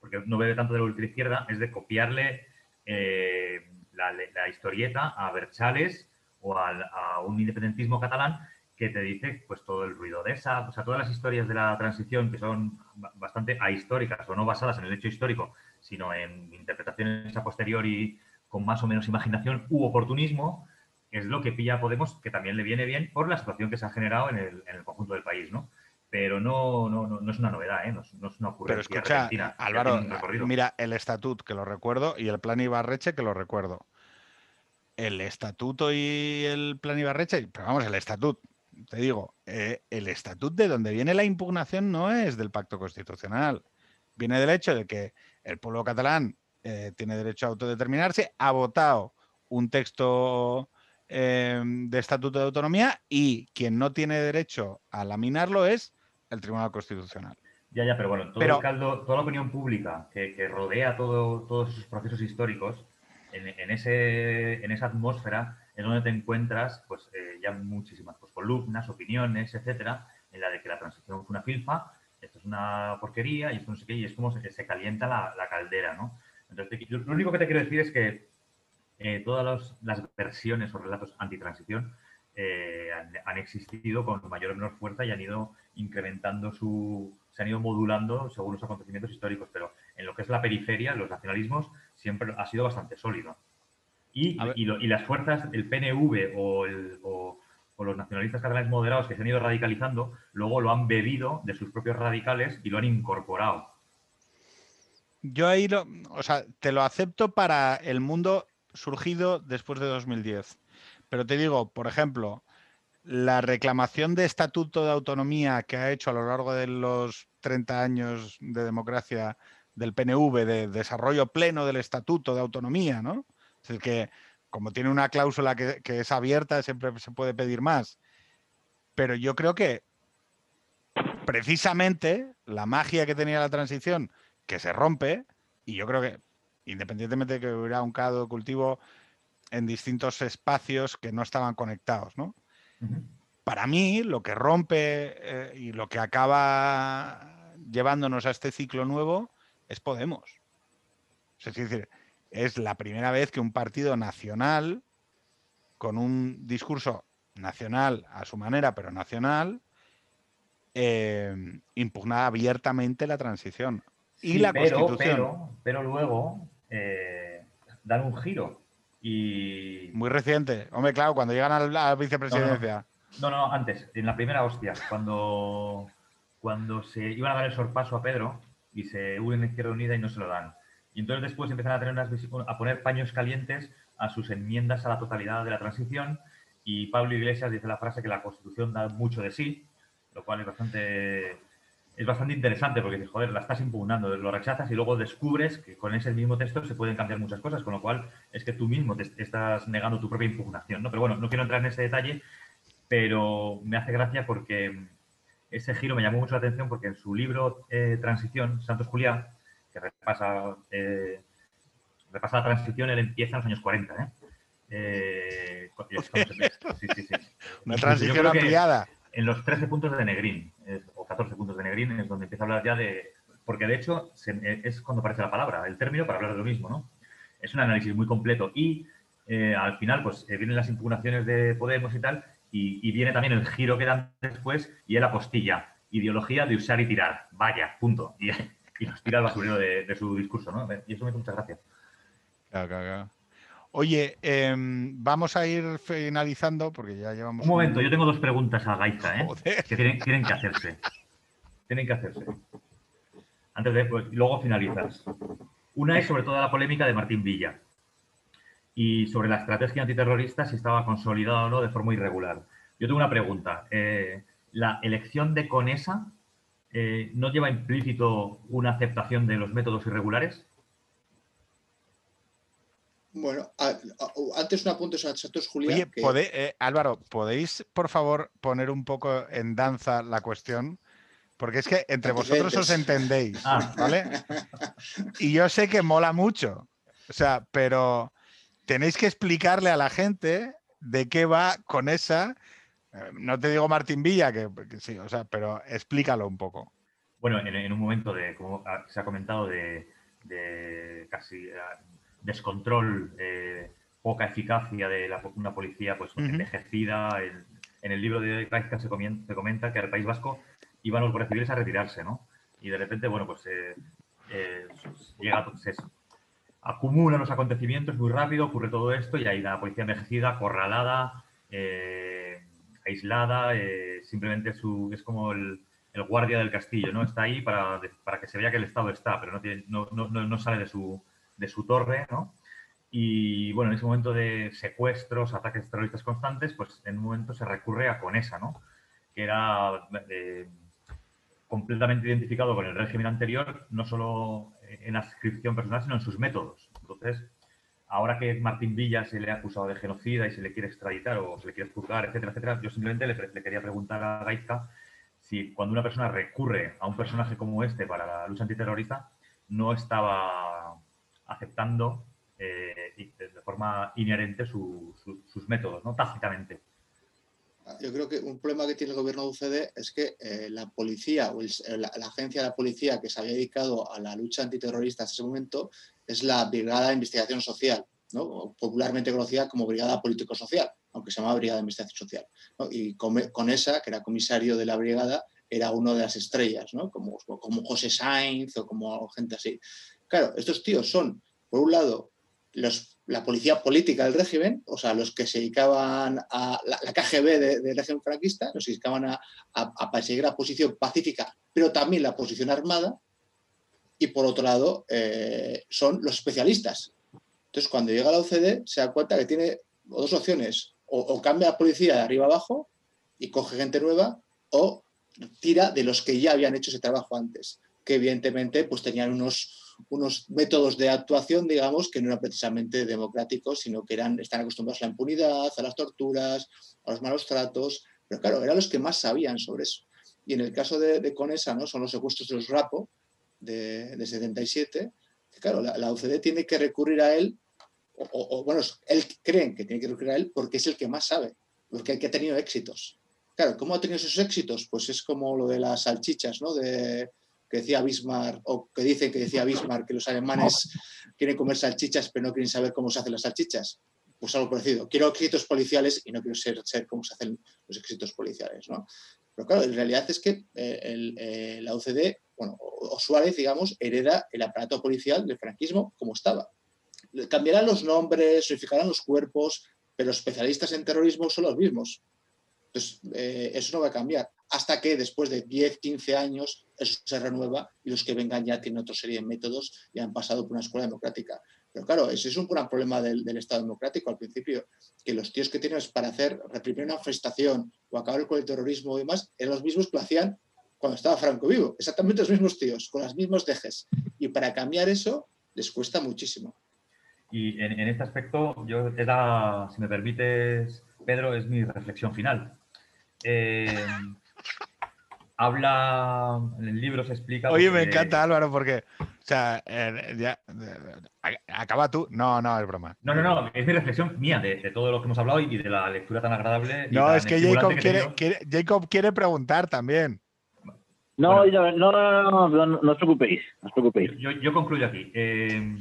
porque no bebe tanto de la ultraizquierda, es de copiarle eh, la, historieta a Berchales o a un independentismo catalán que te dice pues todo el ruido de esa, o sea, todas las historias de la transición que son bastante ahistóricas o no basadas en el hecho histórico, sino en interpretaciones a posteriori con más o menos imaginación u oportunismo, es lo que pilla a Podemos, que también le viene bien por la situación que se ha generado en el, en el conjunto del país, ¿no? pero no, no, no, es una novedad, ¿eh? no, es una ocurrencia Pero escucha, Álvaro, mira el estatut que lo recuerdo y el plan Ibarreche que lo recuerdo. El estatuto y el plan Ibarreche, pero vamos, el estatut, te digo, eh, el estatut de donde viene la impugnación no es del pacto constitucional, viene del hecho de que el pueblo catalán eh, tiene derecho a autodeterminarse, ha votado un texto eh, de Estatuto de Autonomía y quien no tiene derecho a laminarlo es el Tribunal Constitucional. Ya, ya, pero bueno, todo el caldo, toda la opinión pública que, rodea todo, todos esos procesos históricos, en, ese, en esa atmósfera es donde te encuentras pues eh, ya muchísimas pues, columnas, opiniones, etcétera, en la de que la transición fue una filfa, esto es una porquería y esto no sé qué, y es como se, calienta la, caldera, ¿no? Entonces, lo único que te quiero decir es que eh, todas las versiones o relatos antitransición eh, han, existido con mayor o menor fuerza y han ido incrementando su, se han ido modulando según los acontecimientos históricos, pero en lo que es la periferia, los nacionalismos, siempre ha sido bastante sólido. Y, y, las fuerzas, el PNV o, o, los nacionalistas catalanes moderados que se han ido radicalizando, luego lo han bebido de sus propios radicales y lo han incorporado. Yo ahí lo, o sea, te lo acepto para el mundo surgido después de 2010. Pero te digo, por ejemplo, la reclamación de estatuto de autonomía que ha hecho a lo largo de los 30 años de democracia del PNV, de desarrollo pleno del estatuto de autonomía, ¿no? Es decir, que como tiene una cláusula que, que es abierta, siempre se puede pedir más. Pero yo creo que precisamente la magia que tenía la transición, que se rompe, y yo creo que independientemente de que hubiera un caldo de cultivo en distintos espacios que no estaban conectados, ¿no? Para mí, lo que rompe eh, y lo que acaba llevándonos a este ciclo nuevo es Podemos. Es decir, es la primera vez que un partido nacional, con un discurso nacional a su manera, pero nacional, eh, impugna abiertamente la transición. y la Constitución. pero luego eh, dan un giro. Y... Muy reciente. Hombre, claro, cuando llegan a la vicepresidencia. No, no, antes, en la primera hostia, cuando, cuando se iban a dar el sorpaso a Pedro y se unen a Izquierda Unida y no se lo dan. Y entonces después empiezan a, tener unas, a poner paños calientes a sus enmiendas a la totalidad de la transición y Pablo Iglesias dice la frase que la Constitución da mucho de sí, lo cual es bastante es bastante interesante porque dices, joder, la estás impugnando, lo rechazas y luego descubres que con ese mismo texto se pueden cambiar muchas cosas, con lo cual es que tú mismo te estás negando tu propia impugnación, ¿no? Pero bueno, no quiero entrar en ese detalle, pero me hace gracia porque ese giro me llamó mucho la atención porque en su libro eh, Transición, Santos Julián, que repasa, eh, repasa la transición, él empieza en los años 40, ¿eh? eh sí, sí, sí. Una transición ampliada en los 13 puntos de Negrín, o 14 puntos de Negrín, es donde empieza a hablar ya de... Porque de hecho es cuando aparece la palabra, el término para hablar de lo mismo, ¿no? Es un análisis muy completo y eh, al final pues eh, vienen las impugnaciones de Podemos y tal y, viene también el giro que dan después y la apostilla, ideología de usar y tirar, vaya, punto. Y, y nos tira al basurero de, su discurso, ¿no? Y eso me hace mucha gracia. Claro, claro, claro. Oye, em, vamos a ir finalizando porque ya llevamos. Un momento, yo tengo dos preguntas a Gaita, ¿eh? Que tienen, que hacerse. Tienen que hacerse. Antes de. Pues, luego finalizas. Una es sobre toda la polémica de Martín Villa y sobre la estrategia antiterrorista si estaba consolidada o no de forma irregular. Yo tengo una pregunta. Eh, ¿La elección de Conesa eh, no lleva implícito una aceptación de los métodos irregulares? Bueno, antes un apunte sobre Santos Julián. Oye, eh, Álvaro, ¿podéis por favor poner un poco en danza la cuestión? Porque es que entre vosotros os entendéis, ah. ¿vale? Y yo sé que mola mucho, o sea, pero tenéis que explicarle a la gente de qué va con esa. Eh, no te digo Martín Villa, que, sí, o sea, pero explícalo un poco. Bueno, en, un momento de, como se ha comentado, de, de casi descontrol, eh, poca eficacia de una policía pues envejecida. En, el libro de Gaizka se, comenta que al País Vasco iban los guardias civiles a retirarse, ¿no? Y de repente, bueno, pues eh, eh, llega, se acumulan los acontecimientos muy rápido, ocurre todo esto y hay la policía envejecida, acorralada, aislada, simplemente su, es como el, guardia del castillo, ¿no? Está ahí para, para, que se vea que el Estado está, pero no, tiene, no, no, no sale de su, de su torre, ¿no? Y bueno, en ese momento de secuestros, ataques terroristas constantes, pues en un momento se recurre a Conesa, ¿no? Que era eh, completamente identificado con el régimen anterior, no solo en la adscripción personal, sino en sus métodos. Entonces, ahora que Martín Villa se le ha acusado de genocida y se le quiere extraditar o se le quiere juzgar, etcétera, etcétera, yo simplemente le, quería preguntar a Gaizka si cuando una persona recurre a un personaje como este para la lucha antiterrorista, no estaba aceptando eh, de forma inherente sus métodos, ¿no? tácitamente. Yo creo que un problema que tiene el gobierno de UCD es que eh, la policía o la, agencia de la policía que se había dedicado a la lucha antiterrorista hasta ese momento es la Brigada de Investigación Social, popularmente conocida como Brigada Político-Social, aunque se llama Brigada de Investigación Social. Y con, esa, que era comisario de la brigada, era uno de las estrellas, como, como José Sainz o como gente así. Claro, estos tíos son, por un lado, la policía política del régimen, o sea, los que se dedicaban a la, KGB del régimen franquista, los que se dedicaban a, a, perseguir la posición pacífica, pero también la posición armada, y por otro lado eh, son los especialistas. Entonces, cuando llega la OCDE, se da cuenta que tiene dos opciones, o, cambia la policía de arriba abajo y coge gente nueva, o tira de los que ya habían hecho ese trabajo antes, que evidentemente pues tenían unos unos métodos de actuación, digamos, que no eran precisamente democráticos, sino que eran, están acostumbrados a la impunidad, a las torturas, a los malos tratos, pero claro, eran los que más sabían sobre eso. Y en el caso de, Conesa, ¿no? son los secuestros de los Rapo de, de 77, que claro, la, la, UCD tiene que recurrir a él, o, bueno, él creen que tiene que recurrir a él porque es el que más sabe, porque ha tenido éxitos. Claro, ¿cómo ha tenido esos éxitos? Pues es como lo de las salchichas, ¿no? De, que decía Bismarck, o que dicen que decía Bismarck, que los alemanes quieren comer salchichas pero no quieren saber cómo se hacen las salchichas. Pues algo parecido. Quiero éxitos policiales y no quiero ser, cómo se hacen los éxitos policiales. ¿no? Pero claro, en realidad es que eh, eh, la OCD, bueno, o Suárez, digamos, hereda el aparato policial del franquismo como estaba. Cambiarán los nombres, unificarán los cuerpos, pero los especialistas en terrorismo son los mismos. Entonces, eh, eso no va a cambiar hasta que después de 10, 15 años eso se renueva y los que vengan ya tienen otra serie de métodos y han pasado por una escuela democrática. Pero claro, ese es un gran problema del, Estado democrático al principio, que los tíos que tienes para hacer, reprimir una manifestación o acabar con el terrorismo y demás, eran los mismos que lo hacían cuando estaba Franco vivo, exactamente los mismos tíos, con los mismos dejes. Y para cambiar eso les cuesta muchísimo. Y en, este aspecto, yo era, si me permites, Pedro, es mi reflexión final. Eh, habla, en el libro se explica. Oye, me encanta Álvaro porque, o sea, eh, ya, acaba tú. No, no, es broma. No, no, no, es mi reflexión mía de, todo lo que hemos hablado y de la lectura tan agradable. No, es que, Jacob, quiere, Jacob quiere preguntar también. No, no, no, no, no, no, os preocupéis, no os preocupéis. Yo, concluyo aquí. Eh,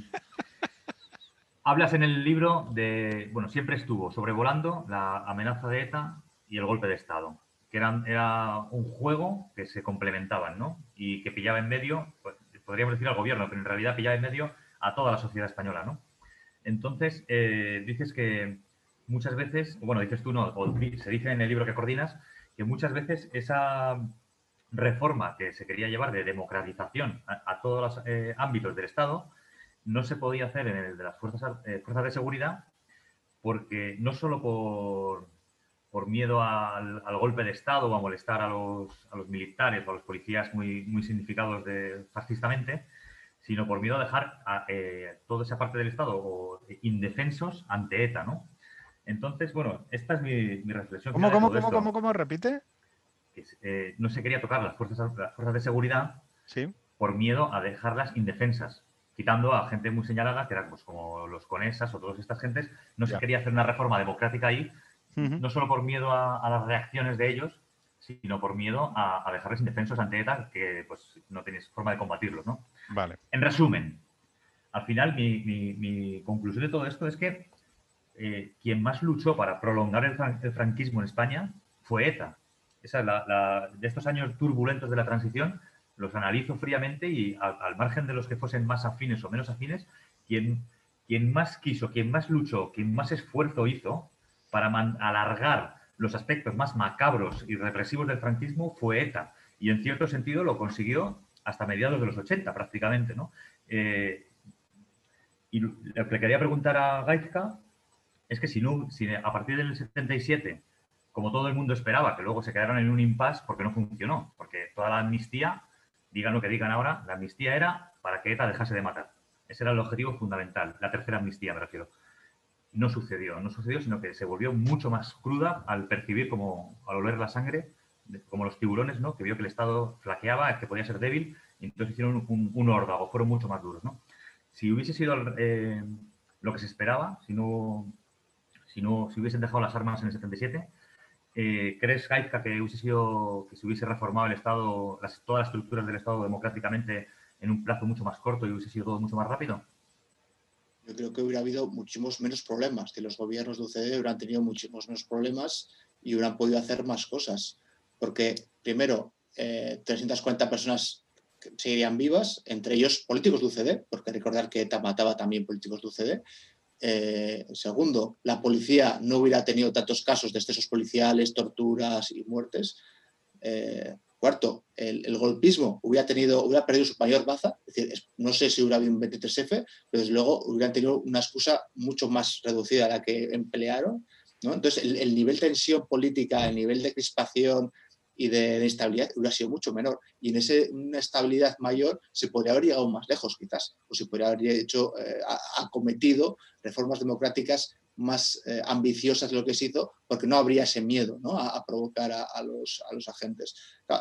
hablas en el libro de, bueno, siempre estuvo sobrevolando la amenaza de ETA y el golpe de Estado que eran, era un juego que se complementaban, ¿no? Y que pillaba en medio, pues, podríamos decir al gobierno, pero en realidad pillaba en medio a toda la sociedad española, ¿no? Entonces, eh, dices que muchas veces, bueno, dices tú, no, o se dice en el libro que coordinas, que muchas veces esa reforma que se quería llevar de democratización a, todos los eh, ámbitos del Estado no se podía hacer en el de las fuerzas, eh, fuerzas de seguridad porque no solo por, por miedo al, golpe de Estado o a molestar a los, a los, militares o a los policías muy, muy significados de, fascistamente, sino por miedo a dejar a, eh, toda esa parte del Estado o, indefensos ante ETA, ¿no? Entonces, bueno, esta es mi, mi reflexión. ¿Cómo, cómo, cómo, cómo, cómo, repite? Eh, no se quería tocar las fuerzas, las fuerzas de seguridad ¿Sí? por miedo a dejarlas indefensas, quitando a gente muy señalada, que eran pues, como los conesas o todas estas gentes. No se quería hacer una reforma democrática ahí no solo por miedo a, las reacciones de ellos, sino por miedo a, dejarles indefensos ante ETA, que pues no tenéis forma de combatirlos, ¿no? Vale. En resumen, al final mi, conclusión de todo esto es que eh, quien más luchó para prolongar el, franquismo en España fue ETA. De estos años turbulentos de la transición, los analizo fríamente y al, margen de los que fuesen más afines o menos afines, quien, quien más quiso, quien más luchó, quien más esfuerzo hizo para alargar los aspectos más macabros y represivos del franquismo fue ETA. Y en cierto sentido lo consiguió hasta mediados de los 80 prácticamente. ¿no? Eh, y lo que quería preguntar a Gaizka es que si, no, si a partir del 77, como todo el mundo esperaba, que luego se quedaron en un impasse porque no funcionó, porque toda la amnistía, digan lo que digan ahora, la amnistía era para que ETA dejase de matar. Ese era el objetivo fundamental, la tercera amnistía me refiero. No sucedió, no sucedió, sino que se volvió mucho más cruda al percibir como, al oler la sangre, como los tiburones, ¿no? Que vio que el Estado flaqueaba, que podía ser débil, y entonces hicieron un, un órdago, fueron mucho más duros, ¿no? Si hubiese sido eh, lo que se esperaba, si no, si no, si hubiesen dejado las armas en el 77, eh, ¿crees, Gaizka, que hubiese sido, que se hubiese reformado el Estado, todas las estructuras del Estado democráticamente en un plazo mucho más corto y hubiese sido todo mucho más rápido? Yo creo que hubiera habido muchísimos menos problemas, que los gobiernos de UCD hubieran tenido muchísimos menos problemas y hubieran podido hacer más cosas. Porque, primero, 340 eh, personas seguirían vivas, entre ellos políticos de UCD, porque recordar que ETA mataba también políticos de UCD. Eh, segundo, la policía no hubiera tenido tantos casos de excesos policiales, torturas y muertes. Eh, cuarto, el, golpismo hubiera, tenido, hubiera perdido su mayor baza, es decir, no sé si hubiera habido un 23F, pero desde luego hubieran tenido una excusa mucho más reducida a la que emplearon. Entonces, el, el, nivel de tensión política, el nivel de crispación, y de, instabilidad hubiera sido mucho menor. Y en ese, una estabilidad mayor se podría haber llegado más lejos, quizás, o se podría haber hecho, eh, acometido reformas democráticas más eh, ambiciosas de lo que se hizo, porque no habría ese miedo ¿no? a, provocar a, los, a, los, agentes.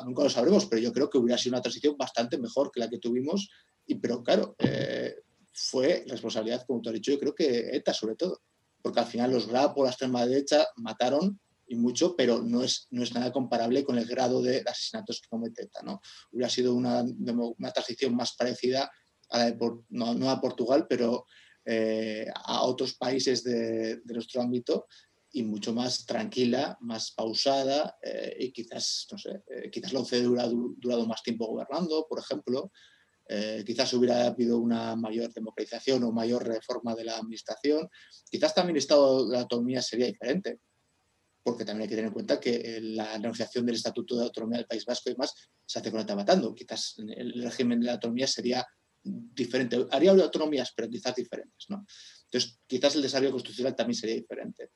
nunca lo sabremos, pero yo creo que hubiera sido una transición bastante mejor que la que tuvimos, y, pero claro, eh, fue responsabilidad, como tú has dicho, yo creo que ETA sobre todo, porque al final los GRAP o la extrema derecha mataron y mucho, pero no es, no es nada comparable con el grado de asesinatos que comete. ¿no? Hubiera sido una, una transición más parecida a no, a Portugal, pero eh, a otros países de, nuestro ámbito y mucho más tranquila, más pausada eh, y quizás, no sé, eh, quizás la OCDE hubiera durado más tiempo gobernando, por ejemplo. quizás hubiera habido una mayor democratización o mayor reforma de la administración. Quizás también el estado de la autonomía sería diferente porque también hay que tener en cuenta que eh, la negociación del Estatuto de Autonomía del País Vasco y más se hace con el matando. Quizás el régimen de la autonomía sería diferente. Haría autonomías, pero quizás diferentes. ¿no? Entonces, quizás el desarrollo constitucional también sería diferente.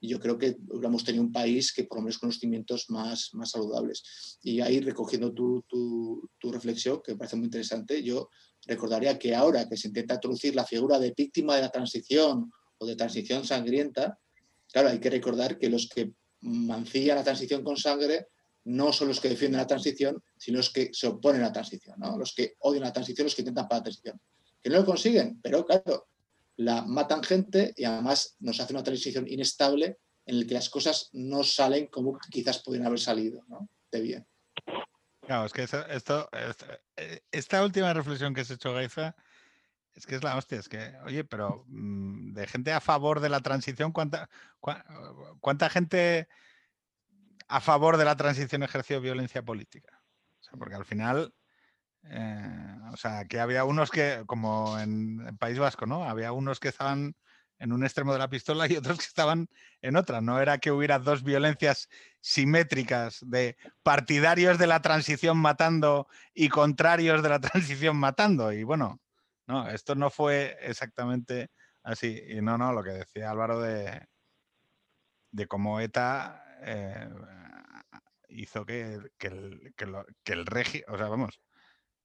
Y yo creo que hubiéramos tenido un país que por lo menos con los cimientos más, más saludables. Y ahí, recogiendo tu, tu, tu reflexión, que me parece muy interesante, yo recordaría que ahora que se intenta introducir la figura de víctima de la transición o de transición sangrienta, Claro, hay que recordar que los que mancillan la transición con sangre no son los que defienden la transición, sino los que se oponen a la transición, ¿no? los que odian la transición, los que intentan para la transición. Que no lo consiguen, pero claro, la matan gente y además nos hace una transición inestable en la que las cosas no salen como quizás podrían haber salido, ¿no? De bien. Claro, es que eh, esta última reflexión que has hecho, Gaiza, es que es la hostia, es que, oye, pero mm, de gente a favor de la transición, ¿cuánta, cuánta gente a favor de la transición ejerció violencia política? O sea, porque al final, eh, o sea, que había unos que, como en, en, País Vasco, ¿no? Había unos que estaban en un extremo de la pistola y otros que estaban en otra. No era que hubiera dos violencias simétricas de partidarios de la transición matando y contrarios de la transición matando. Y bueno, no, esto no fue exactamente así. Y no, no, lo que decía Álvaro de, de cómo ETA eh, hizo que, el, que, regi, o sea, vamos,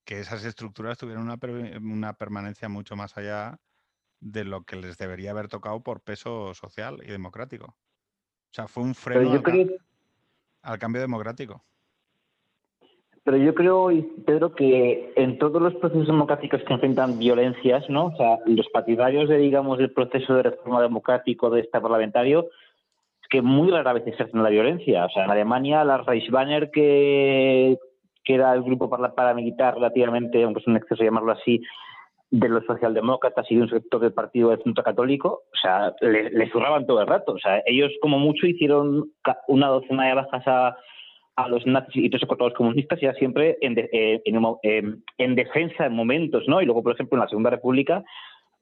que esas estructuras tuvieran una, permanencia mucho más allá de lo que les debería haber tocado por peso social y democrático. O sea, fue un freno al cambio democrático. Pero yo creo, Pedro, que en todos los procesos democráticos que enfrentan violencias, ¿no? O sea, los partidarios de, digamos, del proceso de reforma democrático de este parlamentario, que muy rara vez ejercen la violencia. O sea, en Alemania, la Reichsbanner, que, que era el grupo paramilitar relativamente, aunque es un exceso llamarlo así, de los socialdemócratas y de un sector del partido del Centro Católico, o sea, le, le zurraban todo el rato. O sea, ellos como mucho hicieron una docena de bajas a a los nazis y todos los comunistas ya siempre en, eh, en, en, defensa en momentos, ¿no? Y luego, por ejemplo, en la Segunda República,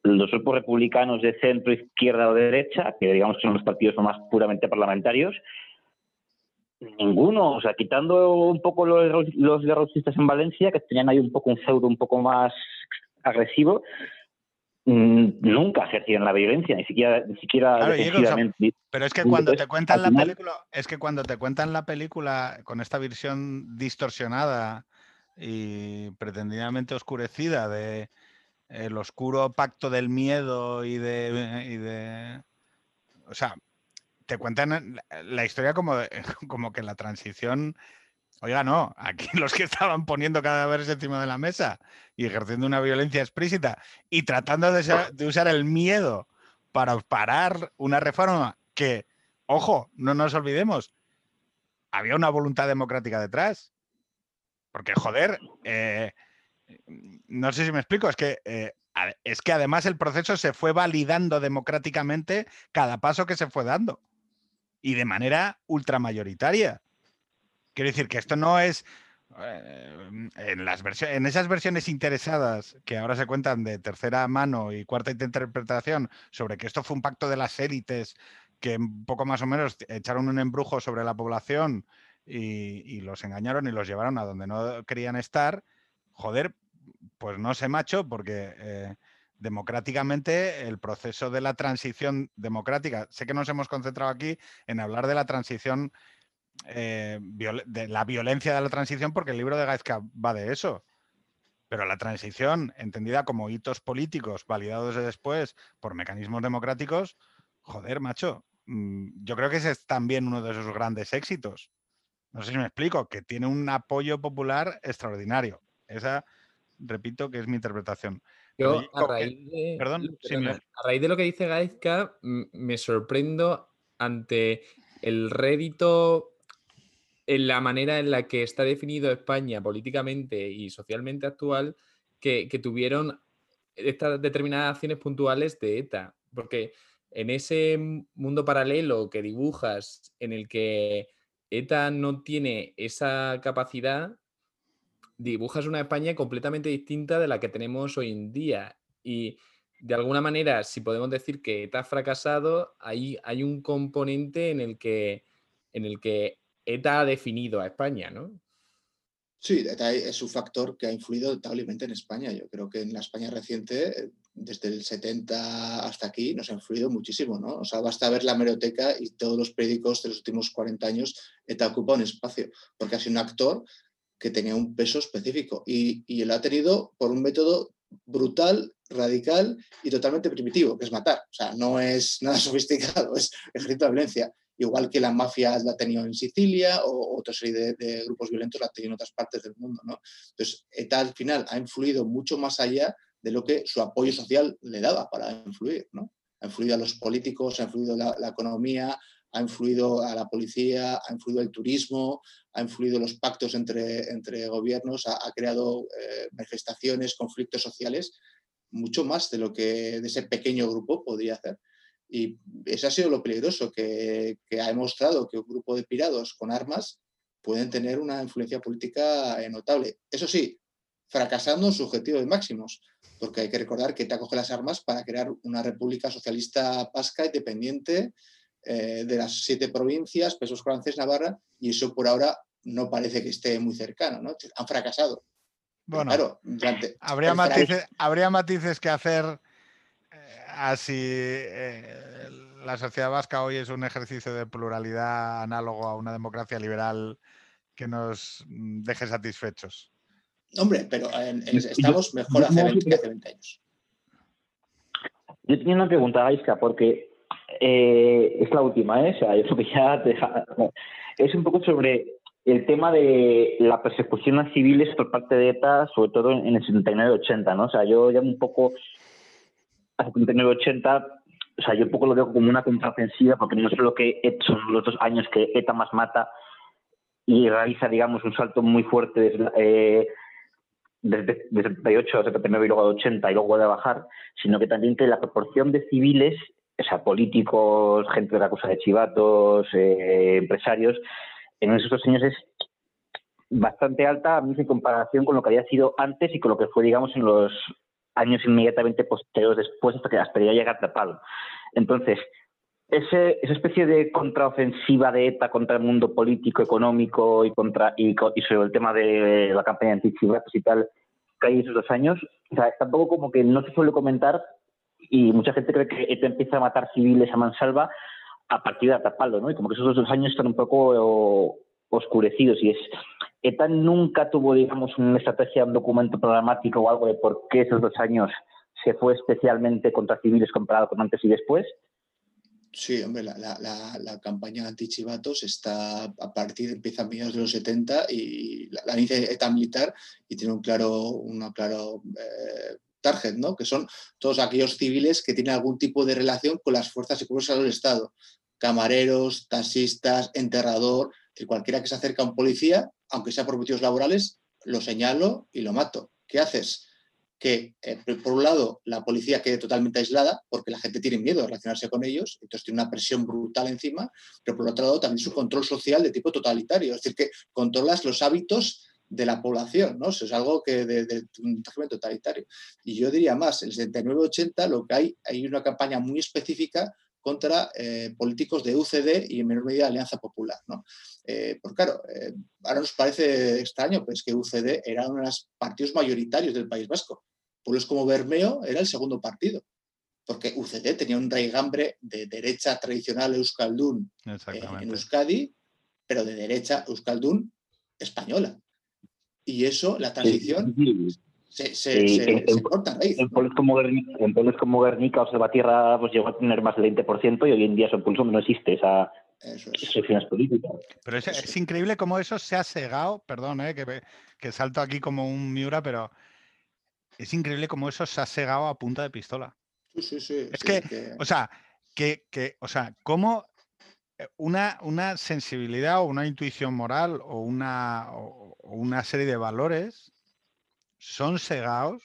los grupos republicanos de centro, izquierda o derecha, que digamos que son los partidos más puramente parlamentarios, ninguno, o sea, quitando un poco los, los en Valencia, que tenían ahí un poco un feudo un poco más agresivo, nunca ejercieron la violencia, ni siquiera, ni siquiera pero es que cuando te cuentan la película, es que cuando te cuentan la película con esta visión distorsionada y pretendidamente oscurecida de, el oscuro pacto del miedo y de, y de o sea, te cuentan la historia como, como que la transición, oiga, no, aquí los que estaban poniendo cadáveres encima de la mesa y ejerciendo una violencia explícita y tratando de, usar el miedo para parar una reforma que, ojo, no nos olvidemos, había una voluntad democrática detrás. Porque, joder, eh, no sé si me explico, es que eh, es que además el proceso se fue validando democráticamente cada paso que se fue dando y de manera ultramayoritaria. Quiero decir que esto no es eh, en, esas versiones interesadas que ahora se cuentan de tercera mano y cuarta interpretación sobre que esto fue un pacto de las élites que poco más o menos echaron un embrujo sobre la población y, los engañaron y los llevaron a donde no querían estar, joder, pues no sé, macho, porque eh, democráticamente el proceso de la transición democrática, sé que nos hemos concentrado aquí en hablar de la transición, eh, de la violencia de la transición, porque el libro de Gaizka va de eso. Pero la transición, entendida como hitos políticos validados después por mecanismos democráticos, joder, macho, mm, yo creo que ese es también uno de esos grandes éxitos. No sé si me explico, que tiene un apoyo popular extraordinario. Esa, repito, que es mi interpretación. Yo, a raíz, de, perdón, a raíz de lo que dice Gaizka, me sorprendo ante el rédito en la manera en la que está definido España políticamente y socialmente actual que, tuvieron estas determinadas acciones puntuales de ETA. Porque en ese mundo paralelo que dibujas, en el que ETA no tiene esa capacidad, dibujas una España completamente distinta de la que tenemos hoy en día. Y de alguna manera, si podemos decir que ETA ha fracasado, hay, hay un componente en el, que, en el que ETA ha definido a España, ¿no? Sí, ETA es un factor que ha influido notablemente en España. Yo creo que en la España reciente, desde el 70 hasta aquí, nos ha influido muchísimo, ¿no? O sea, basta ver la meroteca y todos los periódicos de los últimos 40 años, ETA ocupa un espacio, porque ha sido un actor que tenía un peso específico y, y lo ha tenido por un método brutal, radical y totalmente primitivo, que es matar. O sea, no es nada sofisticado, es ejército de violencia. Igual que la mafia la ha tenido en Sicilia o otra serie de, grupos violentos la ha tenido en otras partes del mundo. Entonces, ETA al final ha influido mucho más allá de lo que su apoyo social le daba para influir. Ha influido a los políticos, ha influido la, la economía, ha influido a la policía, ha influido el turismo, ha influido los pactos entre, entre gobiernos, ha, creado eh, manifestaciones, conflictos sociales, mucho más de lo que de ese pequeño grupo podría hacer. Y eso ha sido lo peligroso, que, que ha demostrado que un grupo de pirados con armas pueden tener una influencia política notable. Eso sí, fracasando en su objetivo de máximos, porque hay que recordar que te acoge las armas para crear una república socialista pasca, independiente, eh, de las siete provincias, Pesos Francés, Navarra, y eso por ahora no parece que esté muy cercano, ¿no? Han fracasado. Bueno, claro, habría, matices, habría matices que hacer así. Eh, la sociedad vasca hoy es un ejercicio de pluralidad análogo a una democracia liberal que nos mm, deje satisfechos. Hombre, pero estamos mejor hace 20, hace 20 años. Yo tenía una pregunta, Aisca, porque eh, es la última, ¿eh? O sea, eso que ya es un poco sobre el tema de la persecución a civiles por parte de ETA, sobre todo en el 79-80, ¿no? O sea, yo ya un poco a 79-80, o sea, yo un poco lo veo como una contraofensiva, porque no lo que son los dos años que ETA más mata y realiza, digamos, un salto muy fuerte desde, eh, desde, 78 a 79 y luego a 80 y luego de bajar, sino que también que la proporción de civiles o sea, políticos, gente de la cosa de chivatos, eh, empresarios, en esos dos años es bastante alta, a mí en comparación con lo que había sido antes y con lo que fue, digamos, en los años inmediatamente posteriores después, hasta que hasta ya llegar tapado. Entonces, ese, esa especie de contraofensiva de ETA contra el mundo político, económico y contra y, sobre el tema de la campaña anti-chivatos y tal, que hay esos dos años, o sea, tampoco como que no se suele comentar y mucha gente cree que ETA empieza a matar civiles a mansalva a partir de Atapaldo, ¿no? Y como que esos dos años están un poco oscurecidos y es ETA nunca tuvo, digamos, una estrategia, un documento programático o algo de por qué esos dos años se fue especialmente contra civiles comparado con antes y después. Sí, hombre, la, la, la, campaña anti-chivatos está a partir, empieza a mediados de los 70 y la, la inicia ETA militar y tiene un claro, una claro eh, target, ¿no? Que son todos aquellos civiles que tienen algún tipo de relación con las fuerzas y cuerpos del Estado. Camareros, taxistas, enterrador, que cualquiera que se acerca a un policía, aunque sea por motivos laborales, lo señalo y lo mato. ¿Qué haces? que, eh, por un lado, la policía quede totalmente aislada, porque la gente tiene miedo de relacionarse con ellos, entonces tiene una presión brutal encima, pero por otro lado, también su control social de tipo totalitario, es decir, que controlas los hábitos de la población, ¿no? Eso es algo que de, un régimen totalitario. Y yo diría más, en el 79-80 lo que hay, hay una campaña muy específica contra eh, políticos de UCD y en menor medida Alianza Popular. ¿no? Eh, pues claro, ahora nos parece extraño, pues que UCD era uno de los partidos mayoritarios del País Vasco pueblos como Bermeo era el segundo partido, porque UCD tenía un raigambre de derecha tradicional Euskaldun eh, en Euskadi, pero de derecha Euskaldun española. Y eso, la transición, se, se, corta raíz. En pueblos como, Guernica, en como Guernica o Salvatierra pues llegó a tener más del 20% y hoy en día eso pulso no existe esa, eso es. políticas. Pero es, es, increíble cómo eso se ha segado, perdón, eh, que, que, salto aquí como un Miura, pero es increíble cómo eso se ha segado a punta de pistola. Sí, sí, sí. Es que, o sea, que, o sea, cómo eh, una, una, sensibilidad o una intuición moral o una, una serie de valores son segados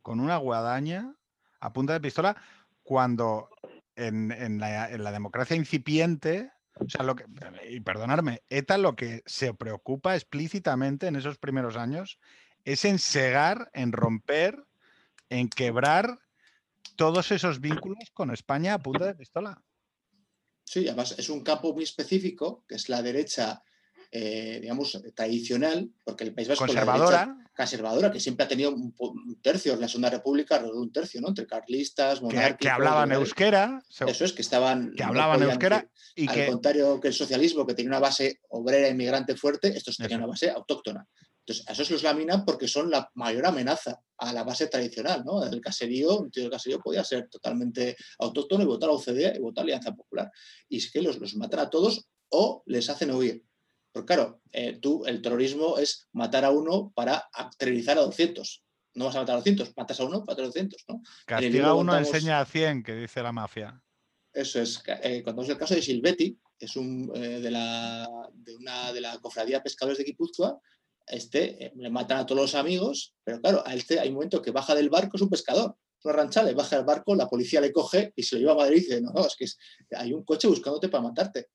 con una guadaña a punta de pistola cuando en, la, en, la, democracia incipiente, o sea, lo que, y perdonarme, ETA lo que se preocupa explícitamente en esos primeros años es en cegar, en romper, en quebrar todos esos vínculos con España a punta de pistola. Sí, además es un campo muy específico, que es la derecha, eh, digamos, tradicional, porque el País Vasco conservadora. conservadora, que siempre ha tenido un, tercio, en la Segunda República, alrededor de un tercio, ¿no? Entre carlistas, monárquicos... Que, hablaban euskera. Eso es, que estaban... Que hablaban euskera y al contrario que el socialismo, que tenía una base obrera inmigrante fuerte, estos tenían una base autóctona. Entonces, a eso se los laminan porque son la mayor amenaza a la base tradicional, ¿no? El caserío, un tío del caserío podía ser totalmente autóctono y votar a OCDE y votar a Alianza Popular. Y es que los, los matan a todos o les hacen huir. Porque claro, eh, tú, el terrorismo es matar a uno para aterrorizar a 200. No vas a matar a 200, matas a uno para 200, ¿no? Castiga a uno, enseña a 100, que dice la mafia. Eso es. Eh, cuando es el caso de Silvetti, es un, eh, de, la, de, una, de la cofradía de pescadores de Guipúzcoa, este eh, le matan a todos los amigos, pero claro, a este hay un momento que baja del barco, es un pescador, es una rancha, le baja del barco, la policía le coge y se lo lleva a Madrid y dice, no, no, es que hay un coche buscándote para matarte.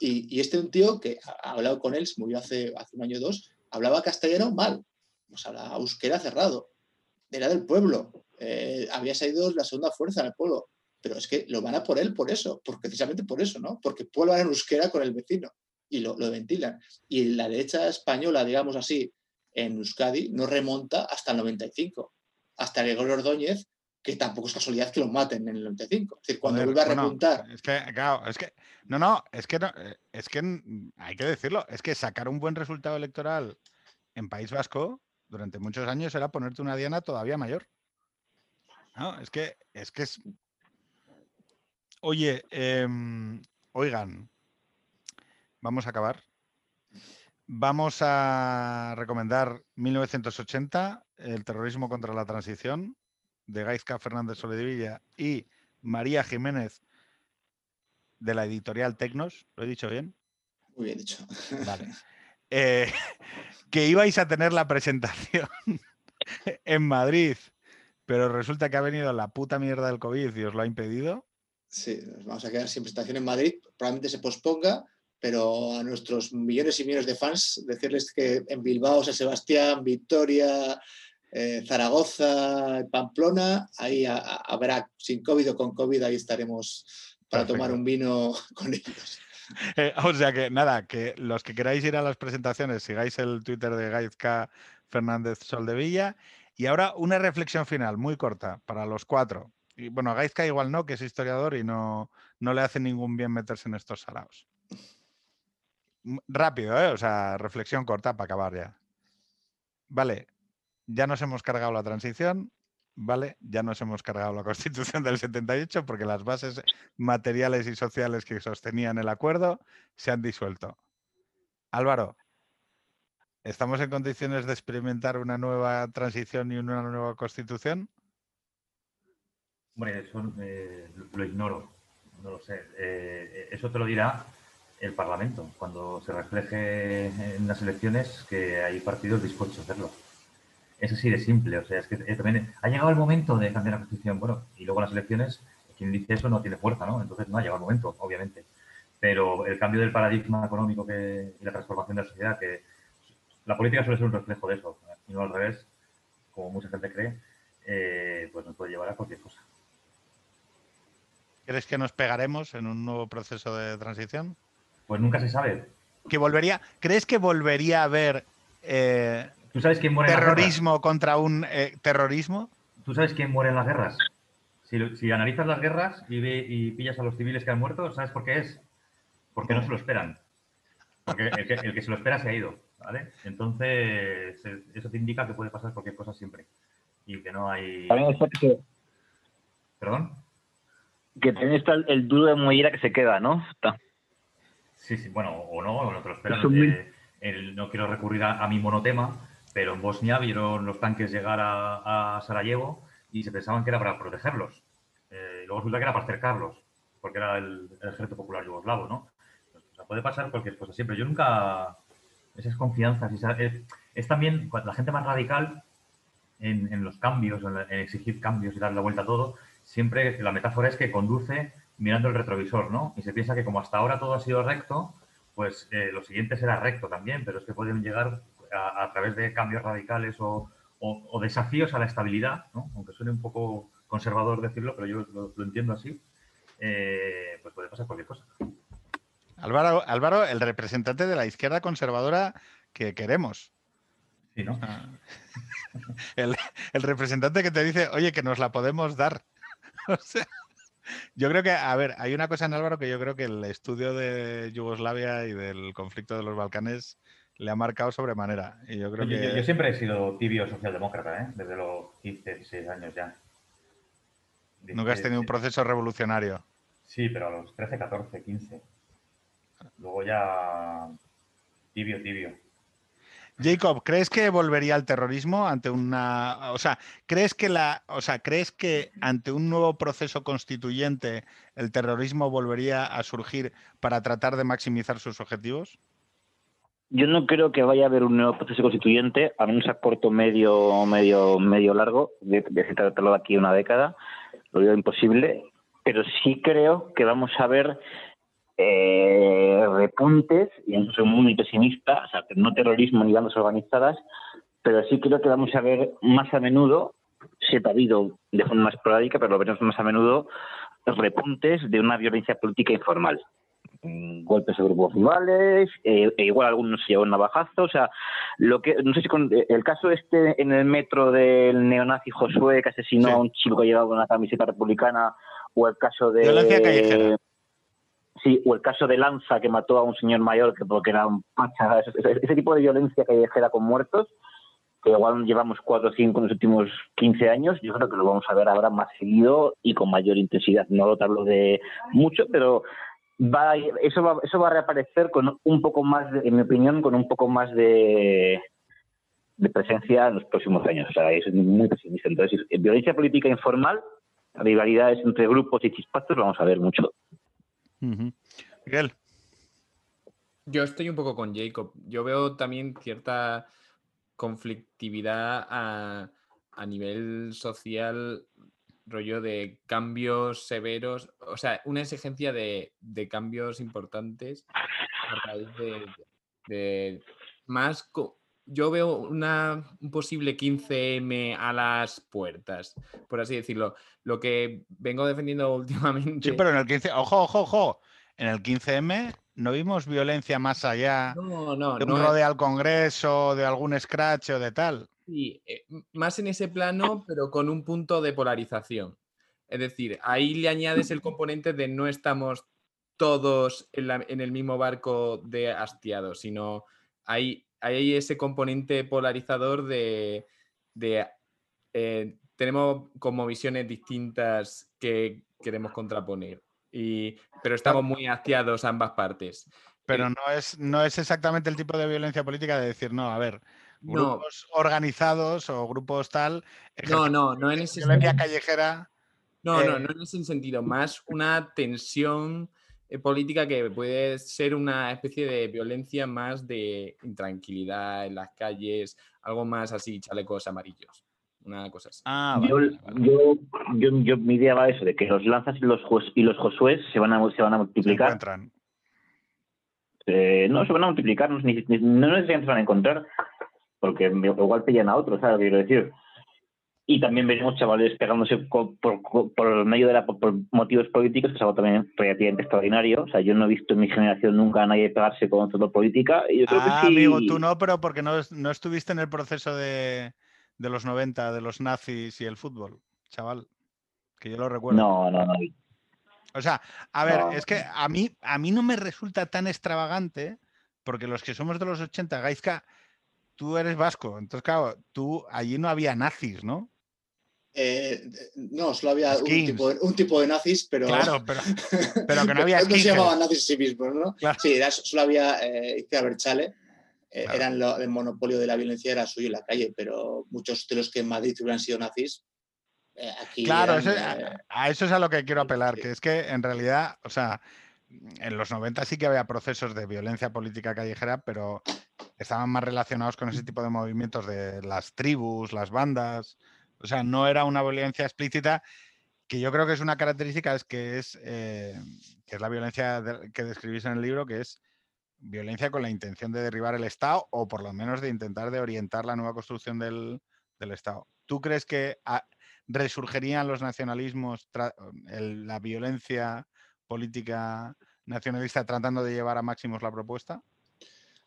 Y, este un tío que ha hablado con él, se murió hace, hace un año o dos, hablaba castellano mal, pues hablaba euskera cerrado, era del pueblo, eh, había salido la segunda fuerza en el pueblo, pero es que lo van a por él por eso, porque precisamente por eso, ¿no? Porque pueblo en euskera con el vecino y lo, ventilan. Y la derecha española, digamos así, en Euskadi, no remonta hasta el 95, hasta Gregorio Ordóñez, que tampoco es casualidad que lo maten en el 95. Es decir, cuando vuelve a remontar. es que, claro, es que, no, no, es que, eh, es que hay que decirlo, es que sacar un buen resultado electoral en País Vasco durante muchos años era ponerte una diana todavía mayor. No, es que, es que es. Oye, em, oigan, vamos a acabar. Vamos a recomendar 1980, El terrorismo contra la transición, de Gaizka Fernández Soledivilla y María Jiménez, de la editorial Tecnos. ¿Lo he dicho bien? Muy bien dicho. Vale. Eh, que ibais a tener la presentación en Madrid, pero resulta que ha venido la puta mierda del COVID y os lo ha impedido. Sí, nos vamos a quedar sin presentación en Madrid. Probablemente se posponga pero a nuestros millones y millones de fans decirles que en Bilbao, San Sebastián, Victoria, eh, Zaragoza, Pamplona, ahí habrá sin COVID o con COVID, ahí estaremos para tomar un vino con ellos. Eh, o sea que nada, que los que queráis ir a las presentaciones, sigáis el Twitter de Gaizka Fernández Soldevilla. Y ahora una reflexión final, muy corta, para los cuatro. Y bueno, a Gaizka igual no, que es historiador y no, no le hace ningún bien meterse en estos saraos. Rápido, ¿eh? O sea, reflexión corta para acabar ya. Vale, ya nos hemos cargado la transición, Vale, ya nos hemos cargado la Constitución del 78 porque las bases materiales y sociales que sostenían el acuerdo se han disuelto. Álvaro, ¿estamos en condiciones de experimentar una nueva transición y una nueva Constitución? Hombre, eso eh, lo ignoro, no lo sé. Eh, eso te lo dirá el Parlamento, cuando se refleje en las elecciones que hay partidos dispuestos a hacerlo. Es así de simple, o sea, es que eh, también ha llegado el momento de cambiar la Constitución, bueno, y luego las elecciones, quien dice eso no tiene fuerza, ¿no? Entonces no ha llegado el momento, obviamente. Pero el cambio del paradigma económico que, y la transformación de la sociedad, que la política suele ser un reflejo de eso, y no al revés, como mucha gente cree, eh, pues nos puede llevar a cualquier cosa. ¿Crees que nos pegaremos en un nuevo proceso de transición? Pues nunca se sabe. ¿Que volvería, ¿Crees que volvería a haber eh, ¿Tú sabes quién muere terrorismo contra un eh, terrorismo? ¿Tú sabes quién muere en las guerras? Si, analizas las guerras y, y, pillas a los civiles que han muerto, ¿sabes por qué es? Porque no se lo esperan. Porque el que, el que se lo espera se ha ido. ¿vale? Entonces, eso te indica que puede pasar cualquier cosa siempre. Y que no hay. ¿Perdón? Que también está el duro de Moira que se queda, ¿no? Está. Sí, sí, bueno, o no, o no te lo esperan. Eh, no quiero recurrir a, mi monotema, pero en Bosnia vieron los tanques llegar a, Sarajevo y se pensaban que era para protegerlos. Eh, luego resulta que era para cercarlos, porque era el, ejército popular yugoslavo, ¿no? O sea, puede pasar cualquier cosa siempre. Yo nunca. Esas confianzas, es, es, también la gente más radical en, los cambios, en, en, exigir cambios y dar la vuelta a todo. Siempre la metáfora es que conduce mirando el retrovisor, ¿no? Y se piensa que como hasta ahora todo ha sido recto, pues eh, lo siguiente será recto también, pero es que pueden llegar a, través de cambios radicales o, desafíos a la estabilidad, ¿no? Aunque suene un poco conservador decirlo, pero yo lo, entiendo así, eh, pues puede pasar cualquier cosa. Álvaro, Álvaro, el representante de la izquierda conservadora que queremos. Sí, ¿no? Ah. el, el representante que te dice, oye, que nos la podemos dar. o sea. Yo creo que, a ver, hay una cosa en Álvaro que yo creo que el estudio de Yugoslavia y del conflicto de los Balcanes le ha marcado sobremanera. Y yo, creo que... yo, siempre he sido tibio socialdemócrata, ¿eh? desde los 15, 16 años ya. Nunca has tenido un proceso revolucionario. Sí, pero a los 13, 14, 15. Luego ya tibio, tibio. Jacob, ¿crees que volvería al terrorismo ante una, o sea, crees que la, o sea, crees que ante un nuevo proceso constituyente el terrorismo volvería a surgir para tratar de maximizar sus objetivos? Yo no creo que vaya a haber un nuevo proceso constituyente, a menos a corto, medio, medio, medio largo, de, de tratarlo de aquí una década, lo veo imposible, pero sí creo que vamos a ver eh, repuntes, y eso soy muy pesimista, o sea, no terrorismo ni bandas organizadas, pero sí creo que vamos a ver más a menudo, se ha habido de forma más esporádica, pero lo veremos más a menudo, repuntes de una violencia política informal. Golpes a grupos rivales, eh, e igual algunos se llevan navajazo, o sea, lo que, no sé si con el caso este en el metro del neonazi Josué que asesinó a un chico que llevaba una camiseta republicana, o el caso de... Sí, o el caso de Lanza que mató a un señor mayor que porque era un pacha, ese, tipo de violencia callejera con muertos, que igual llevamos cuatro o cinco en los últimos 15 años, yo creo que lo vamos a ver ahora más seguido y con mayor intensidad. No lo hablo de mucho, pero va eso va, eso va a reaparecer con un poco más, en mi opinión, con un poco más de, de presencia en los próximos años. O sea, eso es muy pesimista. Entonces, violencia política informal, rivalidades entre grupos y chispazos, vamos a ver mucho. Miguel. Yo estoy un poco con Jacob. Yo veo también cierta conflictividad a, nivel social, rollo de cambios severos, o sea, una exigencia de, cambios importantes a raíz de, más. Yo veo una, un posible 15M a las puertas, por así decirlo. Lo que vengo defendiendo últimamente. Sí, pero en el 15, ojo, ojo, ojo. En el 15M no vimos violencia más allá de un rodeo al Congreso, de algún scratch o de tal. Sí, eh, más en ese plano, pero con un punto de polarización. Es decir, ahí le añades el componente de no estamos todos en, el mismo barco de hastiados, sino hay, hay ese componente polarizador de, de eh, tenemos como visiones distintas que queremos contraponer. Y, pero estamos muy hastiados ambas partes. Pero no es, no es exactamente el tipo de violencia política de decir, no, a ver, grupos organizados o grupos tal. No, no, no en ese violencia callejera. No, no, eh no en ese sentido. Más una tensión eh, política que puede ser una especie de violencia más de intranquilidad en las calles, algo más así, chalecos amarillos. Una cosa así. Ah, yo, yo, yo, mi idea va a eso, de que los lanzas y los, y los Josué se van a, se van a multiplicar. Eh, no, se van a multiplicar, no, no necesariamente se van a encontrar, porque igual pillan a otros, ¿sabes? Quiero decir. Y también veremos chavales pegándose por, por, medio de la, por motivos políticos, que es algo también relativamente extraordinario. O sea, yo no he visto en mi generación nunca a nadie pegarse con todo política. Y yo creo ah, que sí. amigo, tú no, pero porque no, no estuviste en el proceso de, de los 90, de los nazis y el fútbol, chaval. Que yo lo recuerdo. No, no, no. O sea, a ver, es que a mí, a mí no me resulta tan extravagante, porque los que somos de los 80, Gaizka, tú eres vasco, entonces claro, tú allí no había nazis, ¿no? Eh, no, solo había un tipo, de, nazis, pero. Claro, pero, pero que no había. no se llamaban nazis sí mismos, ¿no? Sí, solo había eh, Berchale. Eh, eran el monopolio de la violencia era suyo en la calle, pero muchos de los que en Madrid hubieran sido nazis, eh, aquí. Claro, a, eso es a lo que quiero apelar, que es que en realidad, o sea, en los 90 sí que había procesos de violencia política callejera, pero estaban más relacionados con ese tipo de movimientos de las tribus, las bandas. O sea, no era una violencia explícita, que yo creo que es una característica, es que es, eh, que es la violencia que describís en el libro, que es violencia con la intención de derribar el Estado o por lo menos de intentar de orientar la nueva construcción del, Estado. ¿Tú crees que ah, resurgirían los nacionalismos, la violencia política nacionalista tratando de llevar a máximos la propuesta?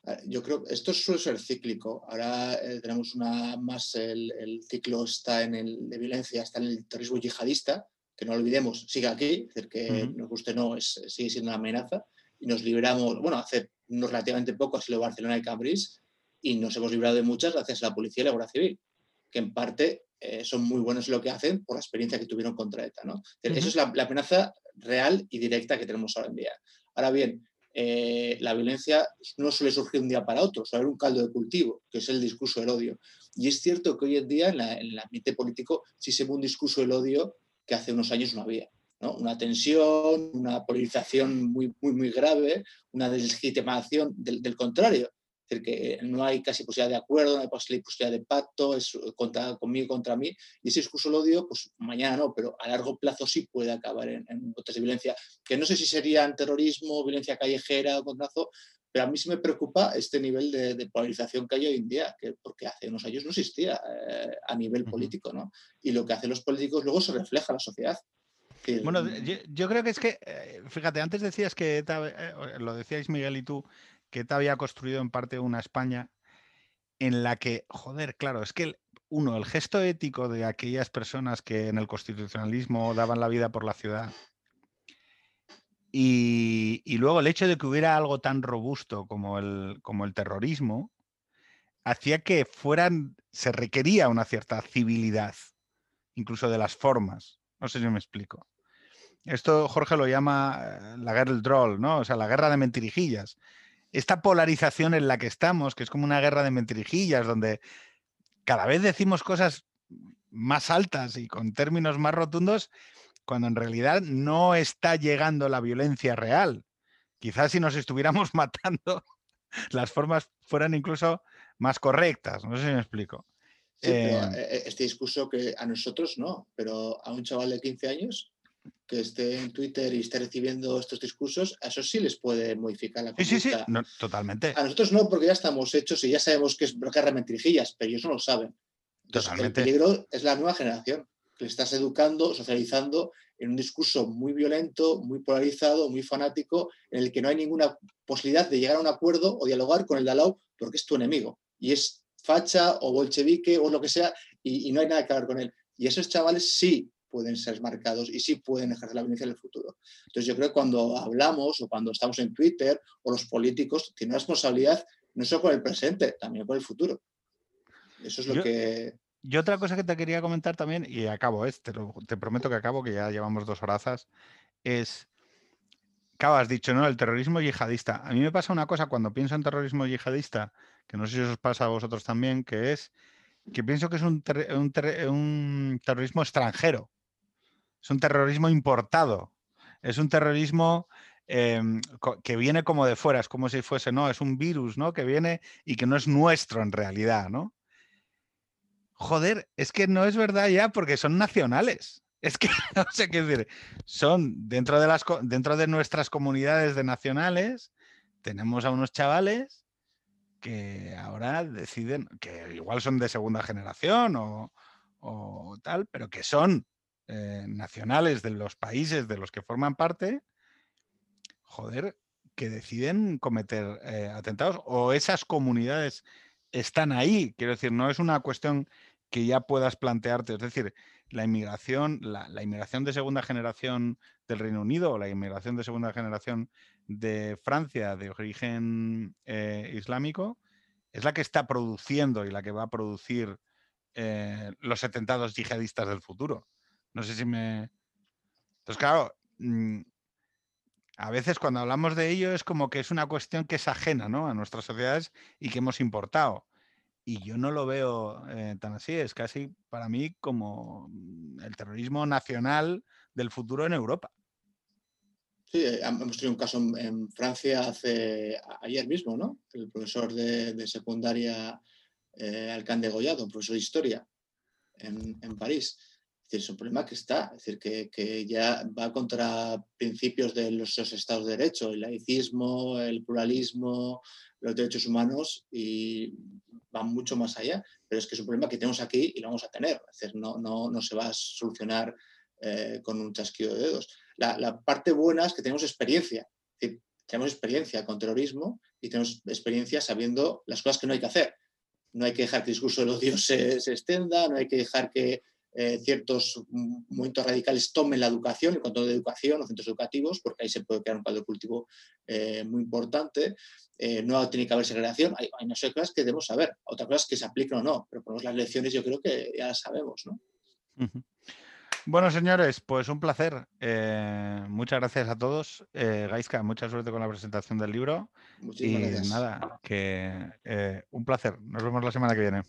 Ah, yo creo que esto suele ser cíclico. Ahora eh, tenemos una más, el, ciclo está en el de violencia, está en el terrorismo yihadista, que no olvidemos, sigue aquí, es decir, que nos guste no, es, sigue siendo una amenaza. Y nos liberamos, bueno, hace unos relativamente poco ha sido Barcelona y Cambrils, y nos hemos librado de muchas gracias a la policía y la Guardia Civil, que en parte eh, son muy buenos en lo que hacen por la experiencia que tuvieron contra ETA. ¿no? Eso es la, amenaza real y directa que tenemos ahora en día. Ahora bien, eh, la violencia no suele surgir un día para otro, suele haber un caldo de cultivo, que es el discurso del odio. Y es cierto que hoy en día en, el ambiente político sí se ve un discurso del odio que hace unos años no había. ¿no? Una tensión, una polarización muy, muy, muy grave, una deslegitimación del, del contrario decir, que no hay casi posibilidad de acuerdo, no hay posibilidad de pacto, es contra, conmigo contra mí. Y ese discurso del odio, pues mañana no, pero a largo plazo sí puede acabar en, en botes de violencia, que no sé si serían terrorismo, violencia callejera o contrazo, pero a mí sí me preocupa este nivel de, polarización que hay hoy en día, que, porque hace unos años no existía eh, a nivel político, ¿no? Y lo que hacen los políticos luego se refleja en la sociedad. Bueno, yo, creo que es que, eh, fíjate, antes decías que, eh, lo decíais Miguel y tú, que te había construido en parte una España en la que, joder, claro, es que uno, el gesto ético de aquellas personas que en el constitucionalismo daban la vida por la ciudad, y, luego el hecho de que hubiera algo tan robusto como el, como el terrorismo, hacía que fueran, se requería una cierta civilidad, incluso de las formas. No sé si me explico. Esto Jorge lo llama eh, la guerra del troll, ¿no? O sea, la guerra de mentirijillas esta polarización en la que estamos, que es como una guerra de mentirijillas, donde cada vez decimos cosas más altas y con términos más rotundos, cuando en realidad no está llegando la violencia real. Quizás si nos estuviéramos matando, las formas fueran incluso más correctas. No sé si me explico. Eh, eh, este discurso que a nosotros no, pero a un chaval de 15 años que esté en Twitter y esté recibiendo estos discursos, a eso sí les puede modificar la conducta. Sí, sí, sí, totalmente. A nosotros no, porque ya estamos hechos y ya sabemos que es bloquear mentirijillas, pero ellos no lo saben. totalmente. El peligro es la nueva generación, que le estás educando, socializando en un discurso muy violento, muy polarizado, muy fanático, en el que no hay ninguna posibilidad de llegar a un acuerdo o dialogar con el de al porque es tu enemigo. Y es facha o bolchevique o lo que sea, y, y no hay nada que hablar con él. Y esos chavales sí pueden ser marcados y sí pueden ejercer la violencia en el futuro. Entonces yo creo que cuando hablamos o cuando estamos en Twitter o los políticos tienen responsabilidad no solo con el presente, también con el futuro. Eso es lo que... y otra cosa que te quería comentar también, y acabo, ¿eh? te, te prometo que acabo, que ya llevamos dos horazas, es, claro, has dicho, ¿no? El terrorismo yihadista. A mí me pasa una cosa cuando pienso en terrorismo yihadista, que no sé si os pasa a vosotros también, que es que pienso que es un, un terrorismo extranjero, es un terrorismo importado, es un terrorismo Em, que viene como de fuera, es como si fuese, no, es un virus, ¿no? Que viene y que no es nuestro en realidad, ¿no? Joder, es que no es verdad ya porque son nacionales. Es que, no sé qué decir, son dentro de, las, dentro de nuestras comunidades de nacionales, tenemos a unos chavales que ahora deciden, que igual son de segunda generación o, tal, pero que son eh, nacionales de los países de los que forman parte joder, que deciden cometer eh, atentados o esas comunidades están ahí. Quiero decir, no es una cuestión que ya puedas plantearte. Es decir, la inmigración, la, inmigración de segunda generación del Reino Unido o la inmigración de segunda generación de Francia de origen eh, islámico es la que está produciendo y la que va a producir los atentados yihadistas del futuro. No sé si me... Entonces, claro, mm, a veces cuando hablamos de ello es como que es una cuestión que es ajena a nuestras sociedades y que hemos importado. Y yo no lo veo eh, tan así, es casi para mí como mm, el terrorismo nacional del futuro en Europa. Sí, eh, hemos tenido un caso en, Francia hace ayer mismo, ¿no? El profesor de, secundaria eh, Alcán Gollado, profesor de historia en, en París es un problema que está, es decir, que, ya va contra principios de los, estados de derecho, el laicismo, el pluralismo, los derechos humanos y va mucho más allá. Pero es que es un problema que tenemos aquí y lo vamos a tener. Es decir, no, no, no se va a solucionar eh, con un chasquido de dedos. La, parte buena es que tenemos experiencia. tenemos experiencia con terrorismo y tenemos experiencia sabiendo las cosas que no hay que hacer. No hay que dejar que el discurso del odio se, se extienda, no hay que dejar que eh, ciertos movimientos radicales tomen la educación, el control de educación, los centros educativos, porque ahí se puede crear un caldo de cultivo eh, muy importante. Eh, no tiene que haber segregación, hay, hay no sé cosas que debemos saber, otras cosas que se aplican o no, pero por las lecciones yo creo que ya las sabemos. ¿no? Bueno, señores, pues un placer. muchas gracias a todos. Gaiska, mucha suerte con la presentación del libro. y nada, que un placer. Nos vemos la semana que viene.